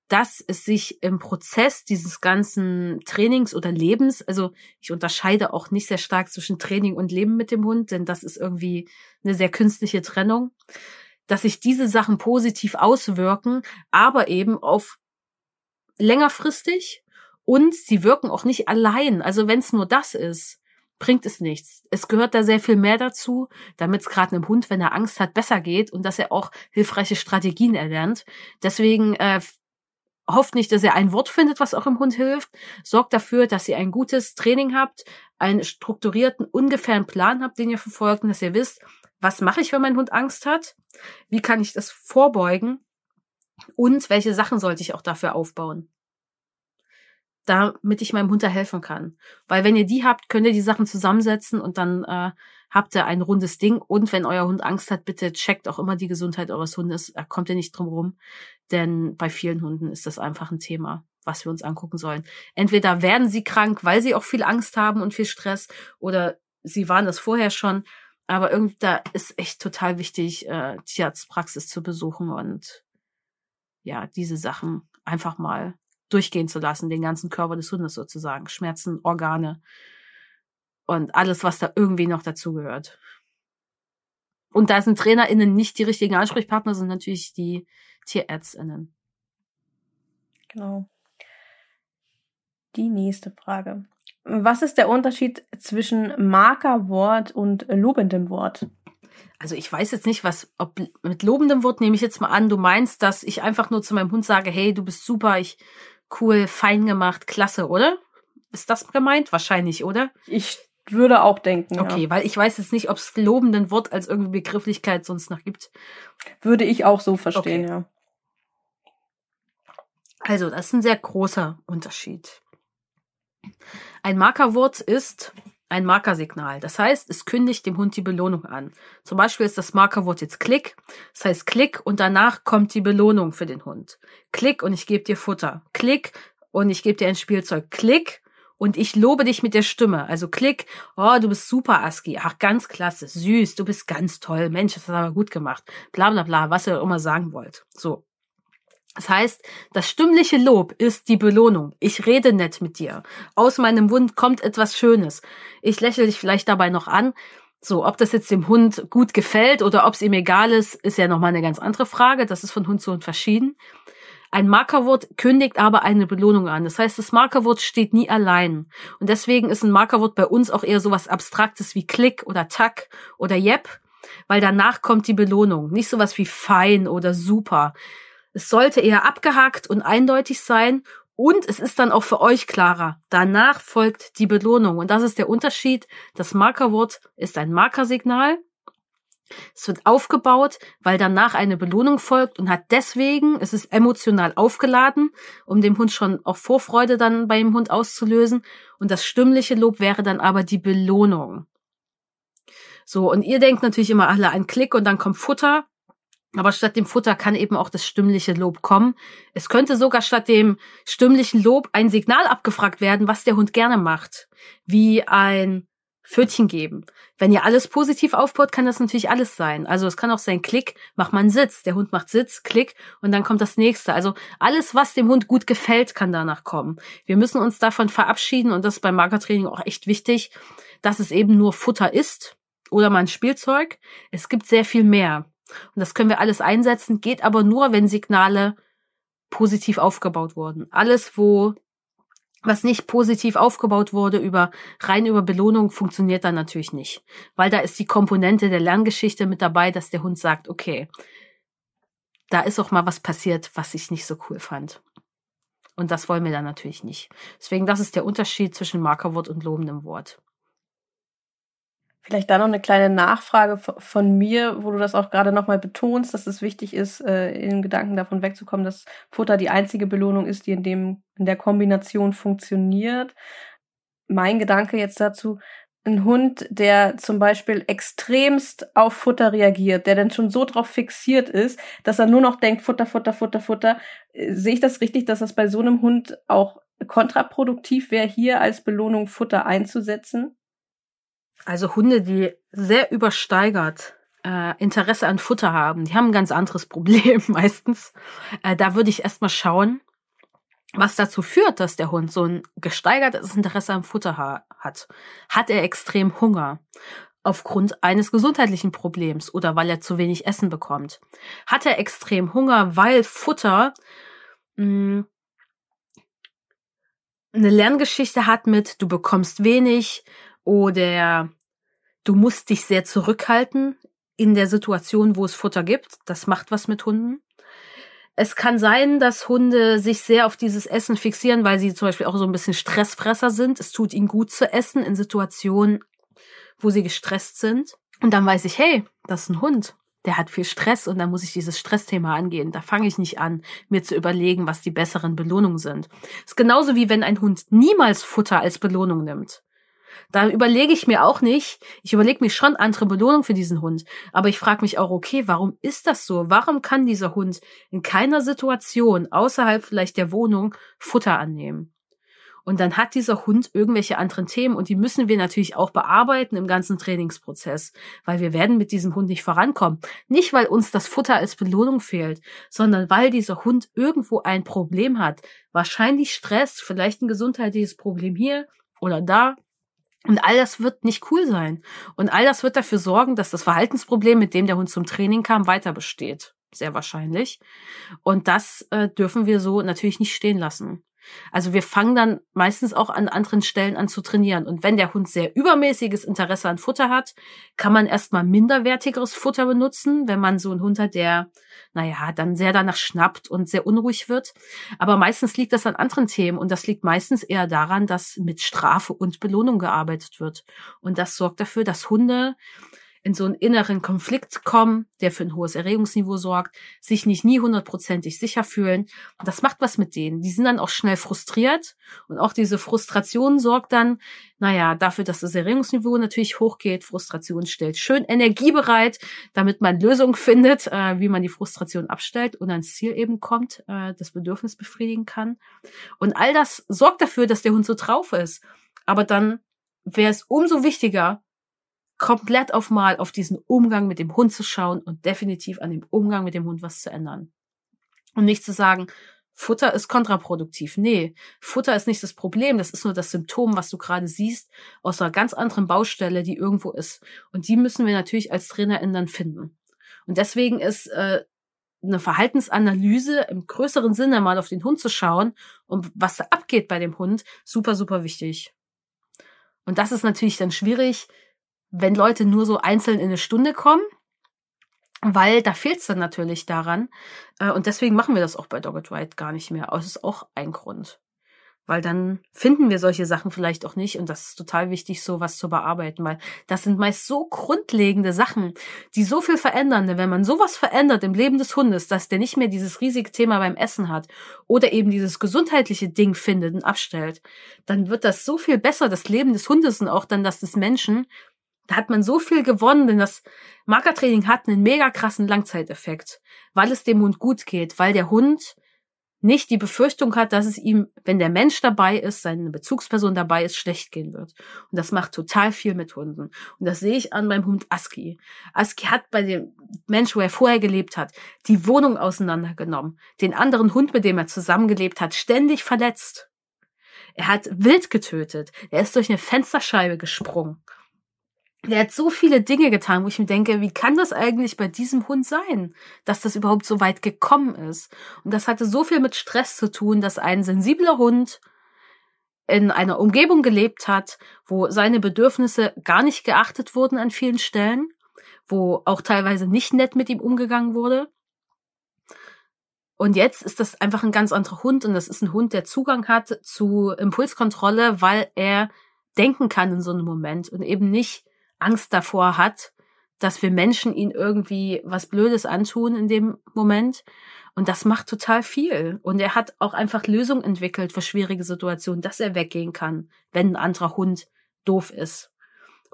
dass es sich im Prozess dieses ganzen Trainings oder Lebens, also ich unterscheide auch nicht sehr stark zwischen Training und Leben mit dem Hund, denn das ist irgendwie eine sehr künstliche Trennung, dass sich diese Sachen positiv auswirken, aber eben auf längerfristig und sie wirken auch nicht allein. Also wenn es nur das ist, bringt es nichts. Es gehört da sehr viel mehr dazu, damit es gerade einem Hund, wenn er Angst hat, besser geht und dass er auch hilfreiche Strategien erlernt. Deswegen äh, hofft nicht, dass ihr ein Wort findet, was auch im Hund hilft. Sorgt dafür, dass ihr ein gutes Training habt, einen strukturierten, ungefähren Plan habt, den ihr verfolgt und dass ihr wisst, was mache ich, wenn mein Hund Angst hat? Wie kann ich das vorbeugen? Und welche Sachen sollte ich auch dafür aufbauen? Damit ich meinem Hund da helfen kann. Weil wenn ihr die habt, könnt ihr die Sachen zusammensetzen und dann äh, habt ihr ein rundes Ding. Und wenn euer Hund Angst hat, bitte checkt auch immer die Gesundheit eures Hundes. Da kommt ihr nicht drum rum. Denn bei vielen Hunden ist das einfach ein Thema, was wir uns angucken sollen. Entweder werden sie krank, weil sie auch viel Angst haben und viel Stress, oder sie waren das vorher schon. Aber irgendwie da ist echt total wichtig, äh, Tierarztpraxis zu besuchen und ja, diese Sachen einfach mal durchgehen zu lassen, den ganzen Körper des Hundes sozusagen, Schmerzen, Organe, und alles, was da irgendwie noch dazugehört. Und da sind TrainerInnen nicht die richtigen Ansprechpartner, sind natürlich die TierärztInnen. Genau. Die nächste Frage. Was ist der Unterschied zwischen Markerwort und lobendem Wort? Also ich weiß jetzt nicht, was, ob mit lobendem Wort nehme ich jetzt mal an, du meinst, dass ich einfach nur zu meinem Hund sage, hey, du bist super, ich cool, fein gemacht, klasse, oder? Ist das gemeint? Wahrscheinlich, oder? Ich würde auch denken. Okay, ja. weil ich weiß jetzt nicht, ob es lobenden Wort als irgendwie Begrifflichkeit sonst noch gibt. Würde ich auch so verstehen, okay. ja. Also, das ist ein sehr großer Unterschied. Ein Markerwort ist ein Markersignal. Das heißt, es kündigt dem Hund die Belohnung an. Zum Beispiel ist das Markerwort jetzt Klick. Das heißt Klick und danach kommt die Belohnung für den Hund. Klick und ich gebe dir Futter. Klick und ich gebe dir ein Spielzeug. Klick und ich lobe dich mit der Stimme. Also klick, oh, du bist super, Aski. Ach, ganz klasse, süß, du bist ganz toll. Mensch, das hast aber gut gemacht. Bla bla bla, was ihr immer sagen wollt. So. Das heißt, das stimmliche Lob ist die Belohnung. Ich rede nett mit dir. Aus meinem Mund kommt etwas Schönes. Ich lächle dich vielleicht dabei noch an. So, ob das jetzt dem Hund gut gefällt oder ob es ihm egal ist, ist ja nochmal eine ganz andere Frage. Das ist von Hund zu Hund verschieden. Ein Markerwort kündigt aber eine Belohnung an. Das heißt, das Markerwort steht nie allein. Und deswegen ist ein Markerwort bei uns auch eher sowas Abstraktes wie Klick oder Tack oder Yep, weil danach kommt die Belohnung. Nicht sowas wie fein oder super. Es sollte eher abgehakt und eindeutig sein und es ist dann auch für euch klarer. Danach folgt die Belohnung. Und das ist der Unterschied. Das Markerwort ist ein Markersignal es wird aufgebaut, weil danach eine Belohnung folgt und hat deswegen, es ist emotional aufgeladen, um dem Hund schon auch Vorfreude dann beim Hund auszulösen. Und das stimmliche Lob wäre dann aber die Belohnung. So, und ihr denkt natürlich immer alle ein Klick und dann kommt Futter. Aber statt dem Futter kann eben auch das stimmliche Lob kommen. Es könnte sogar statt dem stimmlichen Lob ein Signal abgefragt werden, was der Hund gerne macht. Wie ein Pfötchen geben. Wenn ihr alles positiv aufbaut, kann das natürlich alles sein. Also es kann auch sein, Klick, mach mal einen Sitz. Der Hund macht Sitz, Klick und dann kommt das nächste. Also alles, was dem Hund gut gefällt, kann danach kommen. Wir müssen uns davon verabschieden und das ist beim Markertraining auch echt wichtig, dass es eben nur Futter ist oder mal ein Spielzeug. Es gibt sehr viel mehr. Und das können wir alles einsetzen, geht aber nur, wenn Signale positiv aufgebaut wurden. Alles, wo was nicht positiv aufgebaut wurde über rein über Belohnung funktioniert dann natürlich nicht, weil da ist die Komponente der Lerngeschichte mit dabei, dass der Hund sagt, okay, da ist auch mal was passiert, was ich nicht so cool fand. Und das wollen wir dann natürlich nicht. Deswegen, das ist der Unterschied zwischen Markerwort und lobendem Wort. Vielleicht da noch eine kleine Nachfrage von mir, wo du das auch gerade nochmal betonst, dass es wichtig ist, äh, in Gedanken davon wegzukommen, dass Futter die einzige Belohnung ist, die in dem, in der Kombination funktioniert. Mein Gedanke jetzt dazu, ein Hund, der zum Beispiel extremst auf Futter reagiert, der dann schon so drauf fixiert ist, dass er nur noch denkt, Futter, Futter, Futter, Futter. Äh, sehe ich das richtig, dass das bei so einem Hund auch kontraproduktiv wäre, hier als Belohnung Futter einzusetzen? Also Hunde, die sehr übersteigert äh, Interesse an Futter haben, die haben ein ganz anderes Problem meistens. Äh, da würde ich erstmal schauen, was dazu führt, dass der Hund so ein gesteigertes Interesse am Futter ha hat. Hat er extrem Hunger? aufgrund eines gesundheitlichen Problems oder weil er zu wenig Essen bekommt. Hat er extrem Hunger, weil Futter mh, hm, eine Lerngeschichte hat mit du bekommst wenig oder du musst dich sehr zurückhalten in der Situation, wo es Futter gibt. Das macht was mit Hunden. Es kann sein, dass Hunde sich sehr auf dieses Essen fixieren, weil sie zum Beispiel auch so ein bisschen Stressfresser sind. Es tut ihnen gut zu essen in Situationen, wo sie gestresst sind. Und dann weiß ich, hey, das ist ein Hund. Der hat viel Stress und dann muss ich dieses Stressthema angehen. Da fange ich nicht an, mir zu überlegen, was die besseren Belohnungen sind. Das ist genauso wie wenn ein Hund niemals Futter als Belohnung nimmt. Da überlege ich mir auch nicht, ich überlege mir schon andere Belohnung für diesen Hund. Aber ich frage mich auch, okay, warum ist das so? Warum kann dieser Hund in keiner Situation außerhalb vielleicht der Wohnung Futter annehmen? Und dann hat dieser Hund irgendwelche anderen Themen und die müssen wir natürlich auch bearbeiten im ganzen Trainingsprozess, weil wir werden mit diesem Hund nicht vorankommen. Nicht, weil uns das Futter als Belohnung fehlt, sondern weil dieser Hund irgendwo ein Problem hat. Wahrscheinlich Stress, vielleicht ein gesundheitliches Problem hier oder da. Und all das wird nicht cool sein. Und all das wird dafür sorgen, dass das Verhaltensproblem, mit dem der Hund zum Training kam, weiter besteht. Sehr wahrscheinlich. Und das äh, dürfen wir so natürlich nicht stehen lassen. Also wir fangen dann meistens auch an anderen Stellen an zu trainieren. Und wenn der Hund sehr übermäßiges Interesse an Futter hat, kann man erstmal minderwertigeres Futter benutzen, wenn man so einen Hund hat, der, naja, dann sehr danach schnappt und sehr unruhig wird. Aber meistens liegt das an anderen Themen und das liegt meistens eher daran, dass mit Strafe und Belohnung gearbeitet wird. Und das sorgt dafür, dass Hunde in so einen inneren Konflikt kommen, der für ein hohes Erregungsniveau sorgt, sich nicht nie hundertprozentig sicher fühlen. Und das macht was mit denen. Die sind dann auch schnell frustriert und auch diese Frustration sorgt dann, naja, dafür, dass das Erregungsniveau natürlich hochgeht. Frustration stellt schön Energie bereit, damit man Lösungen findet, äh, wie man die Frustration abstellt und ans Ziel eben kommt, äh, das Bedürfnis befriedigen kann. Und all das sorgt dafür, dass der Hund so drauf ist. Aber dann wäre es umso wichtiger, komplett auf mal auf diesen Umgang mit dem Hund zu schauen und definitiv an dem Umgang mit dem Hund was zu ändern. Und nicht zu sagen, Futter ist kontraproduktiv. Nee, Futter ist nicht das Problem, das ist nur das Symptom, was du gerade siehst, aus einer ganz anderen Baustelle, die irgendwo ist. Und die müssen wir natürlich als TrainerInnen dann finden. Und deswegen ist äh, eine Verhaltensanalyse im größeren Sinne mal auf den Hund zu schauen und was da abgeht bei dem Hund, super, super wichtig. Und das ist natürlich dann schwierig, wenn Leute nur so einzeln in eine Stunde kommen, weil da fehlt es dann natürlich daran. Äh, und deswegen machen wir das auch bei Dogged Ride gar nicht mehr. Das ist auch ein Grund. Weil dann finden wir solche Sachen vielleicht auch nicht. Und das ist total wichtig, sowas zu bearbeiten, weil das sind meist so grundlegende Sachen, die so viel verändern. Wenn man sowas verändert im Leben des Hundes, dass der nicht mehr dieses riesige Thema beim Essen hat oder eben dieses gesundheitliche Ding findet und abstellt, dann wird das so viel besser, das Leben des Hundes und auch dann das des Menschen, da hat man so viel gewonnen, denn das Markertraining hat einen mega krassen Langzeiteffekt, weil es dem Hund gut geht, weil der Hund nicht die Befürchtung hat, dass es ihm, wenn der Mensch dabei ist, seine Bezugsperson dabei ist, schlecht gehen wird. Und das macht total viel mit Hunden. Und das sehe ich an meinem Hund Aski. Aski hat bei dem Mensch, wo er vorher gelebt hat, die Wohnung auseinandergenommen, den anderen Hund, mit dem er zusammengelebt hat, ständig verletzt. Er hat wild getötet. Er ist durch eine Fensterscheibe gesprungen. Der hat so viele Dinge getan, wo ich mir denke, wie kann das eigentlich bei diesem Hund sein, dass das überhaupt so weit gekommen ist? Und das hatte so viel mit Stress zu tun, dass ein sensibler Hund in einer Umgebung gelebt hat, wo seine Bedürfnisse gar nicht geachtet wurden an vielen Stellen, wo auch teilweise nicht nett mit ihm umgegangen wurde. Und jetzt ist das einfach ein ganz anderer Hund und das ist ein Hund, der Zugang hat zu Impulskontrolle, weil er denken kann in so einem Moment und eben nicht Angst davor hat, dass wir Menschen ihn irgendwie was Blödes antun in dem Moment. Und das macht total viel. Und er hat auch einfach Lösungen entwickelt für schwierige Situationen, dass er weggehen kann, wenn ein anderer Hund doof ist.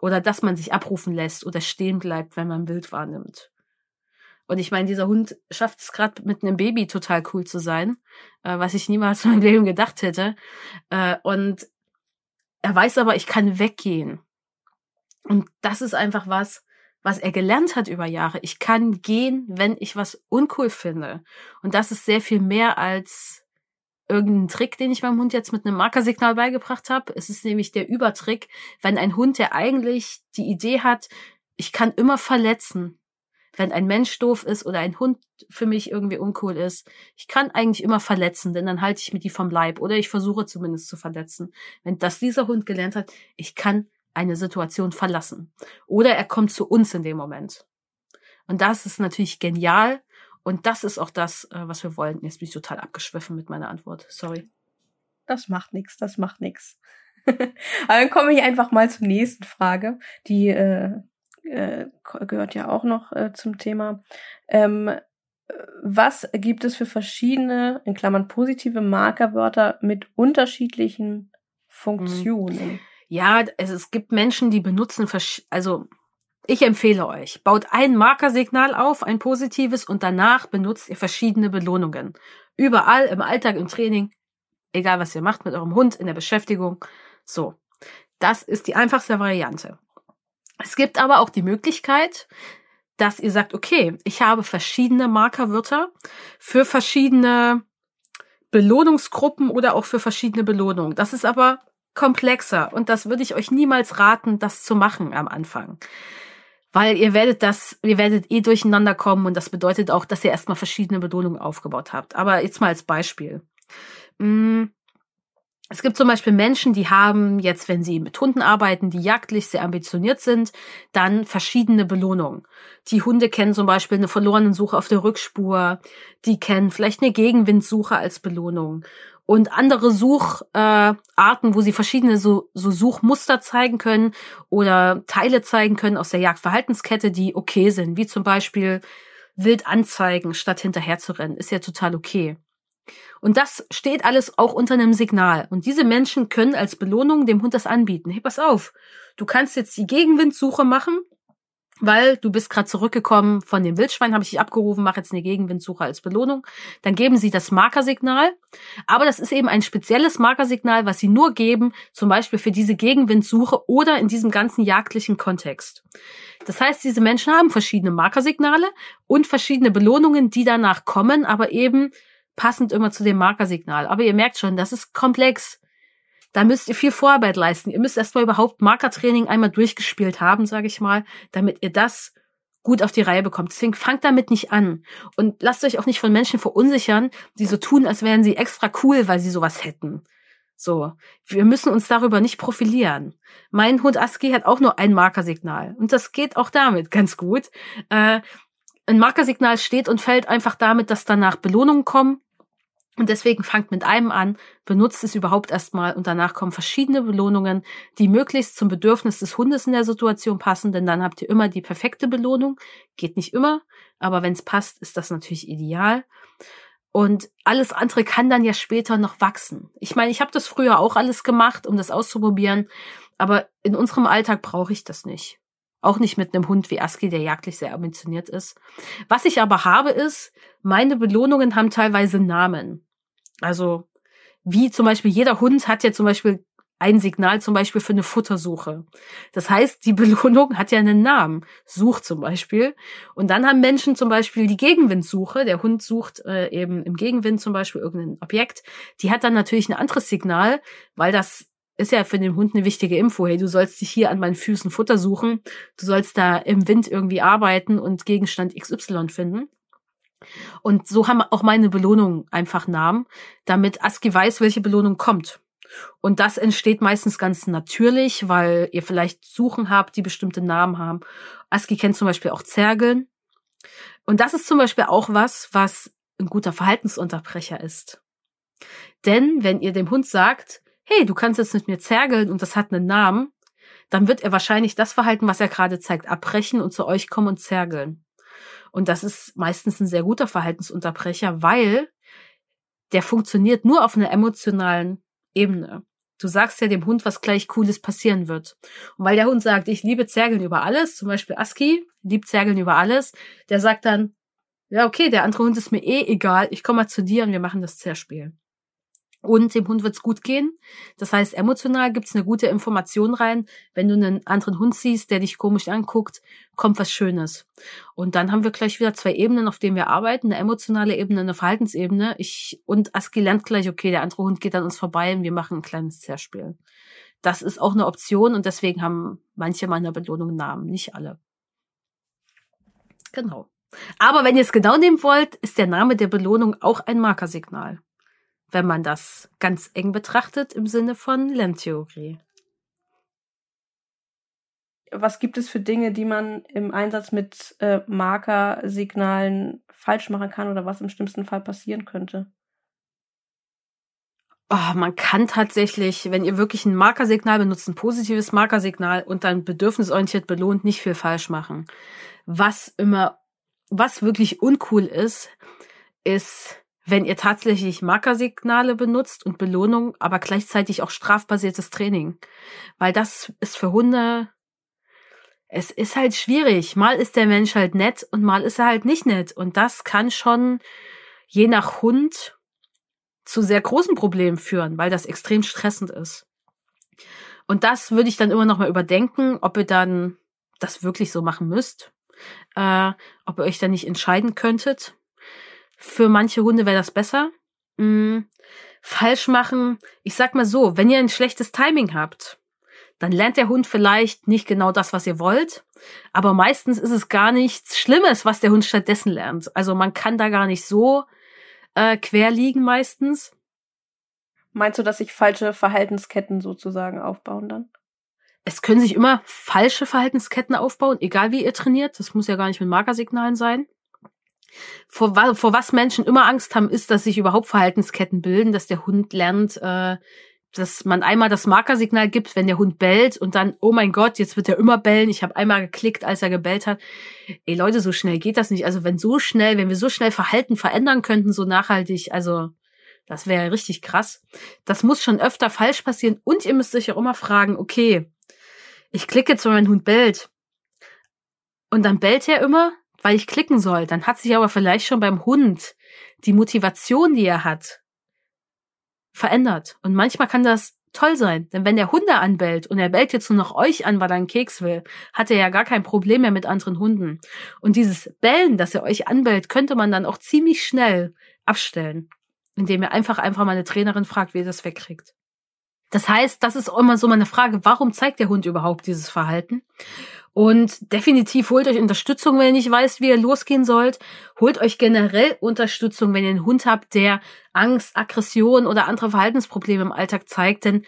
Oder dass man sich abrufen lässt oder stehen bleibt, wenn man Wild wahrnimmt. Und ich meine, dieser Hund schafft es gerade mit einem Baby total cool zu sein, äh, was ich niemals in meinem Leben gedacht hätte. Äh, und er weiß aber, ich kann weggehen. Und das ist einfach was, was er gelernt hat über Jahre. Ich kann gehen, wenn ich was uncool finde. Und das ist sehr viel mehr als irgendein Trick, den ich meinem Hund jetzt mit einem Markersignal beigebracht habe. Es ist nämlich der Übertrick, wenn ein Hund, der eigentlich die Idee hat, ich kann immer verletzen, wenn ein Mensch doof ist oder ein Hund für mich irgendwie uncool ist, ich kann eigentlich immer verletzen, denn dann halte ich mir die vom Leib oder ich versuche zumindest zu verletzen. Wenn das dieser Hund gelernt hat, ich kann eine Situation verlassen. Oder er kommt zu uns in dem Moment. Und das ist natürlich genial. Und das ist auch das, äh, was wir wollen. Jetzt bin ich total abgeschwiffen mit meiner Antwort. Sorry. Das macht nichts, das macht nichts. Aber dann komme ich einfach mal zur nächsten Frage. Die äh, äh, gehört ja auch noch äh, zum Thema. Ähm, was gibt es für verschiedene, in Klammern positive Markerwörter mit unterschiedlichen Funktionen? Ja, es, es gibt Menschen, die benutzen, also ich empfehle euch, baut ein Markersignal auf, ein positives, und danach benutzt ihr verschiedene Belohnungen. Überall, im Alltag, im Training, egal was ihr macht mit eurem Hund, in der Beschäftigung. So. Das ist die einfachste Variante. Es gibt aber auch die Möglichkeit, dass ihr sagt, okay, ich habe verschiedene Markerwörter für verschiedene Belohnungsgruppen oder auch für verschiedene Belohnungen. Das ist aber komplexer und das würde ich euch niemals raten, das zu machen am Anfang. Weil ihr werdet das, ihr werdet eh durcheinander kommen und das bedeutet auch, dass ihr erstmal verschiedene Belohnungen aufgebaut habt. Aber jetzt mal als Beispiel. Mm, es gibt zum Beispiel Menschen, die haben jetzt, wenn sie mit Hunden arbeiten, die jagdlich sehr ambitioniert sind, dann verschiedene Belohnungen. Die Hunde kennen zum Beispiel eine verlorene Suche auf der Rückspur, die kennen vielleicht eine Gegenwindsuche als Belohnung und andere Sucharten, äh, wo sie verschiedene so, so Suchmuster zeigen können oder Teile zeigen können aus der Jagdverhaltenskette, die okay sind, wie zum Beispiel wild anzeigen, statt hinterher zu rennen, ist ja total okay. Und das steht alles auch unter einem Signal. Und diese Menschen können als Belohnung dem Hund das anbieten. Hey, pass auf, du kannst jetzt die Gegenwindsuche machen weil du bist gerade zurückgekommen von dem Wildschwein, habe ich dich abgerufen, mach jetzt eine Gegenwindsuche als Belohnung. Dann geben sie das Markersignal, aber das ist eben ein spezielles Markersignal, was sie nur geben, zum Beispiel für diese Gegenwindsuche oder in diesem ganzen jagdlichen Kontext. Das heißt, diese Menschen haben verschiedene Markersignale und verschiedene Belohnungen, die danach kommen, aber eben passend immer zu dem Markersignal. Aber ihr merkt schon, das ist komplex. Da müsst ihr viel Vorarbeit leisten. Ihr müsst erstmal überhaupt Markertraining einmal durchgespielt haben, sage ich mal, damit ihr das gut auf die Reihe bekommt. Deswegen fangt damit nicht an. Und lasst euch auch nicht von Menschen verunsichern, die so tun, als wären sie extra cool, weil sie sowas hätten. So. Wir müssen uns darüber nicht profilieren. Mein Hund Aski hat auch nur ein Markersignal. Und das geht auch damit ganz gut. Äh, ein Markersignal steht und fällt einfach damit, dass danach Belohnungen kommen und deswegen fangt mit einem an, benutzt es überhaupt erstmal und danach kommen verschiedene Belohnungen, die möglichst zum Bedürfnis des Hundes in der Situation passen, denn dann habt ihr immer die perfekte Belohnung. Geht nicht immer, aber wenn es passt, ist das natürlich ideal. Und alles andere kann dann ja später noch wachsen. Ich meine, ich habe das früher auch alles gemacht, um das auszuprobieren, aber in unserem Alltag brauche ich das nicht. Auch nicht mit einem Hund wie Aski, der jagdlich sehr ambitioniert ist. Was ich aber habe, ist, meine Belohnungen haben teilweise Namen. Also, wie zum Beispiel jeder Hund hat ja zum Beispiel ein Signal zum Beispiel für eine Futtersuche. Das heißt, die Belohnung hat ja einen Namen. Such zum Beispiel. Und dann haben Menschen zum Beispiel die Gegenwindsuche. Der Hund sucht äh, eben im Gegenwind zum Beispiel irgendein Objekt. Die hat dann natürlich ein anderes Signal, weil das ist ja für den Hund eine wichtige Info. Hey, du sollst dich hier an meinen Füßen Futter suchen. Du sollst da im Wind irgendwie arbeiten und Gegenstand XY finden. Und so haben auch meine Belohnungen einfach Namen, damit Aski weiß, welche Belohnung kommt. Und das entsteht meistens ganz natürlich, weil ihr vielleicht Suchen habt, die bestimmte Namen haben. Aski kennt zum Beispiel auch Zergeln. Und das ist zum Beispiel auch was, was ein guter Verhaltensunterbrecher ist. Denn wenn ihr dem Hund sagt, hey, du kannst jetzt mit mir zergeln und das hat einen Namen, dann wird er wahrscheinlich das Verhalten, was er gerade zeigt, abbrechen und zu euch kommen und zergeln. Und das ist meistens ein sehr guter Verhaltensunterbrecher, weil der funktioniert nur auf einer emotionalen Ebene. Du sagst ja dem Hund, was gleich Cooles passieren wird. Und weil der Hund sagt, ich liebe Zergeln über alles, zum Beispiel Aski liebt Zergeln über alles, der sagt dann, ja, okay, der andere Hund ist mir eh egal, ich komme mal zu dir und wir machen das Zerspiel und dem Hund wird's gut gehen. Das heißt, emotional gibt's eine gute Information rein. Wenn du einen anderen Hund siehst, der dich komisch anguckt, kommt was Schönes. Und dann haben wir gleich wieder zwei Ebenen, auf denen wir arbeiten. Eine emotionale Ebene, eine Verhaltensebene. Ich und Aski lernt gleich, okay, der andere Hund geht an uns vorbei und wir machen ein kleines Zerspiel. Das ist auch eine Option und deswegen haben manche meiner Belohnungen Namen, nicht alle. Genau. Aber wenn ihr es genau nehmen wollt, ist der Name der Belohnung auch ein Markersignal wenn man das ganz eng betrachtet im Sinne von Lerntheorie. Was gibt es für Dinge, die man im Einsatz mit äh, Markersignalen falsch machen kann oder was im schlimmsten Fall passieren könnte? Oh, man kann tatsächlich, wenn ihr wirklich ein Markersignal benutzt, ein positives Markersignal und dann bedürfnisorientiert belohnt, nicht viel falsch machen. Was immer, was wirklich uncool ist, ist wenn ihr tatsächlich Markersignale benutzt und Belohnung, aber gleichzeitig auch strafbasiertes Training. Weil das ist für Hunde, es ist halt schwierig. Mal ist der Mensch halt nett und mal ist er halt nicht nett. Und das kann schon je nach Hund zu sehr großen Problemen führen, weil das extrem stressend ist. Und das würde ich dann immer noch mal überdenken, ob ihr dann das wirklich so machen müsst, äh, ob ihr euch dann nicht entscheiden könntet, für manche Hunde wäre das besser. Hm, falsch machen. Ich sag mal so, wenn ihr ein schlechtes Timing habt, dann lernt der Hund vielleicht nicht genau das, was ihr wollt. Aber meistens ist es gar nichts Schlimmes, was der Hund stattdessen lernt. Also man kann da gar nicht so äh, quer liegen meistens. Meinst du, dass sich falsche Verhaltensketten sozusagen aufbauen dann? Es können sich immer falsche Verhaltensketten aufbauen, egal wie ihr trainiert. Das muss ja gar nicht mit Markersignalen sein vor, vor was Menschen immer Angst haben, ist, dass sich überhaupt Verhaltensketten bilden, dass der Hund lernt, äh, dass man einmal das Markersignal gibt, wenn der Hund bellt und dann, oh mein Gott, jetzt wird er immer bellen. Ich habe einmal geklickt, als er gebellt hat. Ey Leute, so schnell geht das nicht. Also wenn so schnell, wenn wir so schnell Verhalten verändern könnten, so nachhaltig, also das wäre richtig krass. Das muss schon öfter falsch passieren. Und ihr müsst euch auch immer fragen, okay, ich klicke jetzt, wenn mein Hund bellt. Und dann bellt er immer weil ich klicken soll. Dann hat sich aber vielleicht schon beim Hund die Motivation, die er hat, verändert. Und manchmal kann das toll sein, denn wenn der Hunde anbellt und er bellt jetzt nur noch euch an, weil er einen Keks will, hat er ja gar kein Problem mehr mit anderen Hunden. Und dieses Bellen, dass er euch anbellt, könnte man dann auch ziemlich schnell abstellen, indem er einfach einfach mal eine Trainerin fragt, wie er das wegkriegt. Das heißt, das ist immer so meine Frage, warum zeigt der Hund überhaupt dieses Verhalten? Und definitiv holt euch Unterstützung, wenn ihr nicht weißt, wie ihr losgehen sollt. Holt euch generell Unterstützung, wenn ihr einen Hund habt, der Angst, Aggression oder andere Verhaltensprobleme im Alltag zeigt. Denn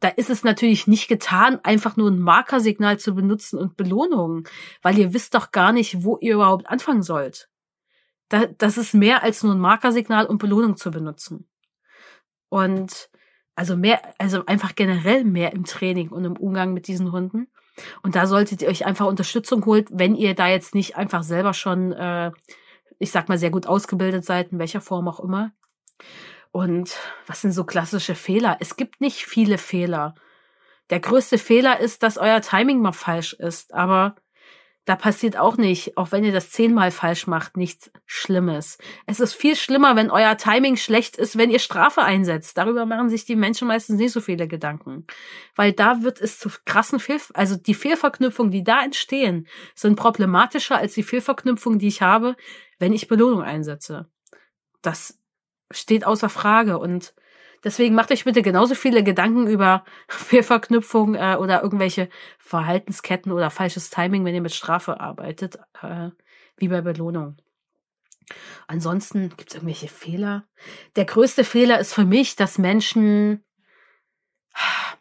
da ist es natürlich nicht getan, einfach nur ein Markersignal zu benutzen und Belohnungen, weil ihr wisst doch gar nicht, wo ihr überhaupt anfangen sollt. das ist mehr als nur ein Markersignal und Belohnung zu benutzen. Und also mehr, also einfach generell mehr im Training und im Umgang mit diesen Hunden. Und da solltet ihr euch einfach Unterstützung holen, wenn ihr da jetzt nicht einfach selber schon, äh, ich sag mal, sehr gut ausgebildet seid, in welcher Form auch immer. Und was sind so klassische Fehler? Es gibt nicht viele Fehler. Der größte Fehler ist, dass euer Timing mal falsch ist. Aber da passiert auch nicht, auch wenn ihr das zehnmal falsch macht, nichts Schlimmes. Es ist viel schlimmer, wenn euer Timing schlecht ist, wenn ihr Strafe einsetzt. Darüber machen sich die Menschen meistens nicht so viele Gedanken. Weil da wird es zu krassen Fehl, also die Fehlverknüpfungen, die da entstehen, sind problematischer als die Fehlverknüpfungen, die ich habe, wenn ich Belohnung einsetze. Das steht außer Frage und Deswegen macht euch bitte genauso viele Gedanken über Fehlverknüpfung äh, oder irgendwelche Verhaltensketten oder falsches Timing, wenn ihr mit Strafe arbeitet, äh, wie bei Belohnung. Ansonsten gibt es irgendwelche Fehler. Der größte Fehler ist für mich, dass Menschen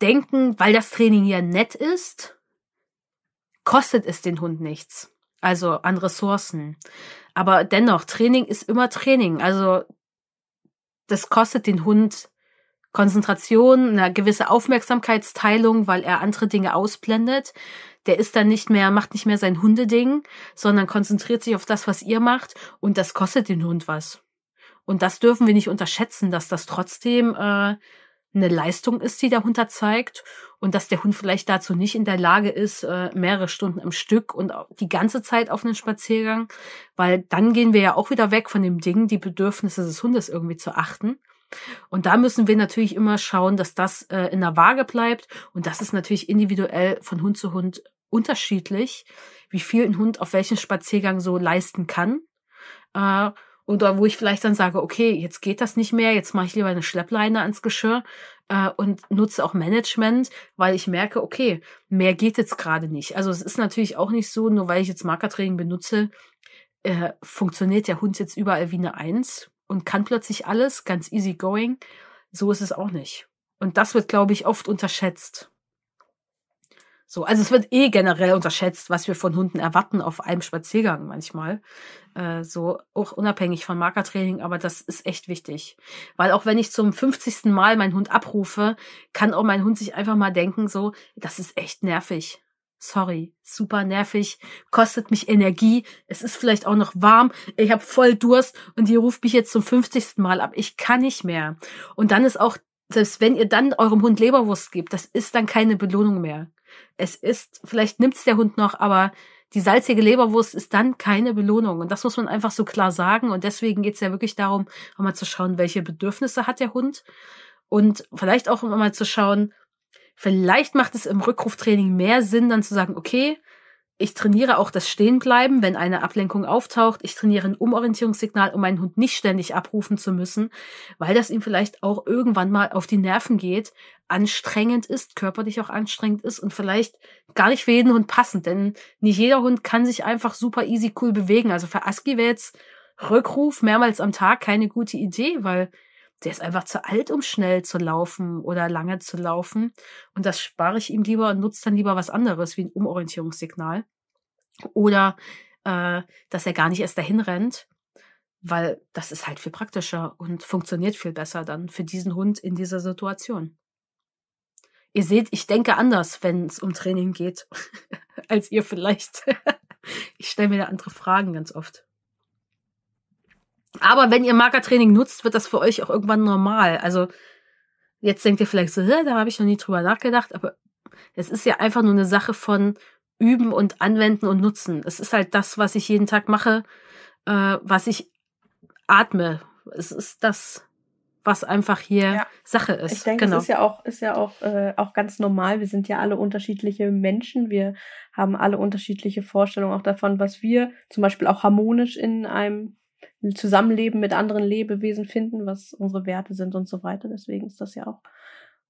denken, weil das Training ja nett ist, kostet es den Hund nichts. Also an Ressourcen. Aber dennoch, Training ist immer Training. Also das kostet den Hund Konzentration, eine gewisse Aufmerksamkeitsteilung, weil er andere Dinge ausblendet. Der ist dann nicht mehr, macht nicht mehr sein Hundeding, sondern konzentriert sich auf das, was ihr macht. Und das kostet den Hund was. Und das dürfen wir nicht unterschätzen, dass das trotzdem äh, eine Leistung ist, die der Hund da zeigt und dass der Hund vielleicht dazu nicht in der Lage ist, äh, mehrere Stunden am Stück und die ganze Zeit auf einen Spaziergang, weil dann gehen wir ja auch wieder weg von dem Ding, die Bedürfnisse des Hundes irgendwie zu achten. Und da müssen wir natürlich immer schauen, dass das äh, in der Waage bleibt. Und das ist natürlich individuell von Hund zu Hund unterschiedlich, wie viel ein Hund auf welchen Spaziergang so leisten kann. Oder wo ich vielleicht dann sage, okay, jetzt geht das nicht mehr, jetzt mache ich lieber eine Schleppleine ans Geschirr äh, und nutze auch Management, weil ich merke, okay, mehr geht jetzt gerade nicht. Also es ist natürlich auch nicht so, nur weil ich jetzt Markertraining benutze, äh, funktioniert der Hund jetzt überall wie eine Eins und kann plötzlich alles, ganz easy going. So ist es auch nicht. Und das wird, glaube ich, oft unterschätzt. So, also es wird eh generell unterschätzt, was wir von Hunden erwarten auf einem Spaziergang manchmal. Äh, so auch unabhängig von Markertraining, aber das ist echt wichtig. Weil auch wenn ich zum 50. Mal meinen Hund abrufe, kann auch mein Hund sich einfach mal denken, so, das ist echt nervig. Sorry, super nervig, kostet mich Energie, es ist vielleicht auch noch warm, ich habe voll Durst und ihr ruft mich jetzt zum 50. Mal ab. Ich kann nicht mehr. Und dann ist auch, selbst wenn ihr dann eurem Hund Leberwurst gebt, das ist dann keine Belohnung mehr. Es ist, vielleicht nimmt's der Hund noch, aber die salzige Leberwurst ist dann keine Belohnung. Und das muss man einfach so klar sagen. Und deswegen geht's ja wirklich darum, mal zu schauen, welche Bedürfnisse hat der Hund. Und vielleicht auch mal zu schauen, vielleicht macht es im Rückruftraining mehr Sinn, dann zu sagen, okay, ich trainiere auch das Stehenbleiben, wenn eine Ablenkung auftaucht. Ich trainiere ein Umorientierungssignal, um meinen Hund nicht ständig abrufen zu müssen, weil das ihm vielleicht auch irgendwann mal auf die Nerven geht, anstrengend ist, körperlich auch anstrengend ist und vielleicht gar nicht für jeden Hund passend, denn nicht jeder Hund kann sich einfach super easy cool bewegen. Also für Aski wäre jetzt Rückruf mehrmals am Tag keine gute Idee, weil der ist einfach zu alt, um schnell zu laufen oder lange zu laufen. Und das spare ich ihm lieber und nutze dann lieber was anderes, wie ein Umorientierungssignal. Oder äh, dass er gar nicht erst dahin rennt, weil das ist halt viel praktischer und funktioniert viel besser dann für diesen Hund in dieser Situation. Ihr seht, ich denke anders, wenn es um Training geht, als ihr vielleicht. ich stelle mir da andere Fragen ganz oft. Aber wenn ihr Markertraining nutzt, wird das für euch auch irgendwann normal. Also jetzt denkt ihr vielleicht so, da habe ich noch nie drüber nachgedacht, aber es ist ja einfach nur eine Sache von üben und anwenden und nutzen. Es ist halt das, was ich jeden Tag mache, äh, was ich atme. Es ist das, was einfach hier ja. Sache ist. Ich denke, genau. es ist ja auch, ist ja auch, äh, auch ganz normal. Wir sind ja alle unterschiedliche Menschen. Wir haben alle unterschiedliche Vorstellungen auch davon, was wir zum Beispiel auch harmonisch in einem Zusammenleben mit anderen Lebewesen finden, was unsere Werte sind und so weiter. Deswegen ist das ja auch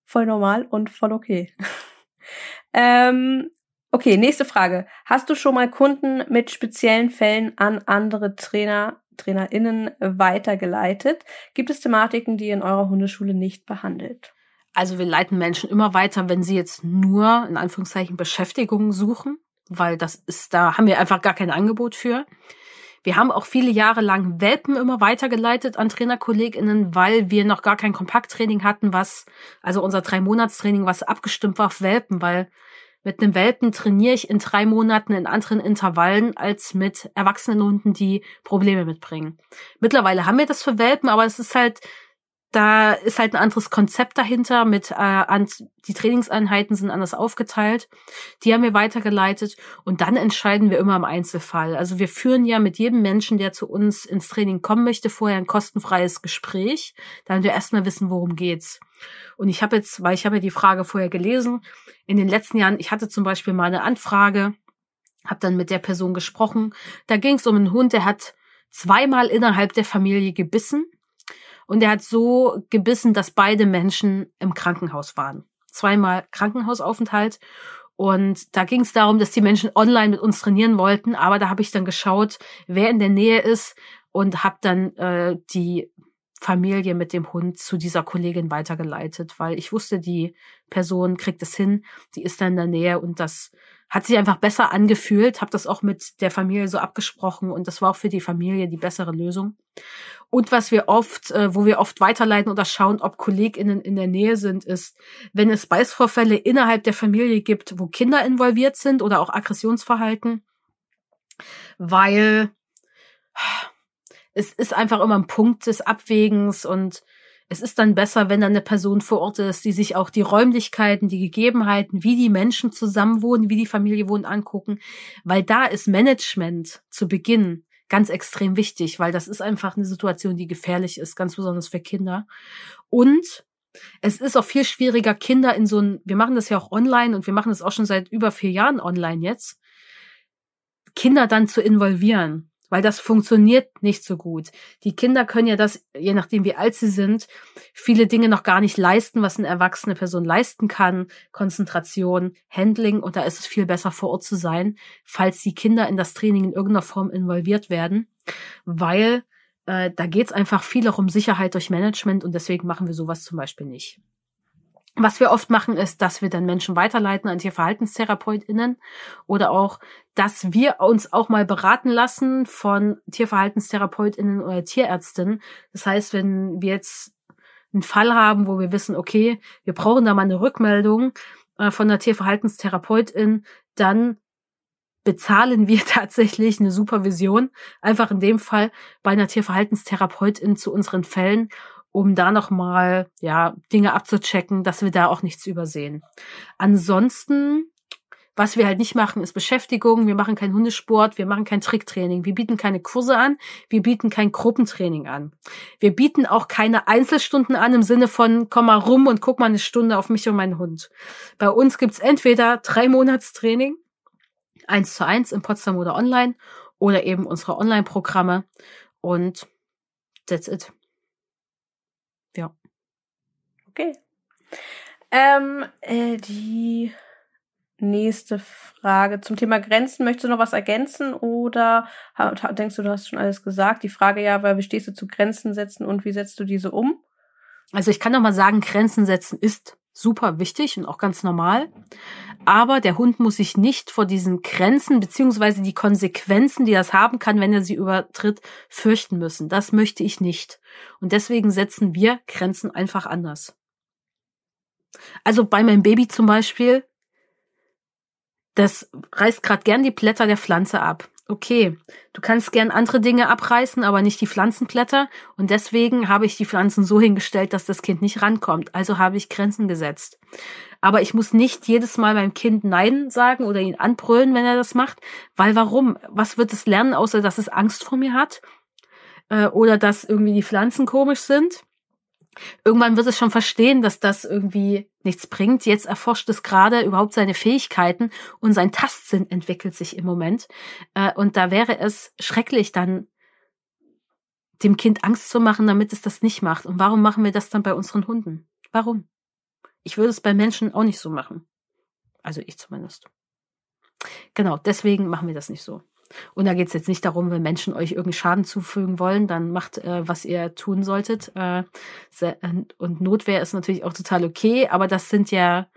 voll normal und voll okay. ähm, okay, nächste Frage. Hast du schon mal Kunden mit speziellen Fällen an andere Trainer, TrainerInnen weitergeleitet? Gibt es Thematiken, die ihr in eurer Hundeschule nicht behandelt? Also wir leiten Menschen immer weiter, wenn sie jetzt nur in Anführungszeichen Beschäftigung suchen, weil das ist, da haben wir einfach gar kein Angebot für. Wir haben auch viele Jahre lang Welpen immer weitergeleitet an TrainerkollegInnen, weil wir noch gar kein Kompakttraining hatten, was, also unser Drei-Monats-Training, was abgestimmt war auf Welpen, weil mit einem Welpen trainiere ich in drei Monaten in anderen Intervallen als mit erwachsenen Hunden, die Probleme mitbringen. Mittlerweile haben wir das für Welpen, aber es ist halt da ist halt ein anderes Konzept dahinter mit äh, an, die Trainingseinheiten sind anders aufgeteilt. Die haben wir weitergeleitet und dann entscheiden wir immer im Einzelfall. Also wir führen ja mit jedem Menschen, der zu uns ins Training kommen möchte, vorher ein kostenfreies Gespräch, damit wir erstmal wissen, worum geht's. Und ich habe jetzt, weil ich habe ja die Frage vorher gelesen, in den letzten Jahren, ich hatte zum Beispiel mal eine Anfrage, habe dann mit der Person gesprochen. Da ging es um einen Hund, der hat zweimal innerhalb der Familie gebissen Und er hat so gebissen, dass beide Menschen im Krankenhaus waren. Zweimal Krankenhausaufenthalt. Und da ging es darum, dass die Menschen online mit uns trainieren wollten. Aber da habe ich dann geschaut, wer in der Nähe ist und habe dann äh, die Familie mit dem Hund zu dieser Kollegin weitergeleitet, weil ich wusste, die Person kriegt es hin, die ist da in der Nähe und das hat sich einfach besser angefühlt, habe das auch mit der Familie so abgesprochen und das war auch für die Familie die bessere Lösung. Und was wir oft, äh, wo wir oft weiterleiten oder schauen, ob KollegInnen in der Nähe sind, ist, wenn es Beißvorfälle innerhalb der Familie gibt, wo Kinder involviert sind oder auch Aggressionsverhalten, weil es ist einfach immer ein Punkt des Abwägens und es ist dann besser, wenn dann eine Person vor Ort ist, die sich auch die Räumlichkeiten, die Gegebenheiten, wie die Menschen zusammenwohnen, wie die Familie wohnt, angucken, weil da ist Management zu Beginn ganz extrem wichtig, weil das ist einfach eine Situation, die gefährlich ist, ganz besonders für Kinder. Und es ist auch viel schwieriger, Kinder in so ein, wir machen das ja auch online und wir machen das auch schon seit über vier Jahren online jetzt, Kinder dann zu involvieren weil das funktioniert nicht so gut. Die Kinder können ja das, je nachdem wie alt sie sind, viele Dinge noch gar nicht leisten, was eine erwachsene Person leisten kann. Konzentration, Handling und da ist es viel besser vor Ort zu sein, falls die Kinder in das Training in irgendeiner Form involviert werden, weil äh, da geht es einfach viel auch um Sicherheit durch Management und deswegen machen wir sowas zum Beispiel nicht. Was wir oft machen, ist, dass wir dann Menschen weiterleiten an TierverhaltenstherapeutInnen oder auch, dass wir uns auch mal beraten lassen von TierverhaltenstherapeutInnen oder Tierärztinnen. Das heißt, wenn wir jetzt einen Fall haben, wo wir wissen, okay, wir brauchen da mal eine Rückmeldung äh, von der Tierverhaltenstherapeutin, dann bezahlen wir tatsächlich eine Supervision, einfach in dem Fall bei einer Tierverhaltenstherapeutin zu unseren Fällen um da nochmal, ja, Dinge abzuchecken, dass wir da auch nichts übersehen. Ansonsten, was wir halt nicht machen, ist Beschäftigung. Wir machen kein Hundesport, wir machen kein Tricktraining, wir bieten keine Kurse an, wir bieten kein Gruppentraining an. Wir bieten auch keine Einzelstunden an im Sinne von, komm mal rum und guck mal eine Stunde auf mich und meinen Hund. Bei uns gibt's entweder drei Monatstraining, eins zu eins in Potsdam oder online, oder eben unsere Online-Programme und that's it. Ja. Okay. Ähm, äh, die nächste Frage zum Thema Grenzen. Möchtest du noch was ergänzen oder denkst du, du hast schon alles gesagt? Die Frage ja, weil wie stehst du zu Grenzen setzen und wie setzt du diese um? Also ich kann noch mal sagen, Grenzen setzen ist super wichtig und auch ganz normal. Aber der Hund muss sich nicht vor diesen Grenzen beziehungsweise die Konsequenzen, die das haben kann, wenn er sie übertritt, fürchten müssen. Das möchte ich nicht. Und deswegen setzen wir Grenzen einfach anders. Also bei meinem Baby zum Beispiel, das reißt gerade gern die Blätter der Pflanze ab okay, du kannst gern andere Dinge abreißen, aber nicht die Pflanzenblätter. Und deswegen habe ich die Pflanzen so hingestellt, dass das Kind nicht rankommt. Also habe ich Grenzen gesetzt. Aber ich muss nicht jedes Mal meinem Kind Nein sagen oder ihn anbrüllen, wenn er das macht. Weil warum? Was wird es lernen, außer dass es Angst vor mir hat? Äh, oder dass irgendwie die Pflanzen komisch sind? Irgendwann wird es schon verstehen, dass das irgendwie nichts bringt. Jetzt erforscht es gerade überhaupt seine Fähigkeiten und sein Tastsinn entwickelt sich im Moment. Äh, und da wäre es schrecklich, dann dem Kind Angst zu machen, damit es das nicht macht. Und warum machen wir das dann bei unseren Hunden? Warum? Ich würde es bei Menschen auch nicht so machen. Also ich zumindest. Genau, deswegen machen wir das nicht so. Und da geht es jetzt nicht darum, wenn Menschen euch irgendwie Schaden zufügen wollen, dann macht, äh, was ihr tun solltet. Äh, und Notwehr ist natürlich auch total okay, aber das sind ja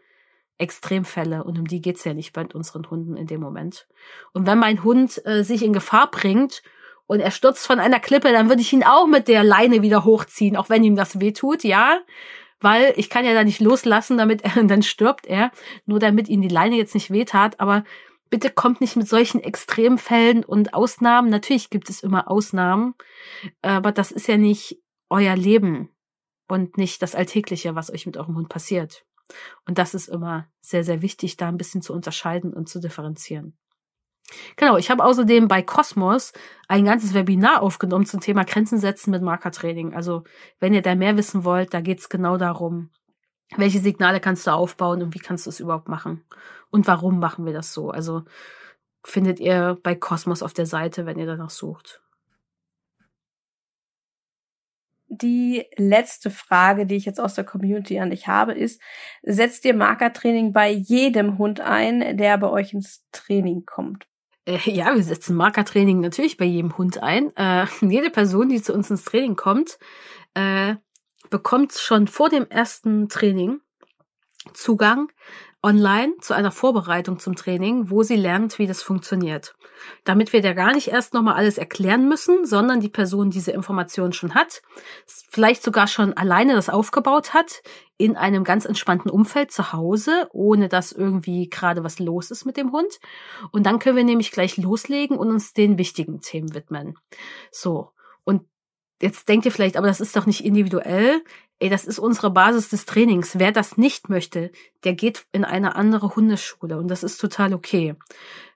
Extremfälle und um die geht's ja nicht bei unseren Hunden in dem Moment. Und wenn mein Hund äh, sich in Gefahr bringt und er stürzt von einer Klippe, dann würde ich ihn auch mit der Leine wieder hochziehen, auch wenn ihm das wehtut, ja. Weil ich kann ja da nicht loslassen, damit er, dann stirbt er, nur damit ihm die Leine jetzt nicht wehtat, aber bitte kommt nicht mit solchen Extremfällen und Ausnahmen. Natürlich gibt es immer Ausnahmen, aber das ist ja nicht euer Leben und nicht das Alltägliche, was euch mit eurem Hund passiert. Und das ist immer sehr, sehr wichtig, da ein bisschen zu unterscheiden und zu differenzieren. Genau, ich habe außerdem bei Cosmos ein ganzes Webinar aufgenommen zum Thema Grenzen setzen mit Markertraining. Also wenn ihr da mehr wissen wollt, da geht es genau darum, welche Signale kannst du aufbauen und wie kannst du es überhaupt machen? Und warum machen wir das so? Also findet ihr bei Cosmos auf der Seite, wenn ihr danach sucht. die letzte Frage, die ich jetzt aus der Community an dich habe, ist, setzt ihr Markertraining bei jedem Hund ein, der bei euch ins Training kommt? Äh, ja, wir setzen Markertraining natürlich bei jedem Hund ein. Äh, jede Person, die zu uns ins Training kommt, äh, bekommt schon vor dem ersten Training Zugang online zu einer Vorbereitung zum Training, wo sie lernt, wie das funktioniert. Damit wir da gar nicht erst nochmal alles erklären müssen, sondern die Person diese Information schon hat, vielleicht sogar schon alleine das aufgebaut hat, in einem ganz entspannten Umfeld zu Hause, ohne dass irgendwie gerade was los ist mit dem Hund. Und dann können wir nämlich gleich loslegen und uns den wichtigen Themen widmen. So. Und Jetzt denkt ihr vielleicht, aber das ist doch nicht individuell. Ey, das ist unsere Basis des Trainings. Wer das nicht möchte, der geht in eine andere Hundeschule und das ist total okay.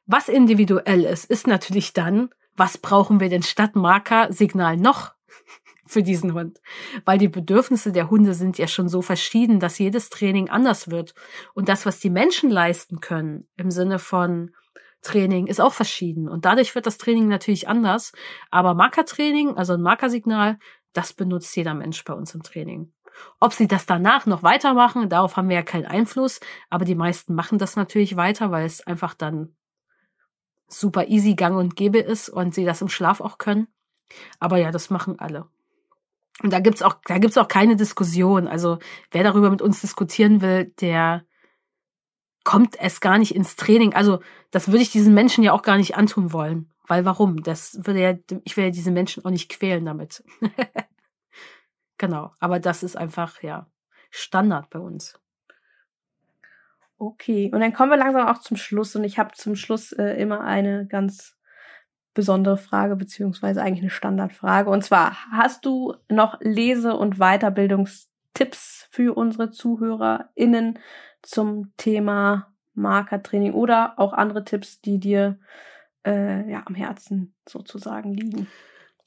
Was individuell ist, ist natürlich dann, was brauchen wir denn statt Marker-Signal noch für diesen Hund? Weil die Bedürfnisse der Hunde sind ja schon so verschieden, dass jedes Training anders wird. Und das, was die Menschen leisten können, im Sinne von Training ist auch verschieden. Und dadurch wird das Training natürlich anders. Aber Markertraining, also ein Markersignal, das benutzt jeder Mensch bei uns im Training. Ob sie das danach noch weitermachen, darauf haben wir ja keinen Einfluss. Aber die meisten machen das natürlich weiter, weil es einfach dann super easy gang und gäbe ist und sie das im Schlaf auch können. Aber ja, das machen alle. Und da gibt's auch, da gibt's auch keine Diskussion. Also wer darüber mit uns diskutieren will, der kommt es gar nicht ins Training. Also, das würde ich diesen Menschen ja auch gar nicht antun wollen. Weil warum? Das würde ja, ich will ja diese Menschen auch nicht quälen damit. genau. Aber das ist einfach, ja, Standard bei uns. Okay. Und dann kommen wir langsam auch zum Schluss. Und ich habe zum Schluss äh, immer eine ganz besondere Frage, beziehungsweise eigentlich eine Standardfrage. Und zwar, hast du noch Lese- und Weiterbildungstipps für unsere ZuhörerInnen, zum Thema Markertraining oder auch andere Tipps, die dir äh, ja, am Herzen sozusagen liegen.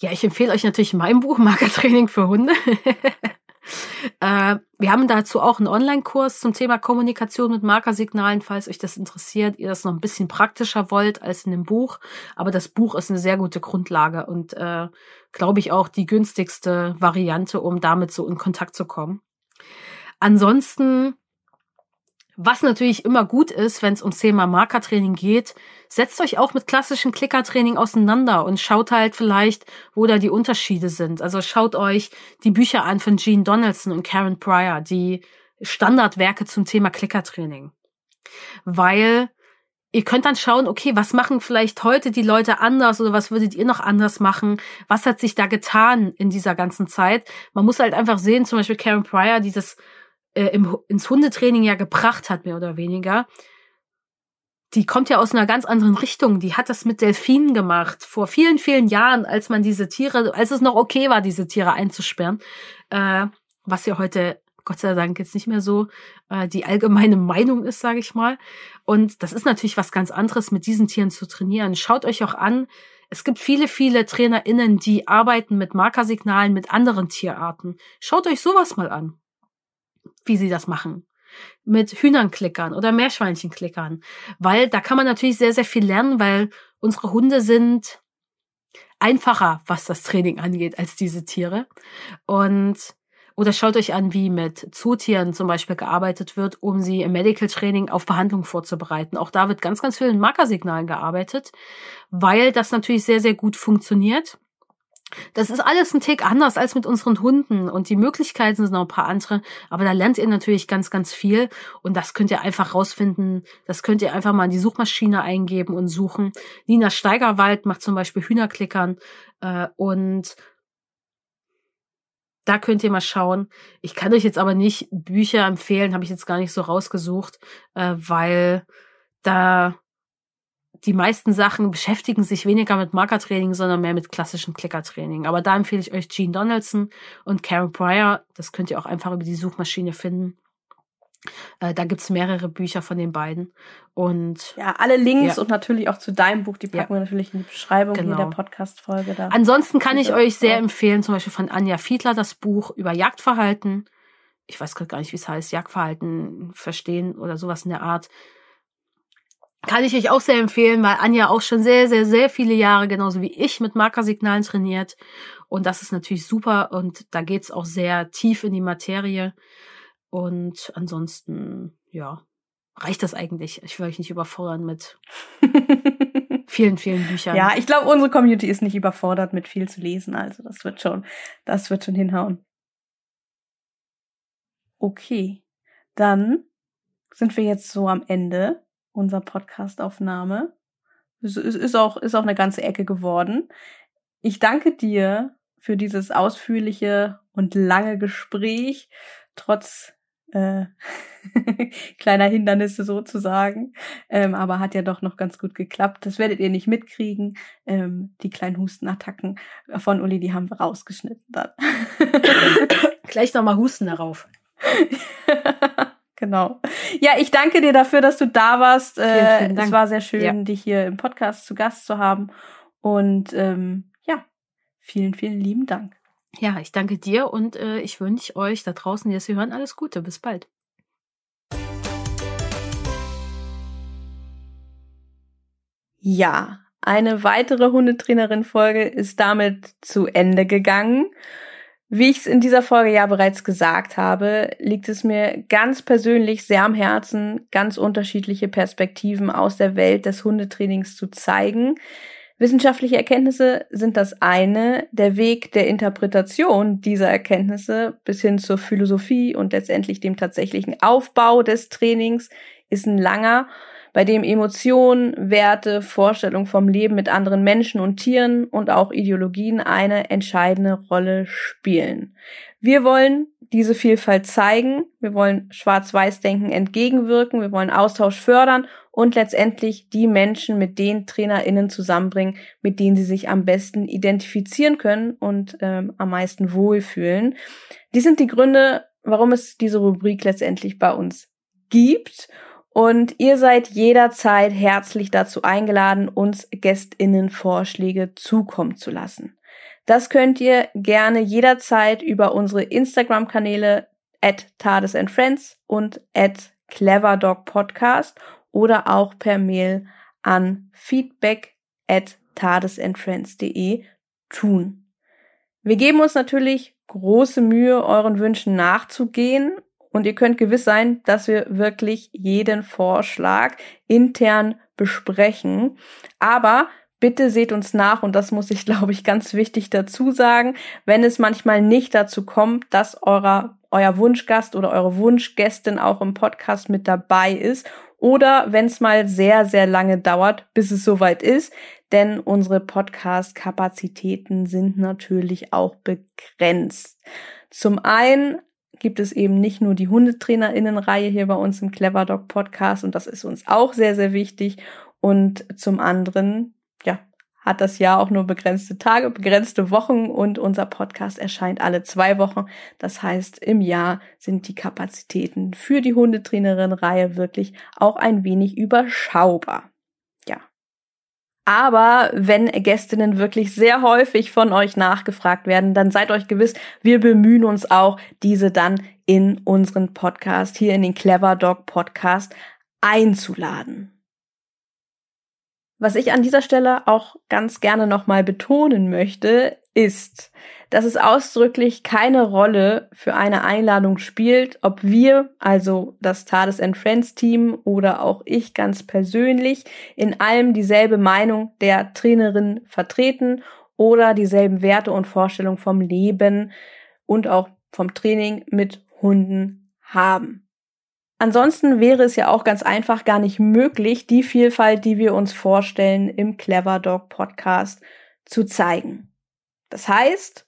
Ja, ich empfehle euch natürlich mein Buch Markertraining für Hunde. äh, wir haben dazu auch einen Online-Kurs zum Thema Kommunikation mit Markersignalen, falls euch das interessiert, ihr das noch ein bisschen praktischer wollt als in dem Buch. Aber das Buch ist eine sehr gute Grundlage und äh, glaube ich auch die günstigste Variante, um damit so in Kontakt zu kommen. Ansonsten was natürlich immer gut ist, wenn es ums Thema Markertraining geht, setzt euch auch mit klassischem Klickertraining auseinander und schaut halt vielleicht, wo da die Unterschiede sind. Also schaut euch die Bücher an von Gene Donaldson und Karen Pryor, die Standardwerke zum Thema Klickertraining. Weil ihr könnt dann schauen, okay, was machen vielleicht heute die Leute anders oder was würdet ihr noch anders machen? Was hat sich da getan in dieser ganzen Zeit? Man muss halt einfach sehen, zum Beispiel Karen Pryor, die das äh, im, ins Hundetraining ja gebracht hat, mehr oder weniger, die kommt ja aus einer ganz anderen Richtung. Die hat das mit Delfinen gemacht vor vielen, vielen Jahren, als man diese Tiere, als es noch okay war, diese Tiere einzusperren, äh, was ja heute Gott sei Dank jetzt nicht mehr so äh, die allgemeine Meinung ist, sage ich mal. Und das ist natürlich was ganz anderes, mit diesen Tieren zu trainieren. Schaut euch auch an, es gibt viele, viele TrainerInnen, die arbeiten mit Markersignalen mit anderen Tierarten. Schaut euch sowas mal an wie sie das machen. Mit Hühnern klickern oder Meerschweinchen klickern. Weil da kann man natürlich sehr, sehr viel lernen, weil unsere Hunde sind einfacher, was das Training angeht, als diese Tiere. Und oder schaut euch an, wie mit Zootieren zum Beispiel gearbeitet wird, um sie im Medical Training auf Behandlung vorzubereiten. Auch da wird ganz, ganz viel in Markersignalen gearbeitet, weil das natürlich sehr, sehr gut funktioniert. Das ist alles ein Tick anders als mit unseren Hunden und die Möglichkeiten sind noch ein paar andere, aber da lernt ihr natürlich ganz, ganz viel und das könnt ihr einfach rausfinden. Das könnt ihr einfach mal in die Suchmaschine eingeben und suchen. Nina Steigerwald macht zum Beispiel Hühnerklickern äh, und da könnt ihr mal schauen. Ich kann euch jetzt aber nicht Bücher empfehlen, habe ich jetzt gar nicht so rausgesucht, äh, weil da die meisten Sachen beschäftigen sich weniger mit Markertraining, sondern mehr mit klassischem Klickertraining. Aber da empfehle ich euch Gene Donaldson und Karen Pryor. Das könnt ihr auch einfach über die Suchmaschine finden. Äh, da gibt's mehrere Bücher von den beiden. Und ja, alle Links ja. und natürlich auch zu deinem Buch, die packen ja. wir natürlich in die Beschreibung genau. der Podcast-Folge da. Ansonsten kann ich euch sehr empfehlen, zum Beispiel von Anja Fiedler das Buch über Jagdverhalten. Ich weiß gerade gar nicht, wie es heißt, Jagdverhalten verstehen oder sowas in der Art Kann ich euch auch sehr empfehlen, weil Anja auch schon sehr, sehr, sehr viele Jahre, genauso wie ich, mit Markersignalen trainiert. Und das ist natürlich super und da geht's auch sehr tief in die Materie. Und ansonsten, ja, reicht das eigentlich. Ich will euch nicht überfordern mit vielen, vielen Büchern. Ja, ich glaube, unsere Community ist nicht überfordert mit viel zu lesen. Also das wird schon, das wird schon hinhauen. Okay, dann sind wir jetzt so am Ende unserer Podcast-Aufnahme. Es ist auch, ist auch eine ganze Ecke geworden. Ich danke dir für dieses ausführliche und lange Gespräch, trotz äh, kleiner Hindernisse sozusagen. Ähm, aber hat ja doch noch ganz gut geklappt. Das werdet ihr nicht mitkriegen. Ähm, die kleinen Hustenattacken von Uli, die haben wir rausgeschnitten dann. Gleich nochmal Husten darauf. genau. Ja, ich danke dir dafür, dass du da warst. Vielen, äh, vielen Dank. Es war sehr schön, ja. dich hier im Podcast zu Gast zu haben. Und ähm, ja, vielen, vielen lieben Dank. Ja, ich danke dir und äh, ich wünsche euch da draußen, die das hier hören, alles Gute. Bis bald. Ja, eine weitere Hundetrainerin-Folge ist damit zu Ende gegangen. Wie ich es in dieser Folge ja bereits gesagt habe, liegt es mir ganz persönlich sehr am Herzen, ganz unterschiedliche Perspektiven aus der Welt des Hundetrainings zu zeigen. Wissenschaftliche Erkenntnisse sind das eine, der Weg der Interpretation dieser Erkenntnisse bis hin zur Philosophie und letztendlich dem tatsächlichen Aufbau des Trainings ist ein langer, bei dem Emotionen, Werte, Vorstellungen vom Leben mit anderen Menschen und Tieren und auch Ideologien eine entscheidende Rolle spielen. Wir wollen diese Vielfalt zeigen, wir wollen Schwarz-Weiß-Denken entgegenwirken, wir wollen Austausch fördern und letztendlich die Menschen mit den TrainerInnen zusammenbringen, mit denen sie sich am besten identifizieren können und ähm, am meisten wohlfühlen. Die sind die Gründe, warum es diese Rubrik letztendlich bei uns gibt. Und ihr seid jederzeit herzlich dazu eingeladen, uns GästInnen-Vorschläge zukommen zu lassen. Das könnt ihr gerne jederzeit über unsere Instagram-Kanäle at Tades and Friends und at Cleverdog Podcast oder auch per Mail an feedback at tadesandfriends.de tun. Wir geben uns natürlich große Mühe, euren Wünschen nachzugehen und ihr könnt gewiss sein, dass wir wirklich jeden Vorschlag intern besprechen. Aber bitte seht uns nach und das muss ich, glaube ich, ganz wichtig dazu sagen, wenn es manchmal nicht dazu kommt, dass eurer, euer Wunschgast oder eure Wunschgästin auch im Podcast mit dabei ist oder wenn es mal sehr, sehr lange dauert, bis es soweit ist, denn unsere Podcast-Kapazitäten sind natürlich auch begrenzt. Zum einen gibt es eben nicht nur die HundetrainerInnenreihe hier bei uns im Clever Dog Podcast und das ist uns auch sehr, sehr wichtig. Und zum anderen, ja, hat das Jahr auch nur begrenzte Tage, begrenzte Wochen und unser Podcast erscheint alle zwei Wochen. Das heißt, im Jahr sind die Kapazitäten für die Hundetrainerin-Reihe wirklich auch ein wenig überschaubar. Aber wenn Gästinnen wirklich sehr häufig von euch nachgefragt werden, dann seid euch gewiss, wir bemühen uns auch, diese dann in unseren Podcast, hier in den Clever Dog Podcast einzuladen. Was ich an dieser Stelle auch ganz gerne nochmal betonen möchte, ist, dass es ausdrücklich keine Rolle für eine Einladung spielt, ob wir, also das Tades and Friends Team oder auch ich ganz persönlich, in allem dieselbe Meinung der Trainerin vertreten oder dieselben Werte und Vorstellungen vom Leben und auch vom Training mit Hunden haben. Ansonsten wäre es ja auch ganz einfach gar nicht möglich, die Vielfalt, die wir uns vorstellen, im Clever Dog Podcast zu zeigen. Das heißt,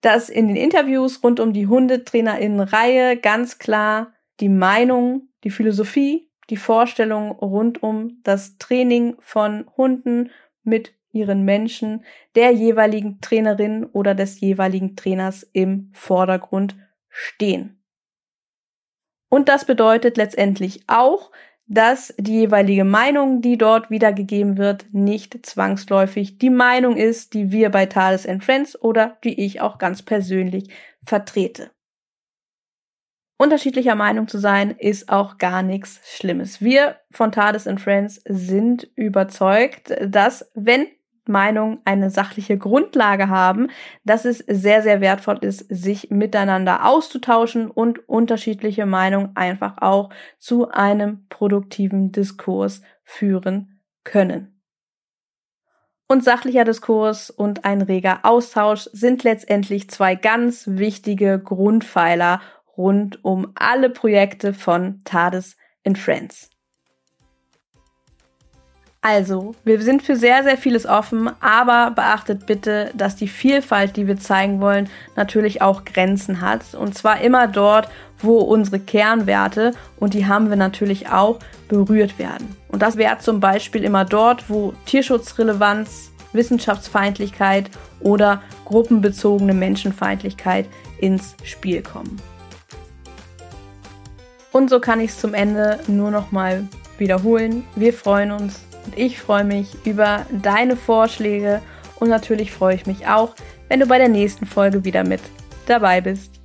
dass in den Interviews rund um die Hundetrainerinnenreihe ganz klar die Meinung, die Philosophie, die Vorstellung rund um das Training von Hunden mit ihren Menschen der jeweiligen Trainerin oder des jeweiligen Trainers im Vordergrund stehen. Und das bedeutet letztendlich auch, dass die jeweilige Meinung, die dort wiedergegeben wird, nicht zwangsläufig die Meinung ist, die wir bei Thales and Friends oder die ich auch ganz persönlich vertrete. Unterschiedlicher Meinung zu sein ist auch gar nichts Schlimmes. Wir von Tades and Friends sind überzeugt, dass wenn Meinungen eine sachliche Grundlage haben, dass es sehr, sehr wertvoll ist, sich miteinander auszutauschen und unterschiedliche Meinungen einfach auch zu einem produktiven Diskurs führen können. Und sachlicher Diskurs und ein reger Austausch sind letztendlich zwei ganz wichtige Grundpfeiler rund um alle Projekte von Tades in Friends. Also, wir sind für sehr, sehr vieles offen, aber beachtet bitte, dass die Vielfalt, die wir zeigen wollen, natürlich auch Grenzen hat. Und zwar immer dort, wo unsere Kernwerte, und die haben wir natürlich auch, berührt werden. Und das wäre zum Beispiel immer dort, wo Tierschutzrelevanz, Wissenschaftsfeindlichkeit oder gruppenbezogene Menschenfeindlichkeit ins Spiel kommen. Und so kann ich es zum Ende nur noch mal wiederholen. Wir freuen uns und ich freue mich über deine Vorschläge und natürlich freue ich mich auch, wenn du bei der nächsten Folge wieder mit dabei bist.